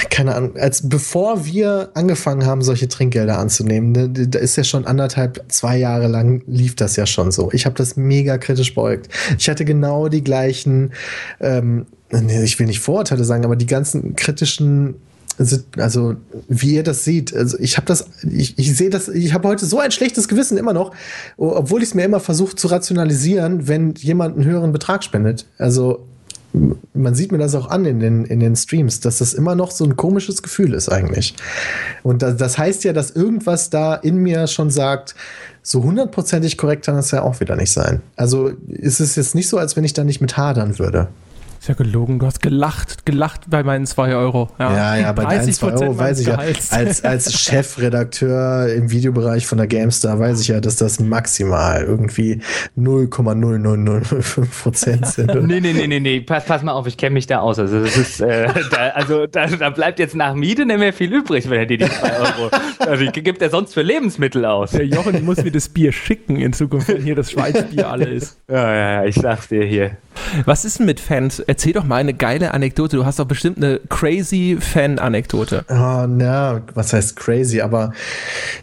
keine Ahnung, als bevor wir angefangen haben, solche Trinkgelder anzunehmen, ne, da ist ja schon anderthalb, zwei Jahre lang lief das ja schon so. Ich habe das mega kritisch beugt. Ich hatte genau die gleichen, ähm, ich will nicht Vorurteile sagen, aber die ganzen kritischen also wie ihr das seht, also ich habe das, ich, ich sehe das, ich habe heute so ein schlechtes Gewissen immer noch, obwohl ich es mir immer versuche zu rationalisieren, wenn jemand einen höheren Betrag spendet. Also man sieht mir das auch an in den, in den Streams, dass das immer noch so ein komisches Gefühl ist eigentlich. Und das, das heißt ja, dass irgendwas da in mir schon sagt, so hundertprozentig korrekt kann das ja auch wieder nicht sein. Also ist es jetzt nicht so, als wenn ich da nicht mit hadern würde. Ist ja gelogen, du hast gelacht, gelacht bei meinen 2 Euro. Ja, ja, ja bei deinen 2 Euro weiß ich ja. Als, als Chefredakteur im Videobereich von der GameStar weiß ich ja, dass das maximal irgendwie 0,00005 Prozent sind. nee, nee, nee, nee, nee, pass, pass mal auf, ich kenne mich da aus. Also, das ist, äh, da, also da, da, bleibt jetzt nach Miete nicht mehr viel übrig, wenn er dir die 2 Euro. Also, gibt er sonst für Lebensmittel aus? Der Jochen muss mir das Bier schicken in Zukunft, wenn hier das Schweizbier alle ist. Ja, ja, ja, ich sag's dir hier. Was ist denn mit Fans? Erzähl doch mal eine geile Anekdote. Du hast doch bestimmt eine crazy Fan-Anekdote. Oh, na, was heißt crazy? Aber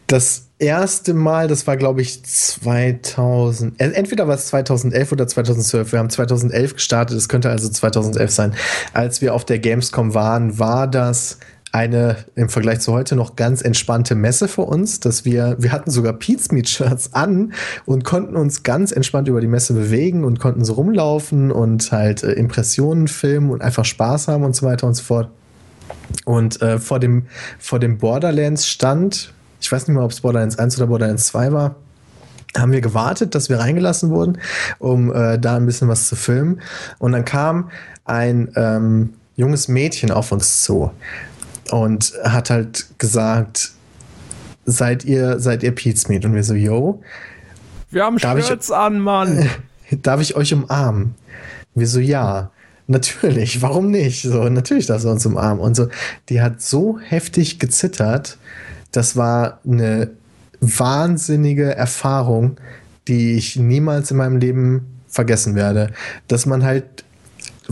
das erste Mal, das war glaube ich 2000, äh, entweder war es 2011 oder 2012. Wir haben 2011 gestartet, es könnte also 2011 sein. Als wir auf der Gamescom waren, war das eine im Vergleich zu heute noch ganz entspannte Messe für uns, dass wir, wir hatten sogar Pete's Meat Shirts an und konnten uns ganz entspannt über die Messe bewegen und konnten so rumlaufen und halt äh, Impressionen filmen und einfach Spaß haben und so weiter und so fort. Und äh, vor dem, vor dem Borderlands stand, ich weiß nicht mehr, ob es Borderlands 1 oder Borderlands 2 war, haben wir gewartet, dass wir reingelassen wurden, um äh, da ein bisschen was zu filmen. Und dann kam ein ähm, junges Mädchen auf uns zu und hat halt gesagt, seid ihr, seid ihr Pete's Meat? Und wir so, yo. Wir haben Shirts ich, an, Mann. Darf ich euch umarmen? Wir so, ja. Natürlich, warum nicht? So, natürlich darf sie uns umarmen. Und so, die hat so heftig gezittert. Das war eine wahnsinnige Erfahrung, die ich niemals in meinem Leben vergessen werde. Dass man halt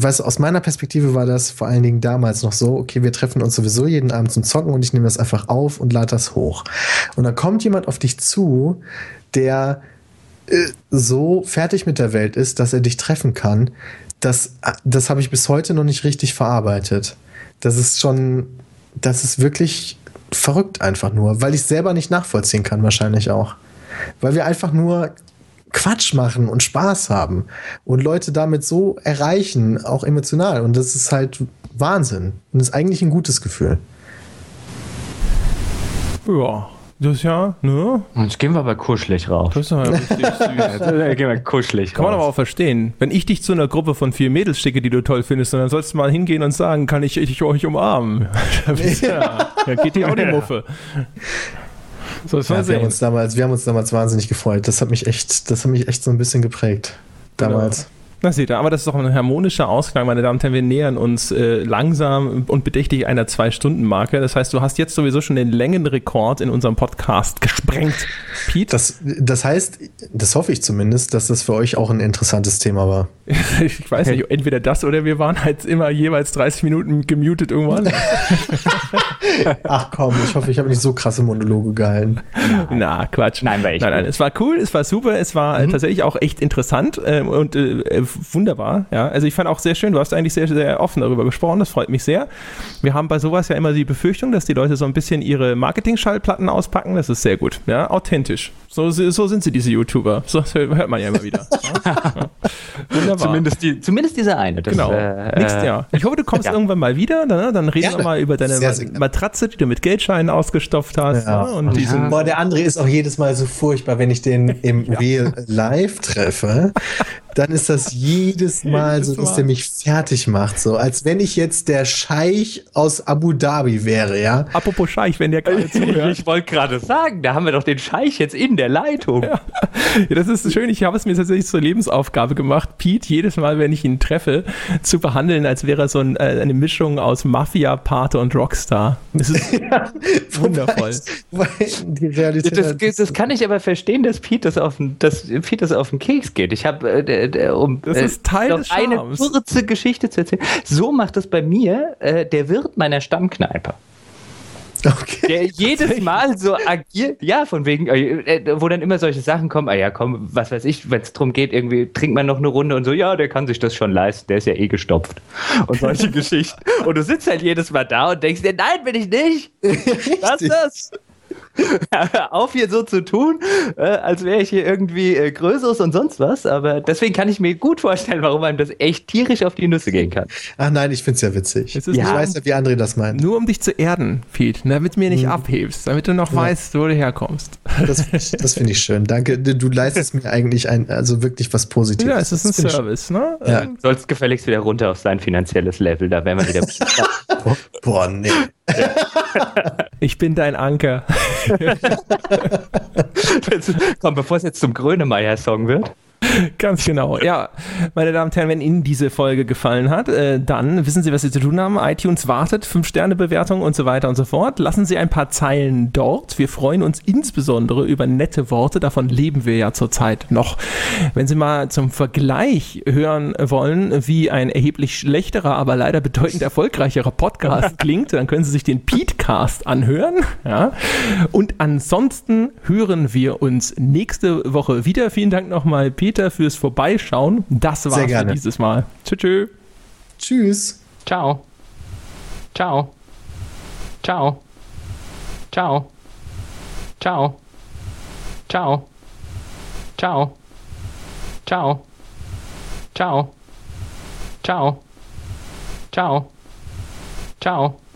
weißt aus meiner Perspektive war das vor allen Dingen damals noch so, okay, wir treffen uns sowieso jeden Abend zum Zocken und ich nehme das einfach auf und lade das hoch. Und dann kommt jemand auf dich zu, der äh, so fertig mit der Welt ist, dass er dich treffen kann. Das, das habe ich bis heute noch nicht richtig verarbeitet. Das ist schon, das ist wirklich verrückt einfach nur, weil ich es selber nicht nachvollziehen kann, wahrscheinlich auch. Weil wir einfach nur Quatsch machen und Spaß haben und Leute damit so erreichen, auch emotional. Und das ist halt Wahnsinn. Und das ist eigentlich ein gutes Gefühl. Ja, das ist ja, ne? Jetzt gehen wir aber kuschelig raus. Das ist ja richtig süß. gehen wir kuschelig Kann raus. man aber auch verstehen. Wenn ich dich zu einer Gruppe von vier Mädels schicke, die du toll findest, dann sollst du mal hingehen und sagen, kann ich, ich euch umarmen? ja, dann geht die auch die Muffe. So, das ja, wir, haben uns damals, wir haben uns damals wahnsinnig gefreut. Das hat mich echt, das hat mich echt so ein bisschen geprägt. Damals. Genau. Na seht ihr, aber das ist doch ein harmonischer Ausklang, meine Damen und Herren. Wir nähern uns äh, langsam und bedächtig einer Zwei-Stunden-Marke. Das heißt, du hast jetzt sowieso schon den Längenrekord in unserem Podcast gesprengt, Pete. Das, das heißt, das hoffe ich zumindest, dass das für euch auch ein interessantes Thema war. ich weiß nicht, entweder das oder wir waren halt immer jeweils 30 Minuten gemutet irgendwann. Ach komm, ich hoffe, ich habe nicht so krasse Monologe gehalten. Na, Quatsch. Nein, war echt nein, nein, gut. es war cool, es war super, es war Mhm. tatsächlich auch echt interessant äh, und äh, wunderbar. Ja, also ich fand auch sehr schön, du hast eigentlich sehr, sehr offen darüber gesprochen, das freut mich sehr. Wir haben bei sowas ja immer die Befürchtung, dass die Leute so ein bisschen ihre Marketing-Schallplatten auspacken, das ist sehr gut, ja, authentisch. So, so sind sie, diese YouTuber. So hört man ja immer wieder. Ja. Wunderbar. Zumindest, die, zumindest diese eine. Das, Genau. äh, Nächstes Jahr. Ich hoffe, du kommst ja. irgendwann mal wieder. Ne? Dann reden wir Gerne. mal über deine Sehr, sehr. Matratze, die du mit Geldscheinen ausgestopft hast. Ja. Ne? Und diesen, Boah, der andere ist auch jedes Mal so furchtbar, wenn ich den im Real Life treffe. Dann ist das jedes Mal so, dass der Mal. mich fertig macht. So, als wenn ich jetzt der Scheich aus Abu Dhabi wäre, ja. Apropos Scheich, wenn der gerade zuhört. Ich wollte gerade sagen, da haben wir doch den Scheich jetzt in der Leitung. Ja, das ist schön. Ich habe es mir tatsächlich zur Lebensaufgabe gemacht, Pete jedes Mal, wenn ich ihn treffe, zu behandeln, als wäre er so ein, äh, eine Mischung aus Mafia, Pate und Rockstar. Das ist wundervoll. Wobei die Realität. Das, das kann ich aber verstehen, dass Pete das auf den, dass Pete das auf den Keks geht. Ich habe, äh, um Das ist Teil des eine kurze Geschichte zu erzählen. So macht das bei mir äh, der Wirt meiner Stammkneipe. okay. Der jedes Mal so agiert, ja, von wegen, äh, äh, wo dann immer solche Sachen kommen, ah ja, komm, was weiß ich, wenn es darum geht, irgendwie trinkt man noch eine Runde und so, ja, der kann sich das schon leisten, der ist ja eh gestopft. Und solche Geschichten. Und du sitzt halt jedes Mal da und denkst dir, nein, bin ich nicht. Was ist das? Hör auf hier so zu tun, äh, als wäre ich hier irgendwie äh, Größeres und sonst was. Aber deswegen kann ich mir gut vorstellen, warum einem das echt tierisch auf die Nüsse gehen kann. Ach nein, ich find's ja witzig. Es ist ich weiß ja, wie André das meint. Nur um dich zu erden, Pete, damit du mir Mhm. nicht abhebst, damit du noch weißt, wo du herkommst. Das, das finde ich schön. Danke. Du du leistest mir eigentlich ein, also wirklich was Positives. Ja, es ist ein Das find ich Service, ne? Ja. Sollst gefälligst wieder runter auf sein finanzielles Level, da wären wir wieder. Boah, nee. Ich bin dein Anker. Komm, bevor es jetzt zum Grönemeyer-Song wird. Ganz genau. Ja, meine Damen und Herren, wenn Ihnen diese Folge gefallen hat, äh, dann wissen Sie, was Sie zu tun haben. iTunes wartet, 5-Sterne-Bewertung und so weiter und so fort. Lassen Sie ein paar Zeilen dort. Wir freuen uns insbesondere über nette Worte. Davon leben wir ja zurzeit noch. Wenn Sie mal zum Vergleich hören wollen, wie ein erheblich schlechterer, aber leider bedeutend erfolgreicherer Podcast klingt, dann können Sie sich den Petecast anhören. Ja. Und ansonsten hören wir uns nächste Woche wieder. Vielen Dank nochmal, Peter, fürs Vorbeischauen. Das war's Sehr für dieses Mal. Tschüss. tschüss. Tschüss. Ciao. Ciao. Ciao. Ciao. Ciao. Ciao. Ciao. Ciao. Ciao. Ciao. Ciao. Ciao.